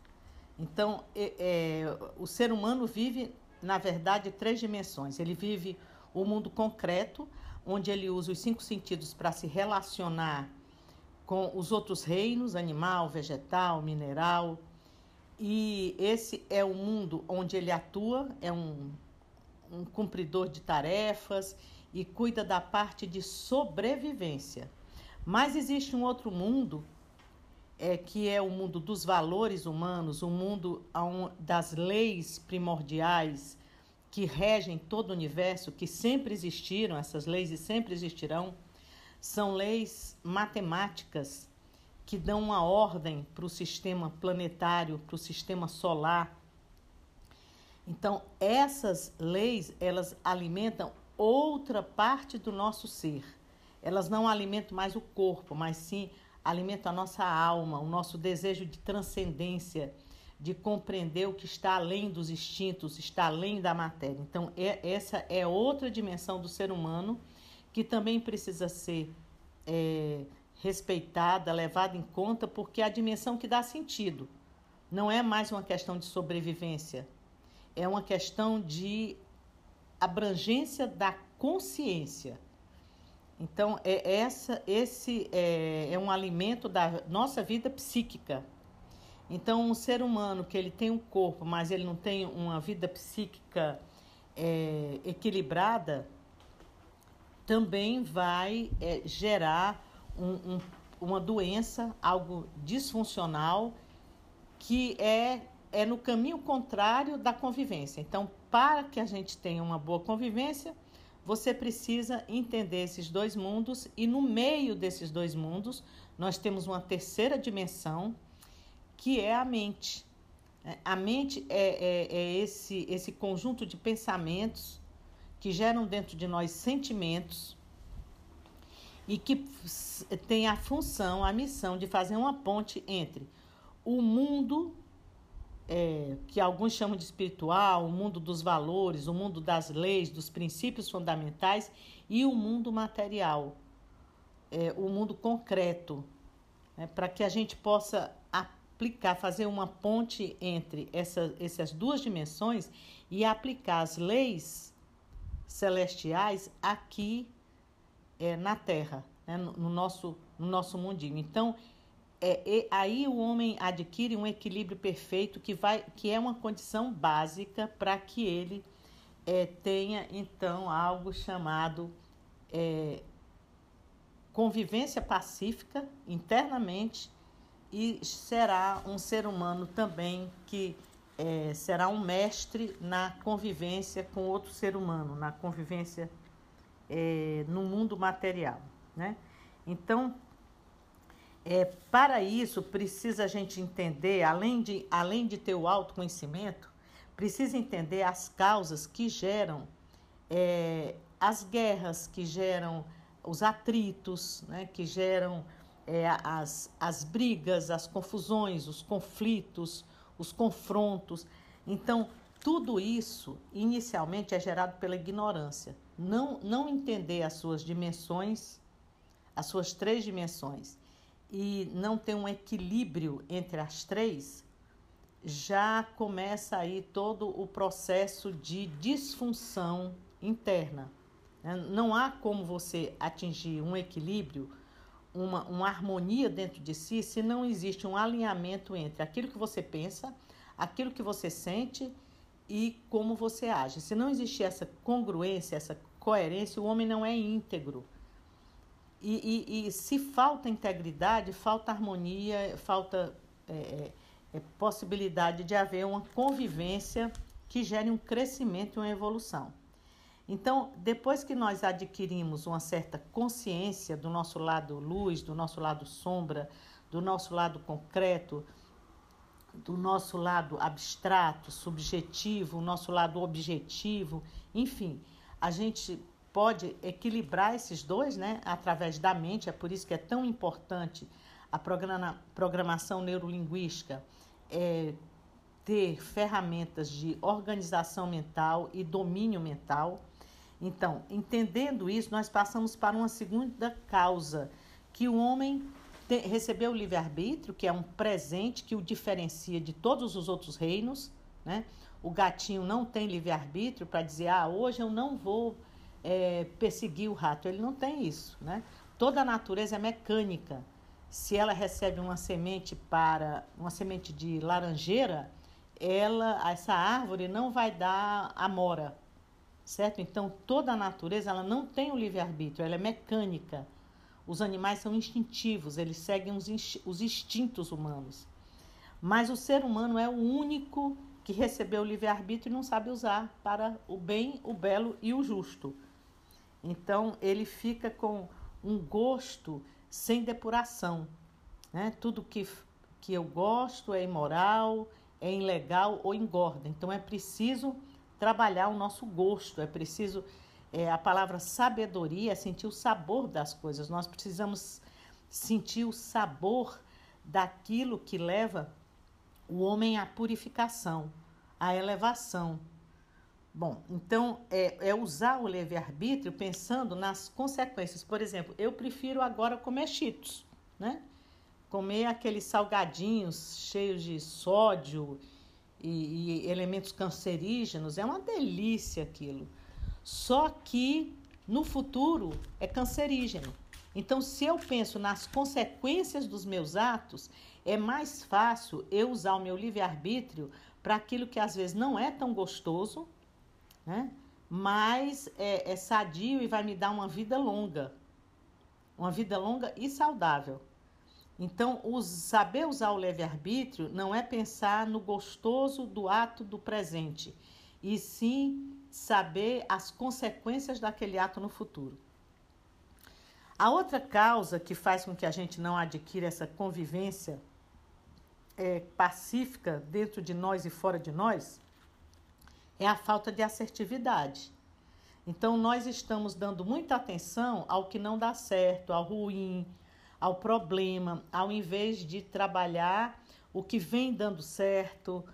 Então, é, é, o ser humano vive, na verdade, três dimensões. Ele vive o mundo concreto, onde ele usa os cinco sentidos para se relacionar com os outros reinos, animal, vegetal, mineral. E esse é o mundo onde ele atua, é um, um cumpridor de tarefas e cuida da parte de sobrevivência. Mas existe um outro mundo, é, que é o mundo dos valores humanos, o mundo das leis primordiais, que regem todo o universo, que sempre existiram, essas leis e sempre existirão, são leis matemáticas que dão uma ordem para o sistema planetário, para o sistema solar. Então, essas leis, elas alimentam outra parte do nosso ser. Elas não alimentam mais o corpo, mas sim alimentam a nossa alma, o nosso desejo de transcendência, de compreender o que está além dos instintos, está além da matéria. Então, é, essa é outra dimensão do ser humano que também precisa ser é, respeitada, levada em conta, porque é a dimensão que dá sentido. Não é mais uma questão de sobrevivência, é uma questão de abrangência da consciência. Então, é essa, esse é, é um alimento da nossa vida psíquica. Então, um ser humano que ele tem um corpo, mas ele não tem uma vida psíquica é, equilibrada, também vai é, gerar um, um, uma doença, algo disfuncional, que é, é no caminho contrário da convivência. Então, para que a gente tenha uma boa convivência, você precisa entender esses dois mundos, e no meio desses dois mundos, nós temos uma terceira dimensão que é a mente. É, a mente é, é, é esse, esse conjunto de pensamentos que geram dentro de nós sentimentos e que tem a função, a missão de fazer uma ponte entre o mundo é, que alguns chamam de espiritual, o mundo dos valores, o mundo das leis, dos princípios fundamentais e o mundo material, é, o mundo concreto, né, para que a gente possa aplicar, fazer uma ponte entre essa, essas duas dimensões e aplicar as leis celestiais aqui é, na Terra, né, no, no, nosso, no nosso mundinho. Então, é, aí o homem adquire um equilíbrio perfeito que, vai, que é uma condição básica para que ele é, tenha então algo chamado é, convivência pacífica internamente e será um ser humano também que é, será um mestre na convivência com outro ser humano, na convivência é, no mundo material. Né? Então, é, para isso, precisa a gente entender, além de, além de ter o autoconhecimento, precisa entender as causas que geram é, as guerras, que geram os atritos, né, que geram é, as, as brigas, as confusões, os conflitos, os confrontos. Então, tudo isso inicialmente é gerado pela ignorância. Não, não entender as suas dimensões, as suas três dimensões e não tem um equilíbrio entre as três, já começa aí todo o processo de disfunção interna. Né? Não há como você atingir um equilíbrio, uma, uma harmonia dentro de si, se não existe um alinhamento entre aquilo que você pensa, aquilo que você sente e como você age. Se não existir essa congruência, essa coerência, o homem não é íntegro. E, e, e se falta integridade, falta harmonia, falta é, é, é, possibilidade de haver uma convivência que gere um crescimento e uma evolução. Então, depois que nós adquirimos uma certa consciência do nosso lado luz, do nosso lado sombra, do nosso lado concreto, do nosso lado abstrato, subjetivo, o nosso lado objetivo, enfim, a gente pode equilibrar esses dois, né, através da mente. É por isso que é tão importante a programa, programação neurolinguística é, ter ferramentas de organização mental e domínio mental. Então, entendendo isso, nós passamos para uma segunda causa, que o homem te, recebeu o livre-arbítrio, que é um presente que o diferencia de todos os outros reinos. Né? O gatinho não tem livre-arbítrio para dizer, ah, hoje eu não vou é, perseguir o rato. Ele não tem isso, né? Toda a natureza é mecânica. Se ela recebe uma semente para uma semente de laranjeira, ela, essa árvore não vai dar amora, certo? Então toda a natureza ela não tem o livre arbítrio, ela é mecânica. Os animais são instintivos, eles seguem os, os instintos humanos. Mas o ser humano é o único que recebeu o livre arbítrio e não sabe usar para o bem, o belo e o justo. Então ele fica com um gosto sem depuração. Né? Tudo que, que eu gosto é imoral, é ilegal ou engorda. Então é preciso trabalhar o nosso gosto, é preciso. É, a palavra sabedoria é sentir o sabor das coisas. Nós precisamos sentir o sabor daquilo que leva o homem à purificação, à elevação. Bom, então é, é usar o livre-arbítrio pensando nas consequências. Por exemplo, eu prefiro agora comer cheetos, né? Comer aqueles salgadinhos cheios de sódio e, e elementos cancerígenos. É uma delícia aquilo. Só que no futuro é cancerígeno. Então, se eu penso nas consequências dos meus atos, é mais fácil eu usar o meu livre-arbítrio para aquilo que às vezes não é tão gostoso, né? mas é, é sadio e vai me dar uma vida longa. Uma vida longa e saudável. Então, saber usar o livre-arbítrio não é pensar no gostoso do ato do presente, e sim saber as consequências daquele ato no futuro. A outra causa que faz com que a gente não adquira essa convivência é, pacífica dentro de nós e fora de nós é a falta de assertividade. Então, nós estamos dando muita atenção ao que não dá certo, ao ruim, ao problema, ao invés de trabalhar o que vem dando certo,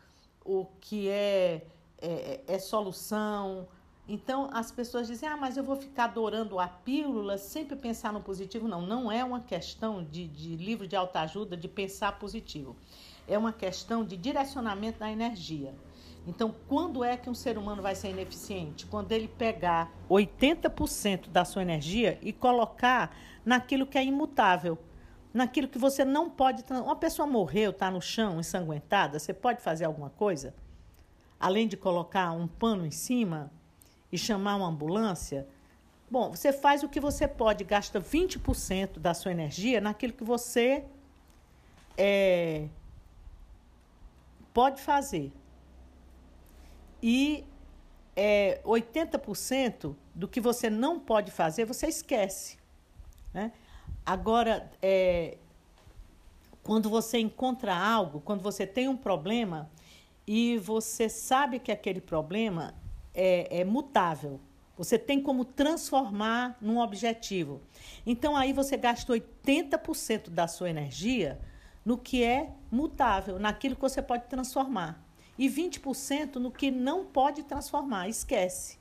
o que é, é, é solução. Então as pessoas dizem, ah, mas eu vou ficar adorando a pílula, sempre pensar no positivo. Não, não é uma questão de, de livro de autoajuda de pensar positivo. É uma questão de direcionamento da energia. Então, quando é que um ser humano vai ser ineficiente? Quando ele pegar 80% da sua energia e colocar naquilo que é imutável, naquilo que você não pode. Uma pessoa morreu, está no chão, ensanguentada, você pode fazer alguma coisa? Além de colocar um pano em cima e chamar uma ambulância? Bom, você faz o que você pode, gasta 20% da sua energia naquilo que você é, pode fazer. E é, 80% do que você não pode fazer, você esquece. Né? Agora, é, quando você encontra algo, quando você tem um problema e você sabe que aquele problema é, é mutável, você tem como transformar num objetivo. Então, aí você gasta 80% da sua energia no que é mutável, naquilo que você pode transformar e 20% no que não pode transformar, esquece.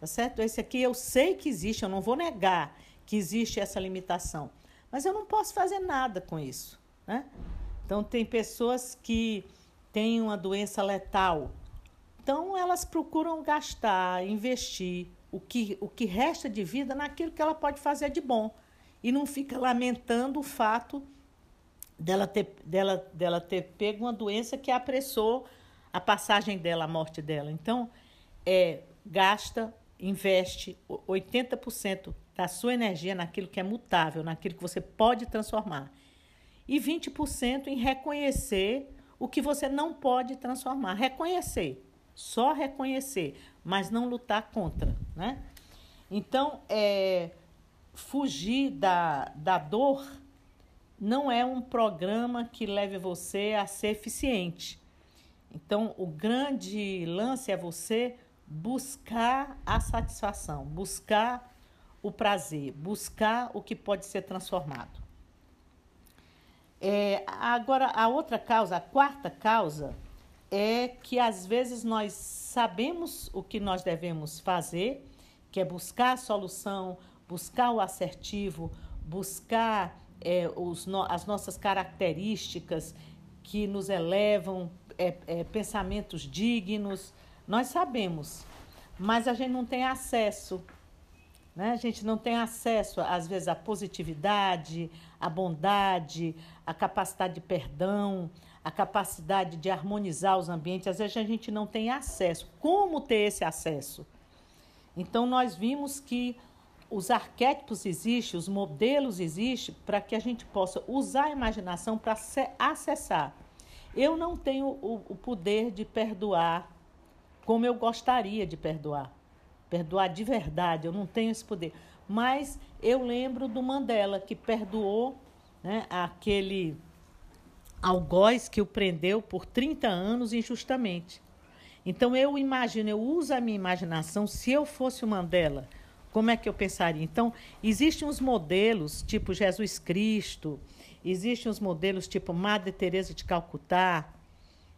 Tá certo? Esse aqui eu sei que existe, eu não vou negar que existe essa limitação, mas eu não posso fazer nada com isso, né? Então tem pessoas que têm uma doença letal. Então elas procuram gastar, investir o que, o que resta de vida naquilo que ela pode fazer de bom e não fica lamentando o fato dela ter, dela, dela ter pego uma doença que apressou a passagem dela, a morte dela. Então, é, gasta, investe 80% da sua energia naquilo que é mutável, naquilo que você pode transformar. E 20% em reconhecer o que você não pode transformar. Reconhecer, só reconhecer, mas não lutar contra. Né? Então, é, fugir da, da dor não é um programa que leve você a ser eficiente. Então, o grande lance é você buscar a satisfação, buscar o prazer, buscar o que pode ser transformado. É, agora, a outra causa, a quarta causa, é que às vezes nós sabemos o que nós devemos fazer, que é buscar a solução, buscar o assertivo, buscar é, os, as nossas características que nos elevam é, é, pensamentos dignos, nós sabemos, mas a gente não tem acesso. Né? A gente não tem acesso, às vezes, à positividade, à bondade, à capacidade de perdão, à capacidade de harmonizar os ambientes. Às vezes a gente não tem acesso. Como ter esse acesso? Então, nós vimos que os arquétipos existem, os modelos existem, para que a gente possa usar a imaginação para acessar eu não tenho o, o poder de perdoar como eu gostaria de perdoar. Perdoar de verdade, eu não tenho esse poder. Mas eu lembro do Mandela, que perdoou né, aquele algoz que o prendeu por 30 anos injustamente. Então eu imagino, eu uso a minha imaginação, se eu fosse o Mandela, como é que eu pensaria? Então, existem uns modelos, tipo Jesus Cristo, Existem os modelos tipo Madre Teresa de Calcutá,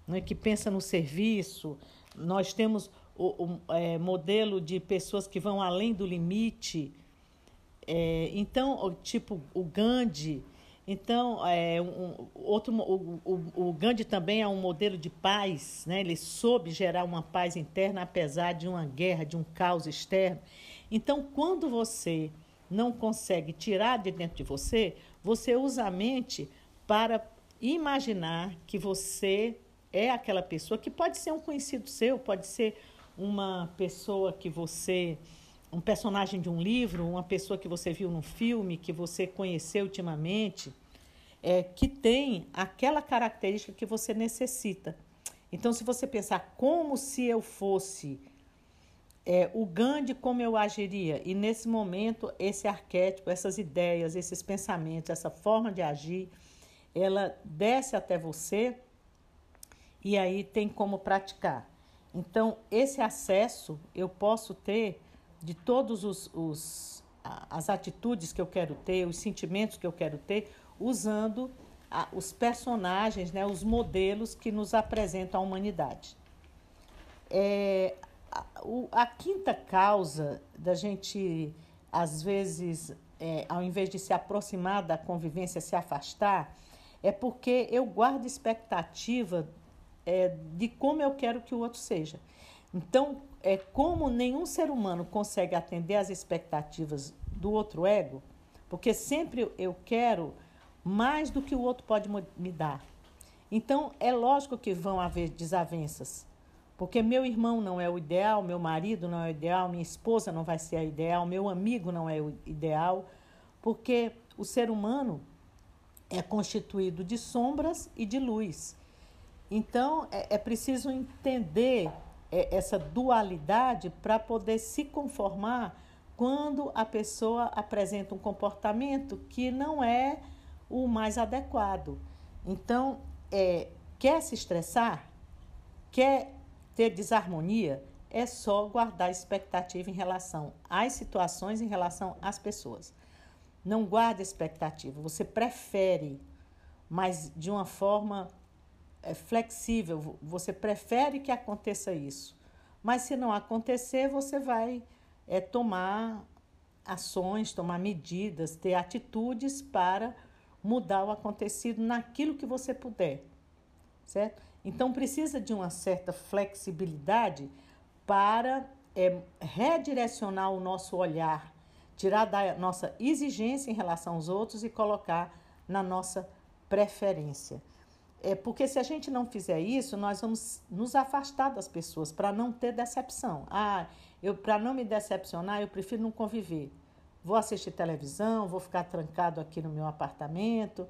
né, que pensa no serviço. Nós temos o, o é, modelo de pessoas que vão além do limite. É, então, tipo o Gandhi. Então, é, um, outro, o, o, o, Gandhi também é um modelo de paz, né? ele soube gerar uma paz interna apesar de uma guerra, de um caos externo. Então, quando você não consegue tirar de dentro de você, você usa a mente para imaginar que você é aquela pessoa que pode ser um conhecido seu, pode ser uma pessoa que você um personagem de um livro, uma pessoa que você viu num filme, que você conheceu ultimamente, é, que tem aquela característica que você necessita. Então, se você pensar como se eu fosse é, o Gandhi, como eu agiria? E nesse momento, esse arquétipo, essas ideias, esses pensamentos, essa forma de agir, ela desce até você e aí tem como praticar. Então, esse acesso eu posso ter de todos os, os as atitudes que eu quero ter, os sentimentos que eu quero ter, usando a, os personagens, né, os modelos que nos apresentam a humanidade. É, a, o, a quinta causa da gente, às vezes, é, ao invés de se aproximar da convivência, se afastar, é porque eu guardo expectativa é, de como eu quero que o outro seja. Então, é como nenhum ser humano consegue atender às expectativas do outro ego, porque sempre eu quero mais do que o outro pode me dar. Então, é lógico que vão haver desavenças, porque meu irmão não é o ideal, meu marido não é o ideal, minha esposa não vai ser a ideal, meu amigo não é o ideal, porque o ser humano é constituído de sombras e de luz. Então, é, é preciso entender é, essa dualidade para poder se conformar quando a pessoa apresenta um comportamento que não é o mais adequado. Então, é, quer se estressar? Quer ter desarmonia? É só guardar expectativa em relação às situações, em relação às pessoas. Não guarde expectativa. Você prefere, mas de uma forma é, flexível. Você prefere que aconteça isso. Mas se não acontecer, você vai é, tomar ações, tomar medidas, ter atitudes para mudar o acontecido naquilo que você puder, certo? Então precisa de uma certa flexibilidade para é, redirecionar o nosso olhar, tirar da nossa exigência em relação aos outros e colocar na nossa preferência. É porque se a gente não fizer isso, nós vamos nos afastar das pessoas para não ter decepção. Ah, eu para não me decepcionar, eu prefiro não conviver. Vou assistir televisão, vou ficar trancado aqui no meu apartamento,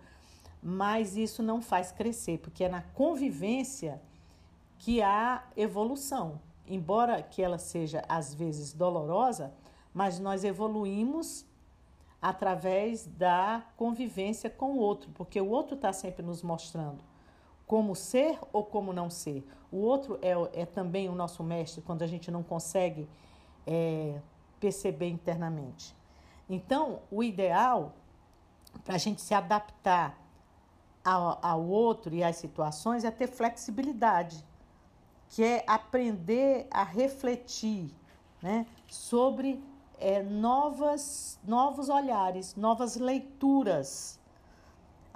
mas isso não faz crescer, porque é na convivência que há evolução. Embora que ela seja às vezes dolorosa, mas nós evoluímos através da convivência com o outro, porque o outro está sempre nos mostrando como ser ou como não ser. O outro é, é também o nosso mestre quando a gente não consegue é, perceber internamente. Então, o ideal para a gente se adaptar ao, ao outro e às situações é ter flexibilidade, que é aprender a refletir né, sobre é, novas, novos olhares, novas leituras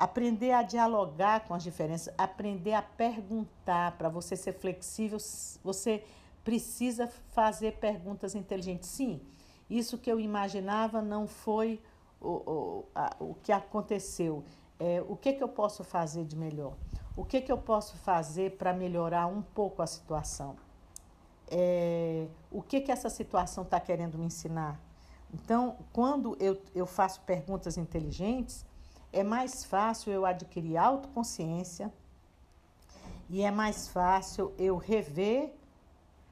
aprender a dialogar com as diferenças, aprender a perguntar. Para você ser flexível, você precisa fazer perguntas inteligentes. Sim, isso que eu imaginava não foi o, o, a, o que aconteceu. É, o que, que eu posso fazer de melhor? O que, que eu posso fazer para melhorar um pouco a situação? É, o que, que essa situação está querendo me ensinar? Então, quando eu, eu faço perguntas inteligentes, é mais fácil eu adquirir autoconsciência e é mais fácil eu rever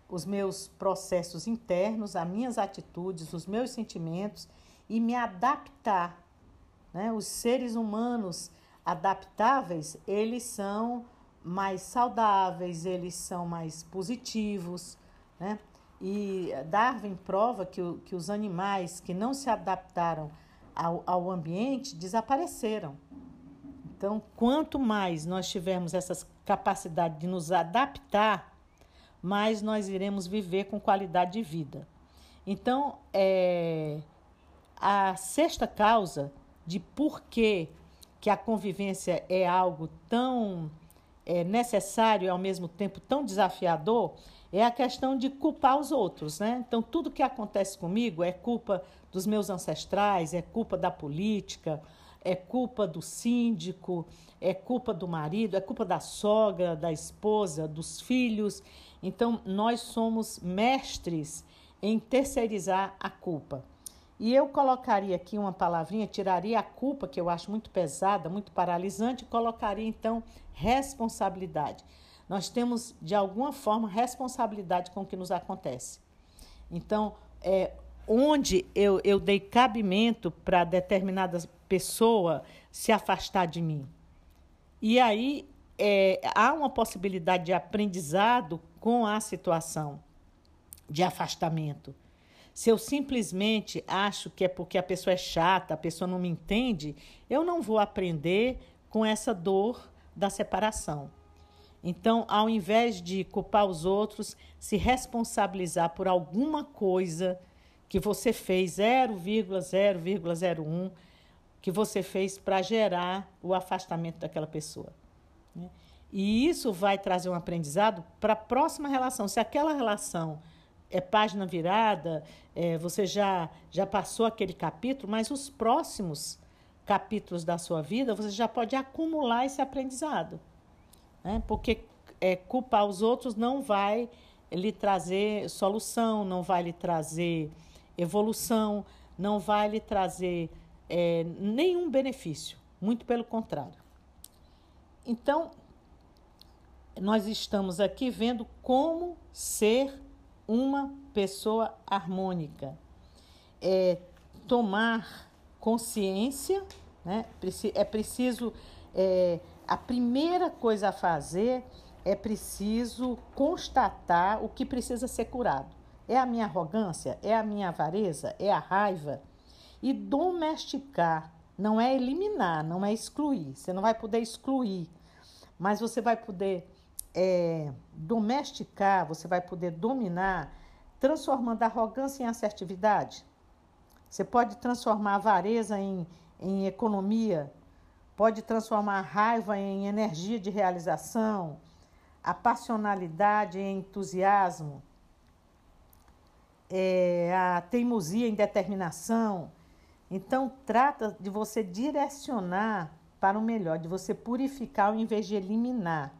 os meus processos internos, as minhas atitudes, os meus sentimentos e me adaptar. Né? Os seres humanos adaptáveis, eles são mais saudáveis, eles são mais positivos. Né? E Darwin prova que, que os animais que não se adaptaram ao, ao ambiente desapareceram. Então, quanto mais nós tivermos essa capacidade de nos adaptar, mais nós iremos viver com qualidade de vida. Então, é, a sexta causa de por que, que a convivência é algo tão é, necessário e ao mesmo tempo tão desafiador é a questão de culpar os outros, né? Então, tudo que acontece comigo é culpa dos meus ancestrais, é culpa da política, é culpa do síndico, é culpa do marido, é culpa da sogra, da esposa, dos filhos. Então, nós somos mestres em terceirizar a culpa. E eu colocaria aqui uma palavrinha, tiraria a culpa, que eu acho muito pesada, muito paralisante, e colocaria então responsabilidade. Nós temos, de alguma forma, responsabilidade com o que nos acontece. Então, é, onde eu, eu dei cabimento para determinada pessoa se afastar de mim. E aí é, há uma possibilidade de aprendizado com a situação de afastamento. Se eu simplesmente acho que é porque a pessoa é chata, a pessoa não me entende, eu não vou aprender com essa dor da separação. Então, ao invés de culpar os outros, se responsabilizar por alguma coisa que você fez 0,0,01 que você fez para gerar o afastamento daquela pessoa. Né? E isso vai trazer um aprendizado para a próxima relação. Se aquela relação é página virada, é, você já, já passou aquele capítulo, mas os próximos capítulos da sua vida, você já pode acumular esse aprendizado. Né? Porque é, culpar os outros não vai lhe trazer solução, não vai lhe trazer evolução, não vai lhe trazer é, nenhum benefício, muito pelo contrário. Então, nós estamos aqui vendo como ser uma pessoa harmônica. É tomar consciência, né? é preciso. É, a primeira coisa a fazer é preciso constatar o que precisa ser curado. É a minha arrogância? É a minha avareza? É a raiva? E domesticar não é eliminar, não é excluir. Você não vai poder excluir, mas você vai poder é, domesticar, você vai poder dominar, transformando a arrogância em assertividade. Você pode transformar a avareza em, em economia, pode transformar a raiva em energia de realização, a passionalidade em entusiasmo, é, a teimosia em determinação. Então, trata de você direcionar para o melhor, de você purificar ao invés de eliminar.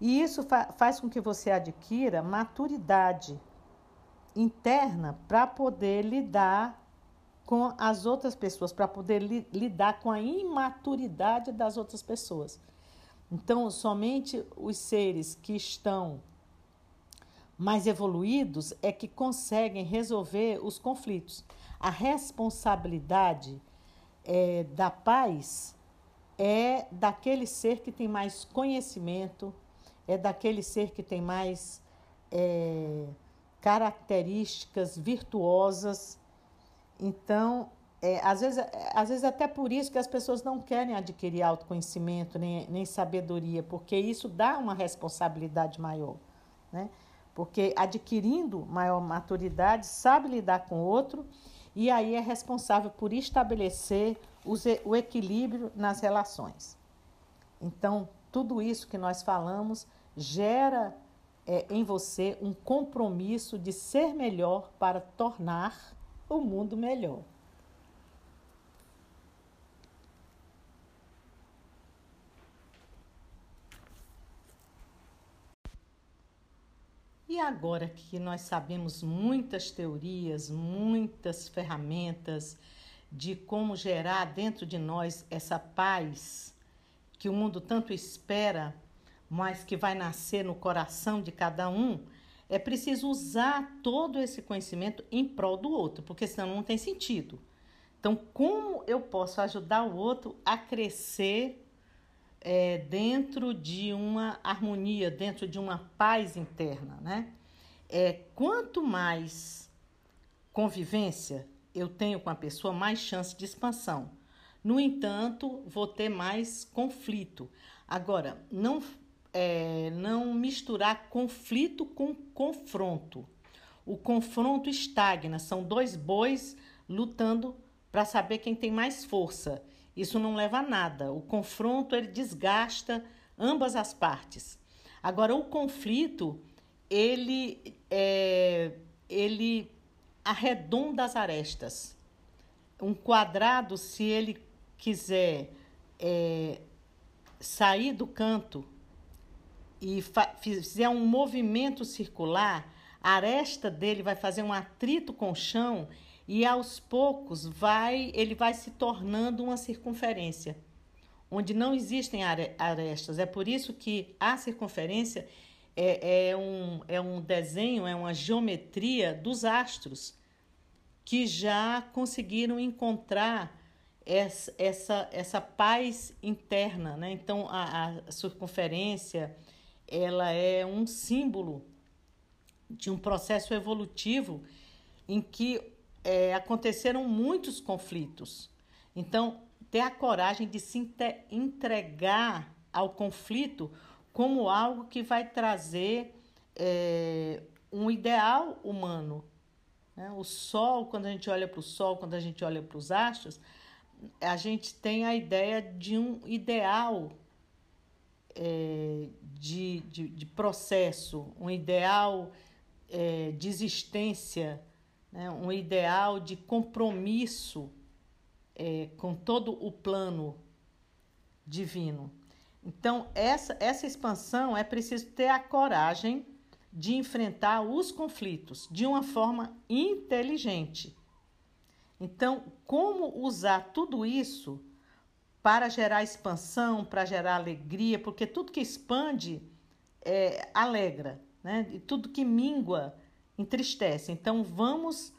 E isso fa faz com que você adquira maturidade interna para poder lidar com as outras pessoas, para poder li lidar com a imaturidade das outras pessoas. Então, somente os seres que estão mais evoluídos é que conseguem resolver os conflitos. A responsabilidade é, da paz é daquele ser que tem mais conhecimento, é daquele ser que tem mais é, características virtuosas. Então, é, às, vezes, às vezes até por isso que as pessoas não querem adquirir autoconhecimento nem, nem sabedoria, porque isso dá uma responsabilidade maior. Né? Porque adquirindo maior maturidade, sabe lidar com o outro e aí é responsável por estabelecer o equilíbrio nas relações. Então, tudo isso que nós falamos gera é, em você um compromisso de ser melhor para tornar o mundo melhor. E agora que nós sabemos muitas teorias, muitas ferramentas de como gerar dentro de nós essa paz que o mundo tanto espera mas que vai nascer no coração de cada um, é preciso usar todo esse conhecimento em prol do outro, porque senão não tem sentido. Então, como eu posso ajudar o outro a crescer é, dentro de uma harmonia, dentro de uma paz interna, né? É, quanto mais convivência eu tenho com a pessoa, mais chance de expansão. No entanto, vou ter mais conflito. Agora, não é, não misturar conflito com confronto. O confronto estagna, são dois bois lutando para saber quem tem mais força. Isso não leva a nada. O confronto ele desgasta ambas as partes. Agora o conflito ele é, ele arredonda as arestas. Um quadrado, se ele quiser é, sair do canto e fizer um movimento circular, a aresta dele vai fazer um atrito com o chão e aos poucos vai ele vai se tornando uma circunferência, onde não existem arestas. É por isso que a circunferência é, é, um, é um desenho, é uma geometria dos astros que já conseguiram encontrar essa, essa, essa paz interna. Né? Então, a, a circunferência ela é um símbolo de um processo evolutivo em que é, aconteceram muitos conflitos. Então, ter a coragem de se entregar ao conflito como algo que vai trazer é, um ideal humano. Né? O sol, quando a gente olha para o sol, quando a gente olha para os astros, a gente tem a ideia de um ideal é, de, de, de, processo, um ideal é, de existência, né? um ideal de compromisso é, com todo o plano divino. Então, essa, essa expansão é preciso ter a coragem de enfrentar os conflitos de uma forma inteligente. Então, como usar tudo isso para gerar expansão, para gerar alegria, porque tudo que expande é, alegra, né? E tudo que mingua entristece. Então, vamos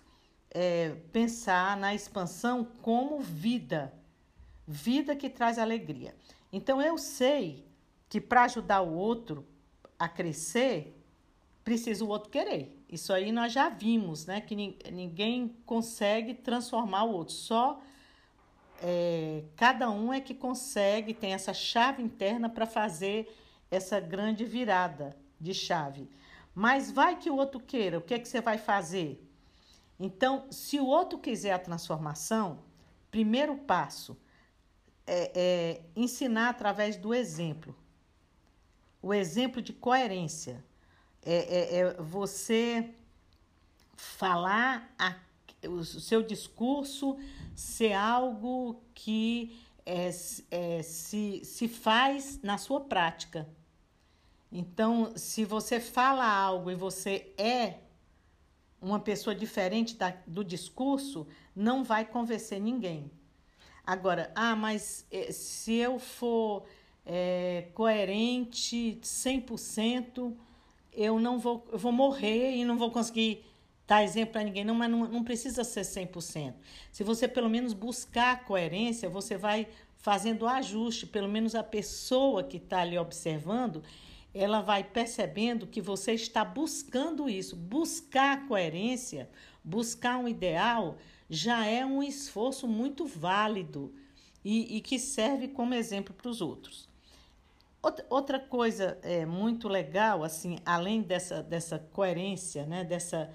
é, pensar na expansão como vida, vida que traz alegria. Então eu sei que para ajudar o outro a crescer, precisa o outro querer. Isso aí nós já vimos, né? Que ninguém consegue transformar o outro, só é, cada um é que consegue, tem essa chave interna para fazer essa grande virada de chave. Mas vai que o outro queira, o que, é que você vai fazer? Então, se o outro quiser a transformação, primeiro passo é, é ensinar através do exemplo. O exemplo de coerência. É, é, é você falar a, o seu discurso ser algo que é, é, se, se faz na sua prática. Então, se você fala algo e você é uma pessoa diferente da, do discurso, não vai convencer ninguém. Agora, ah, mas eh, se eu for é, coerente 100%, eu não vou, eu vou morrer e não vou conseguir dar exemplo para ninguém. Não, mas não, não precisa ser 100%. Se você pelo menos buscar a coerência, você vai fazendo o ajuste, pelo menos a pessoa que está ali observando, ela vai percebendo que você está buscando isso. Buscar coerência, buscar um ideal, já é um esforço muito válido e, e que serve como exemplo para os outros. Outra coisa é, muito legal, assim, além dessa, dessa coerência, né, dessa,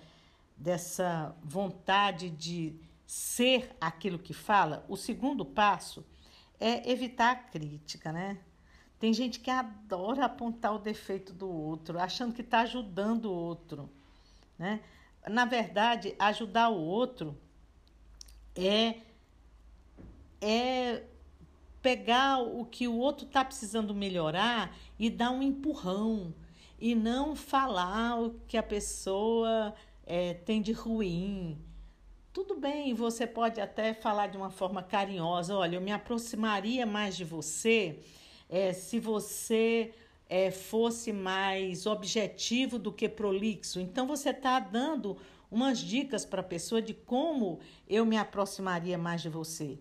dessa vontade de ser aquilo que fala, o segundo passo é evitar a crítica, né? Tem gente que adora apontar o defeito do outro, achando que está ajudando o outro. Né? Na verdade, ajudar o outro é, é pegar o que o outro está precisando melhorar e dar um empurrão. E não falar o que a pessoa é, tem de ruim. Tudo bem, você pode até falar de uma forma carinhosa: olha, eu me aproximaria mais de você é, se você é, fosse mais objetivo do que prolixo. Então, você está dando umas dicas para a pessoa de como eu me aproximaria mais de você.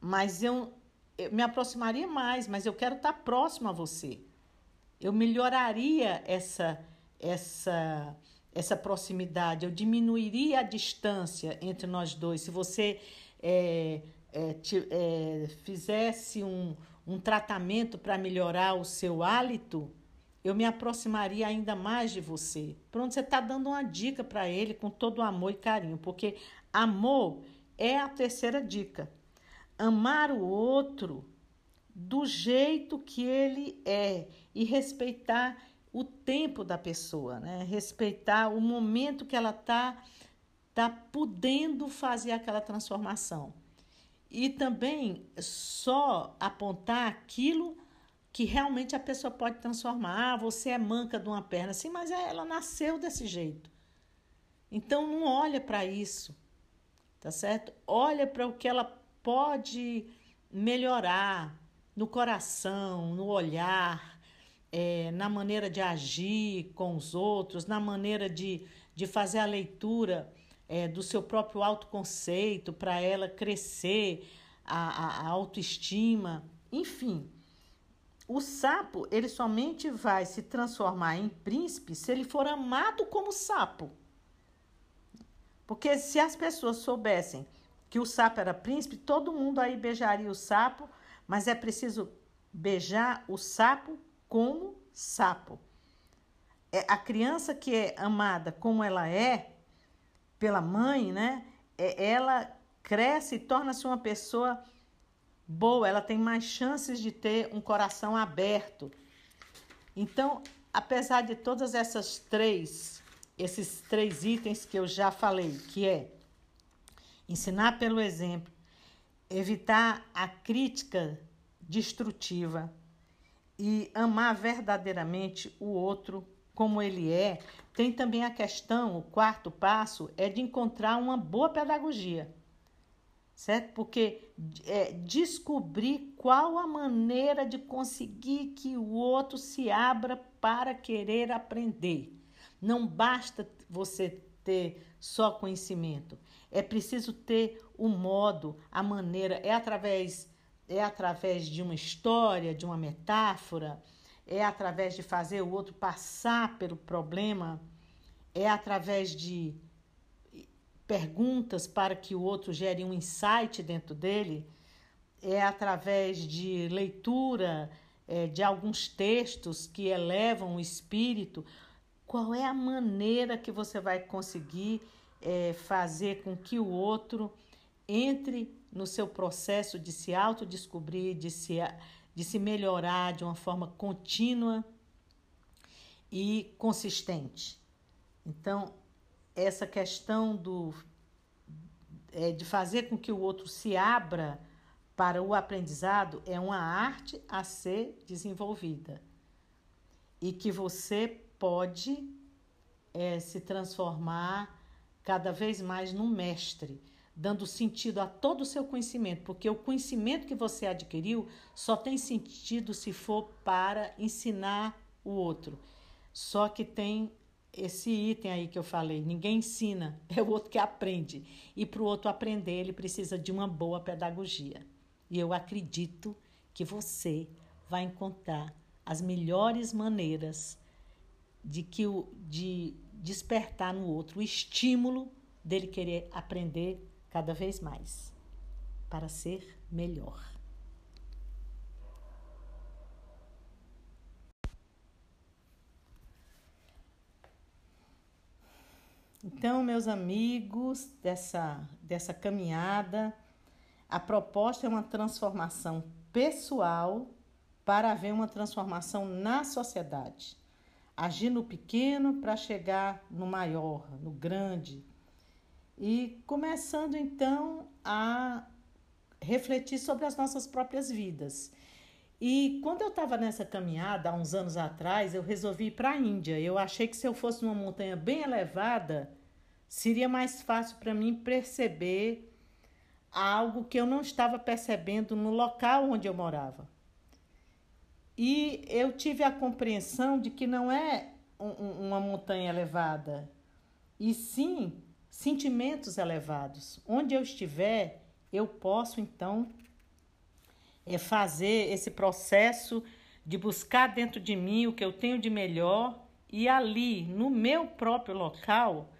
Mas eu, eu me aproximaria mais, mas eu quero estar tá próximo a você. Eu melhoraria essa, essa, essa proximidade, eu diminuiria a distância entre nós dois. Se você é, é, te, é, fizesse um, um tratamento para melhorar o seu hálito, eu me aproximaria ainda mais de você. Pronto, você está dando uma dica para ele com todo amor e carinho, porque amor é a terceira dica. Amar o outro do jeito que ele é e respeitar o tempo da pessoa, né? Respeitar o momento que ela está tá podendo fazer aquela transformação e também só apontar aquilo que realmente a pessoa pode transformar. Ah, você é manca de uma perna, sim, mas ela nasceu desse jeito. Então não olha para isso, tá certo? Olha para o que ela pode melhorar no coração, no olhar, é, na maneira de agir com os outros, na maneira de, de fazer a leitura é, do seu próprio autoconceito, para ela crescer a, a, autoestima, enfim. O sapo, ele somente vai se transformar em príncipe se ele for amado como sapo. Porque se as pessoas soubessem que o sapo era príncipe, todo mundo aí beijaria o sapo, mas é preciso beijar o sapo como sapo. É, a criança que é amada como ela é, pela mãe, né? É, ela cresce e torna-se uma pessoa boa, ela tem mais chances de ter um coração aberto. Então, apesar de todas essas três, esses três itens que eu já falei, que é ensinar pelo exemplo, evitar a crítica destrutiva e amar verdadeiramente o outro como ele é, tem também a questão, o quarto passo é de encontrar uma boa pedagogia, certo? Porque é descobrir qual a maneira de conseguir que o outro se abra para querer aprender. Não basta você ter só conhecimento, é preciso ter o modo, a maneira, é através é através de uma história, de uma metáfora, é através de fazer o outro passar pelo problema, é através de perguntas para que o outro gere um insight dentro dele, é através de leitura é, de alguns textos que elevam o espírito. Qual é a maneira que você vai conseguir é, fazer com que o outro entre no seu processo de se autodescobrir, de se de se melhorar de uma forma contínua e consistente. Então, essa questão do, é, de fazer com que o outro se abra para o aprendizado é uma arte a ser desenvolvida e que você pode é, se transformar cada vez mais num mestre dando sentido a todo o seu conhecimento, porque o conhecimento que você adquiriu só tem sentido se for para ensinar o outro. Só que tem esse item aí que eu falei: ninguém ensina, <laughs> é o outro que aprende. E para o outro aprender, ele precisa de uma boa pedagogia. E eu acredito que você vai encontrar as melhores maneiras de que o de despertar no outro o estímulo dele querer aprender cada vez mais para ser melhor. Então, meus amigos, dessa, dessa caminhada, a proposta é uma transformação pessoal para haver uma transformação na sociedade. Agir no pequeno para chegar no maior, no grande, e começando então a refletir sobre as nossas próprias vidas. E quando eu estava nessa caminhada, há uns anos atrás, eu resolvi ir para a Índia. Eu achei que se eu fosse numa montanha bem elevada, seria mais fácil para mim perceber algo que eu não estava percebendo no local onde eu morava. E eu tive a compreensão de que não é um, uma montanha elevada, e sim sentimentos elevados. Onde eu estiver, eu posso então é, fazer esse processo de buscar dentro de mim o que eu tenho de melhor e ali, no meu próprio local,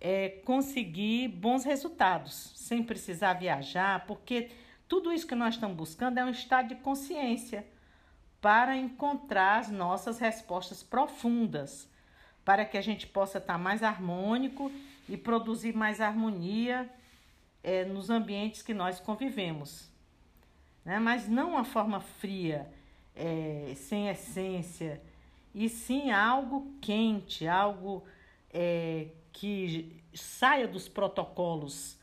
é, conseguir bons resultados, sem precisar viajar, porque tudo isso que nós estamos buscando é um estado de consciência para encontrar as nossas respostas profundas, para que a gente possa estar mais harmônico e produzir mais harmonia é, nos ambientes que nós convivemos. Né? Mas não uma forma fria, é, sem essência, e sim algo quente, algo é, que saia dos protocolos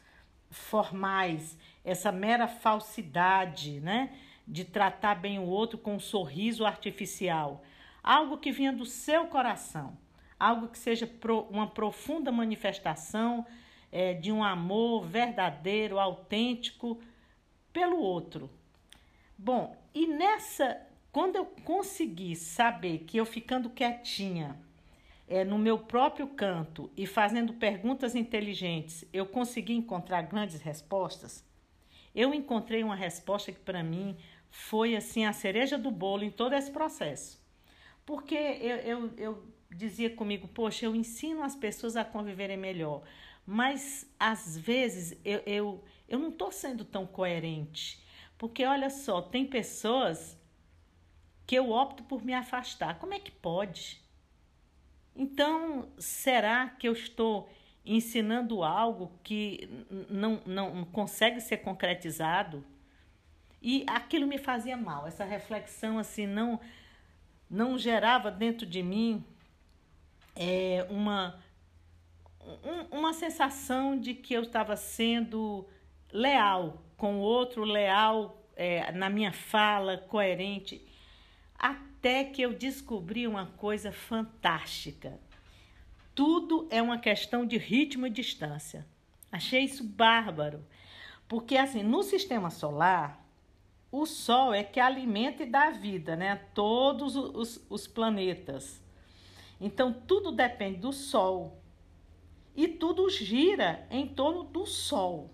formais, essa mera falsidade, né? De tratar bem o outro com um sorriso artificial. Algo que vinha do seu coração algo que seja pro, uma profunda manifestação é, de um amor verdadeiro, autêntico pelo outro. Bom, e nessa, quando eu consegui saber que eu ficando quietinha, é, no meu próprio canto e fazendo perguntas inteligentes, eu consegui encontrar grandes respostas. Eu encontrei uma resposta que para mim foi assim a cereja do bolo em todo esse processo. Porque eu, eu, eu dizia comigo: Poxa, eu ensino as pessoas a conviverem melhor, mas às vezes eu, eu, eu não estou sendo tão coerente. Porque olha só, tem pessoas que eu opto por me afastar. Como é que pode? Então, será que eu estou ensinando algo que não, não consegue ser concretizado? E aquilo me fazia mal, essa reflexão assim não não gerava dentro de mim é, uma, um, uma sensação de que eu estava sendo leal com o outro, leal é, na minha fala, coerente, até que eu descobri uma coisa fantástica. Tudo é uma questão de ritmo e distância. Achei isso bárbaro, porque assim, no sistema solar, o Sol é que alimenta e dá vida, né? Todos os, os planetas. Então, tudo depende do Sol. E tudo gira em torno do Sol.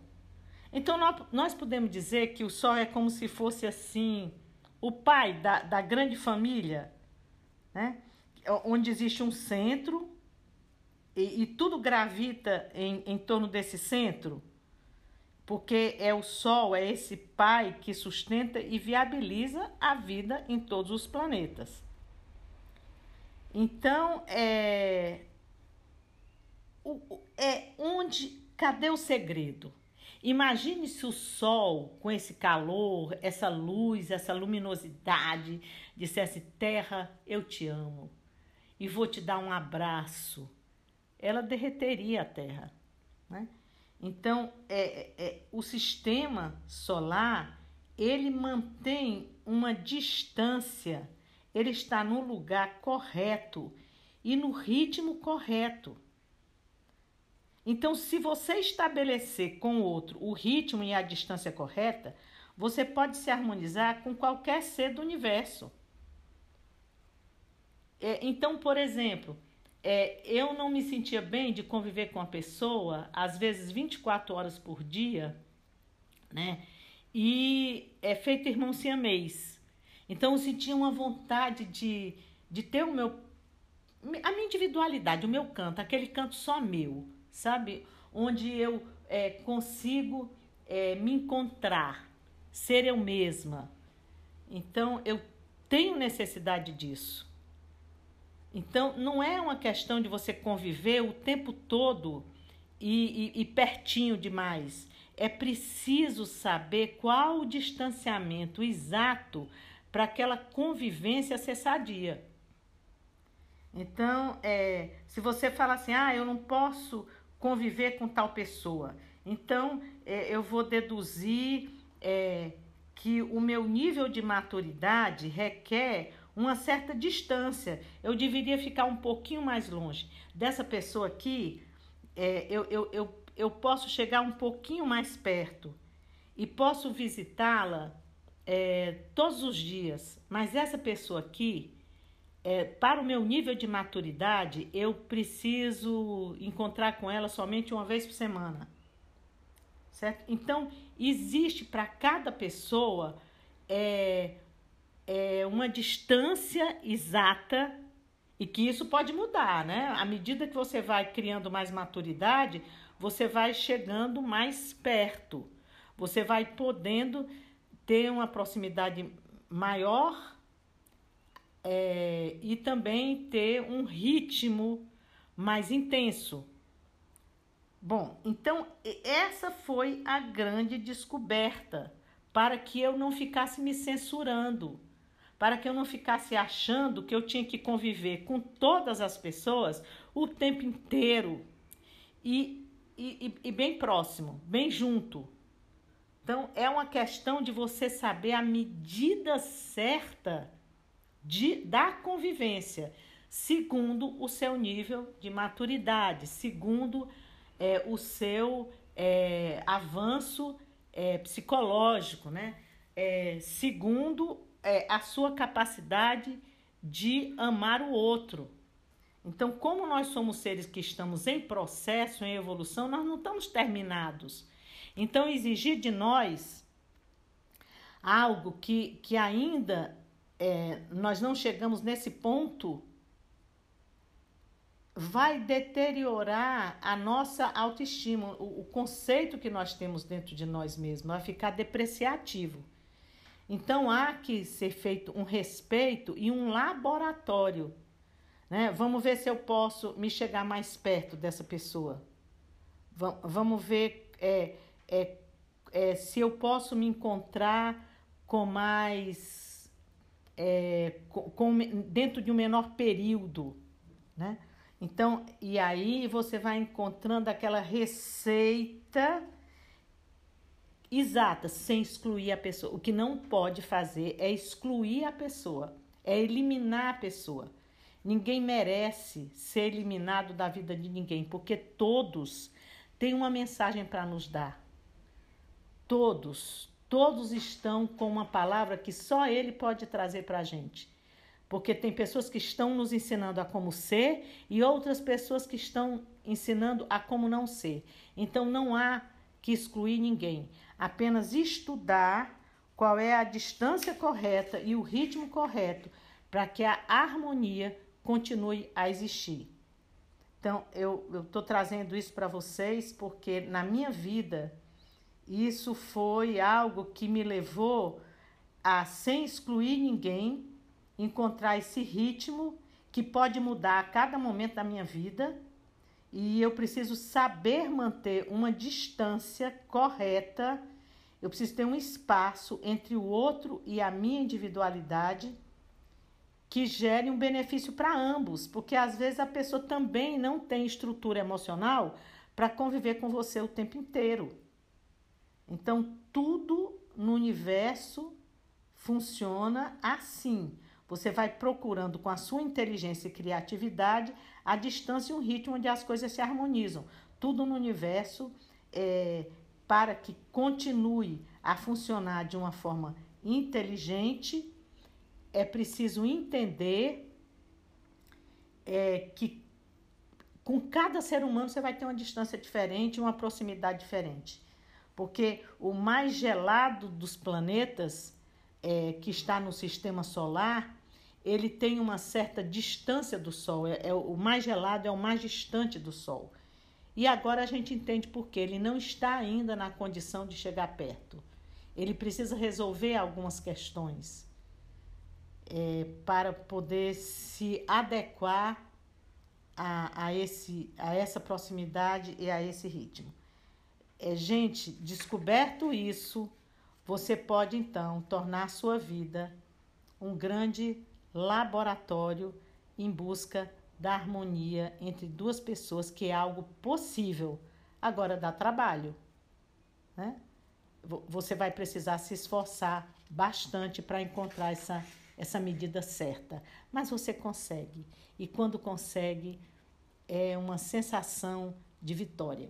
Então, nós podemos dizer que o Sol é como se fosse assim, o pai da, da grande família, né? onde existe um centro e, e tudo gravita em, em torno desse centro porque é o Sol, é esse pai que sustenta e viabiliza a vida em todos os planetas. Então, é, é onde, cadê o segredo? Imagine se o Sol, com esse calor, essa luz, essa luminosidade, dissesse: Terra, eu te amo e vou te dar um abraço. Ela derreteria a Terra. Né? Então, é, é, o sistema solar ele mantém uma distância, ele está no lugar correto e no ritmo correto. Então, se você estabelecer com o outro o ritmo e a distância correta, você pode se harmonizar com qualquer ser do universo. É, então, por exemplo, é, eu não me sentia bem de conviver com a pessoa, às vezes 24 horas por dia, né? E é feito irmão siamês. Então eu sentia uma vontade de, de ter o meu a minha individualidade, o meu canto, aquele canto só meu, sabe? Onde eu é, consigo é, me encontrar, ser eu mesma. Então eu tenho necessidade disso. Então, não é uma questão de você conviver o tempo todo e, e, e pertinho demais. É preciso saber qual o distanciamento exato para aquela convivência ser sadia. Então, é, se você fala assim, ah, eu não posso conviver com tal pessoa, então é, eu vou deduzir é, que o meu nível de maturidade requer uma certa distância. Eu deveria ficar um pouquinho mais longe. Dessa pessoa aqui, é, eu, eu, eu, eu posso chegar um pouquinho mais perto e posso visitá-la é, todos os dias. Mas essa pessoa aqui, é, para o meu nível de maturidade, eu preciso encontrar com ela somente uma vez por semana. Certo? Então, existe para cada pessoa é, é, uma distância exata e que isso pode mudar, né? À medida que você vai criando mais maturidade, você vai chegando mais perto, você vai podendo ter uma proximidade maior é, e também ter um ritmo mais intenso. Bom, então essa foi a grande descoberta para que eu não ficasse me censurando para que eu não ficasse achando que eu tinha que conviver com todas as pessoas o tempo inteiro e, e, e bem próximo, bem junto. Então, é uma questão de você saber a medida certa de, da convivência, segundo o seu nível de maturidade, segundo é, o seu é, avanço é, psicológico, né? É, segundo é, a sua capacidade de amar o outro. Então, como nós somos seres que estamos em processo, em evolução, nós não estamos terminados. Então, exigir de nós algo que, que ainda é, nós não chegamos nesse ponto vai deteriorar a nossa autoestima, o, o, conceito que nós temos dentro de nós mesmos, vai ficar depreciativo. Então há que ser feito um respeito e um laboratório. Né? Vamos ver se eu posso me chegar mais perto dessa pessoa. Vamos ver é, é, é, se eu posso me encontrar com mais. É, com, com, dentro de um menor período. Né? Então, e aí você vai encontrando aquela receita exata, sem excluir a pessoa. O que não pode fazer é excluir a pessoa, é eliminar a pessoa. Ninguém merece ser eliminado da vida de ninguém, porque todos têm uma mensagem para nos dar. Todos, todos estão com uma palavra que só Ele pode trazer para a gente. Porque tem pessoas que estão nos ensinando a como ser e outras pessoas que estão ensinando a como não ser. Então não há que excluir ninguém, apenas estudar qual é a distância correta e o ritmo correto para que a harmonia continue a existir. Então, eu estou trazendo isso para vocês porque na minha vida isso foi algo que me levou a, sem excluir ninguém, encontrar esse ritmo que pode mudar a cada momento da minha vida e eu preciso saber manter uma distância correta. Eu preciso ter um espaço entre o outro e a minha individualidade que gere um benefício para ambos, porque às vezes a pessoa também não tem estrutura emocional para conviver com você o tempo inteiro. Então, tudo no universo funciona assim. Você vai procurando com a sua inteligência e criatividade a distância e um ritmo onde as coisas se harmonizam. Tudo no universo é, para que continue a funcionar de uma forma inteligente, é preciso entender é, que com cada ser humano você vai ter uma distância diferente, uma proximidade diferente. Porque o mais gelado dos planetas é, que está no sistema solar ele tem uma certa distância do Sol, é, é, o mais gelado é o mais distante do Sol. E agora a gente entende por que ele não está ainda na condição de chegar perto. Ele precisa resolver algumas questões é, para poder se adequar a, a, esse, a essa proximidade e a esse ritmo. É, gente, descoberto isso, você pode então tornar sua vida um grande laboratório em busca da harmonia entre duas pessoas, que é algo possível. Agora dá trabalho, né? Você vai precisar se esforçar bastante para encontrar essa, essa medida certa, mas você consegue. E quando consegue, é uma sensação de vitória.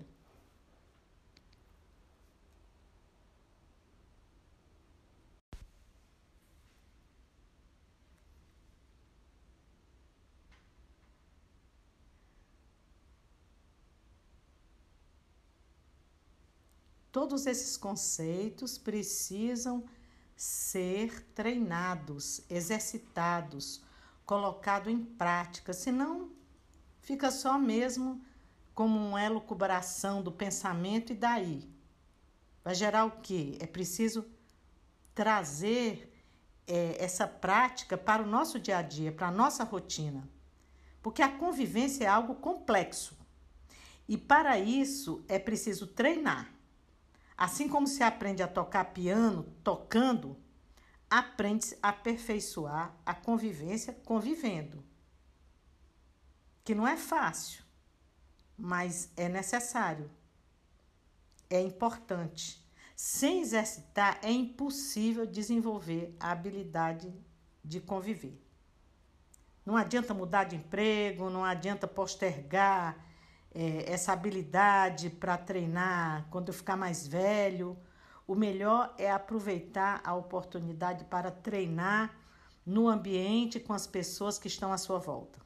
Todos esses conceitos precisam ser treinados, exercitados, colocado em prática, senão fica só mesmo como uma elucubração do pensamento e daí. Vai gerar o quê? É preciso trazer é, essa prática para o nosso dia a dia, para a nossa rotina. Porque a convivência é algo complexo. E para isso é preciso treinar. Assim como se aprende a tocar piano tocando, aprende-se a aperfeiçoar a convivência convivendo. Que não é fácil, mas é necessário. É importante. Sem exercitar, é impossível desenvolver a habilidade de conviver. Não adianta mudar de emprego, não adianta postergar é, essa habilidade para treinar quando eu ficar mais velho. O melhor é aproveitar a oportunidade para treinar no ambiente com as pessoas que estão à sua volta.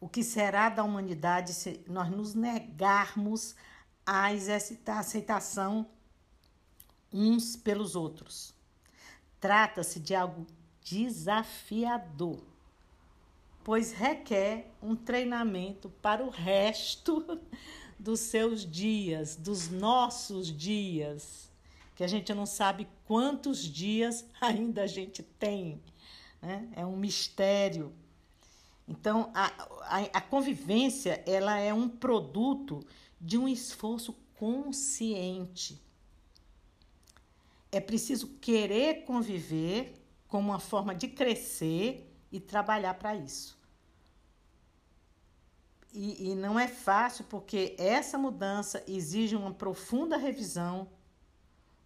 O que será da humanidade se nós nos negarmos a exercitar a aceitação uns pelos outros? Trata-se de algo desafiador pois requer um treinamento para o resto <laughs> dos seus dias, dos nossos dias, que a gente não sabe quantos dias <laughs> ainda a gente tem. Né? É um mistério. Então, a, a, a convivência ela é um produto de um esforço consciente. É preciso querer conviver como uma forma de crescer e trabalhar para isso. E, e, não é fácil porque essa mudança exige uma profunda revisão,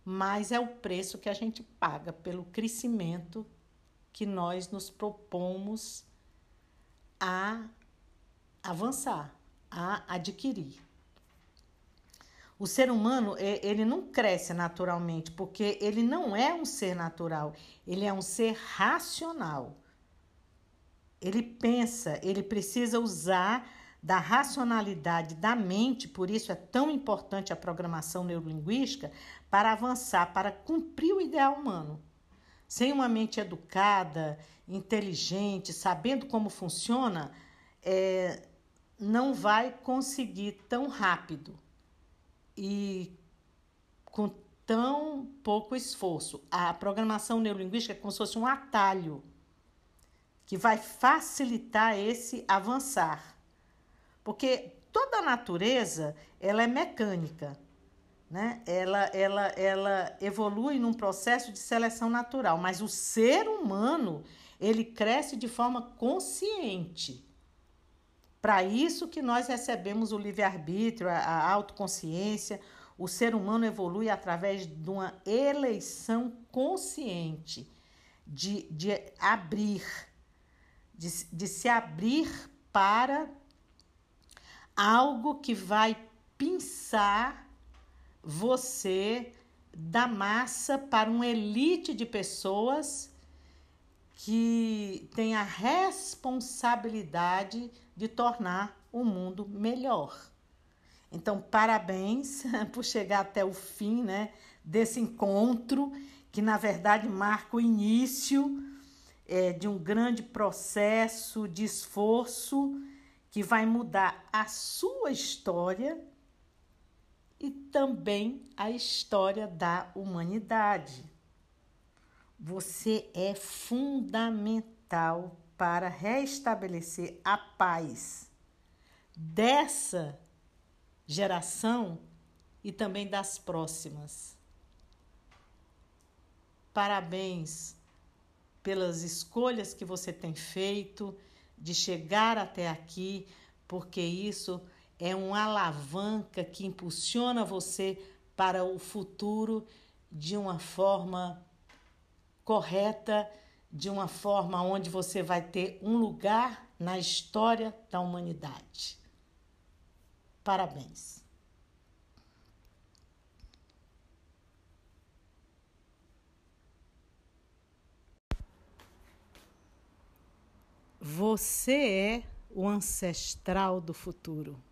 mas é o preço que a gente paga pelo crescimento que nós nos propomos a avançar, a adquirir. O ser humano, ele não cresce naturalmente, porque ele não é um ser natural, ele é um ser racional. Ele pensa, ele precisa usar da racionalidade da mente, por isso é tão importante a programação neurolinguística, para avançar, para cumprir o ideal humano. Sem uma mente educada, inteligente, sabendo como funciona, é, não vai conseguir tão rápido e com tão pouco esforço. A programação neurolinguística é como se fosse um atalho que vai facilitar esse avançar. Porque toda a natureza, ela é mecânica, né? Ela, ela, ela evolui num processo de seleção natural, mas o ser humano, ele cresce de forma consciente. Para isso que nós recebemos o livre-arbítrio, a autoconsciência. O ser humano evolui através de uma eleição consciente, de, de abrir, de, de se abrir para algo que vai pinçar você da massa para uma elite de pessoas que tem a responsabilidade de tornar o mundo melhor. Então, parabéns <laughs> por chegar até o fim né, desse encontro, que na verdade marca o início é, de um grande processo de esforço que vai mudar a sua história e também a história da humanidade. Você é fundamental para restabelecer a paz dessa geração e também das próximas. Parabéns pelas escolhas que você tem feito de chegar até aqui, porque isso é uma alavanca que impulsiona você para o futuro de uma forma correta, de uma forma onde você vai ter um lugar na história da humanidade. Parabéns. Você é o ancestral do futuro.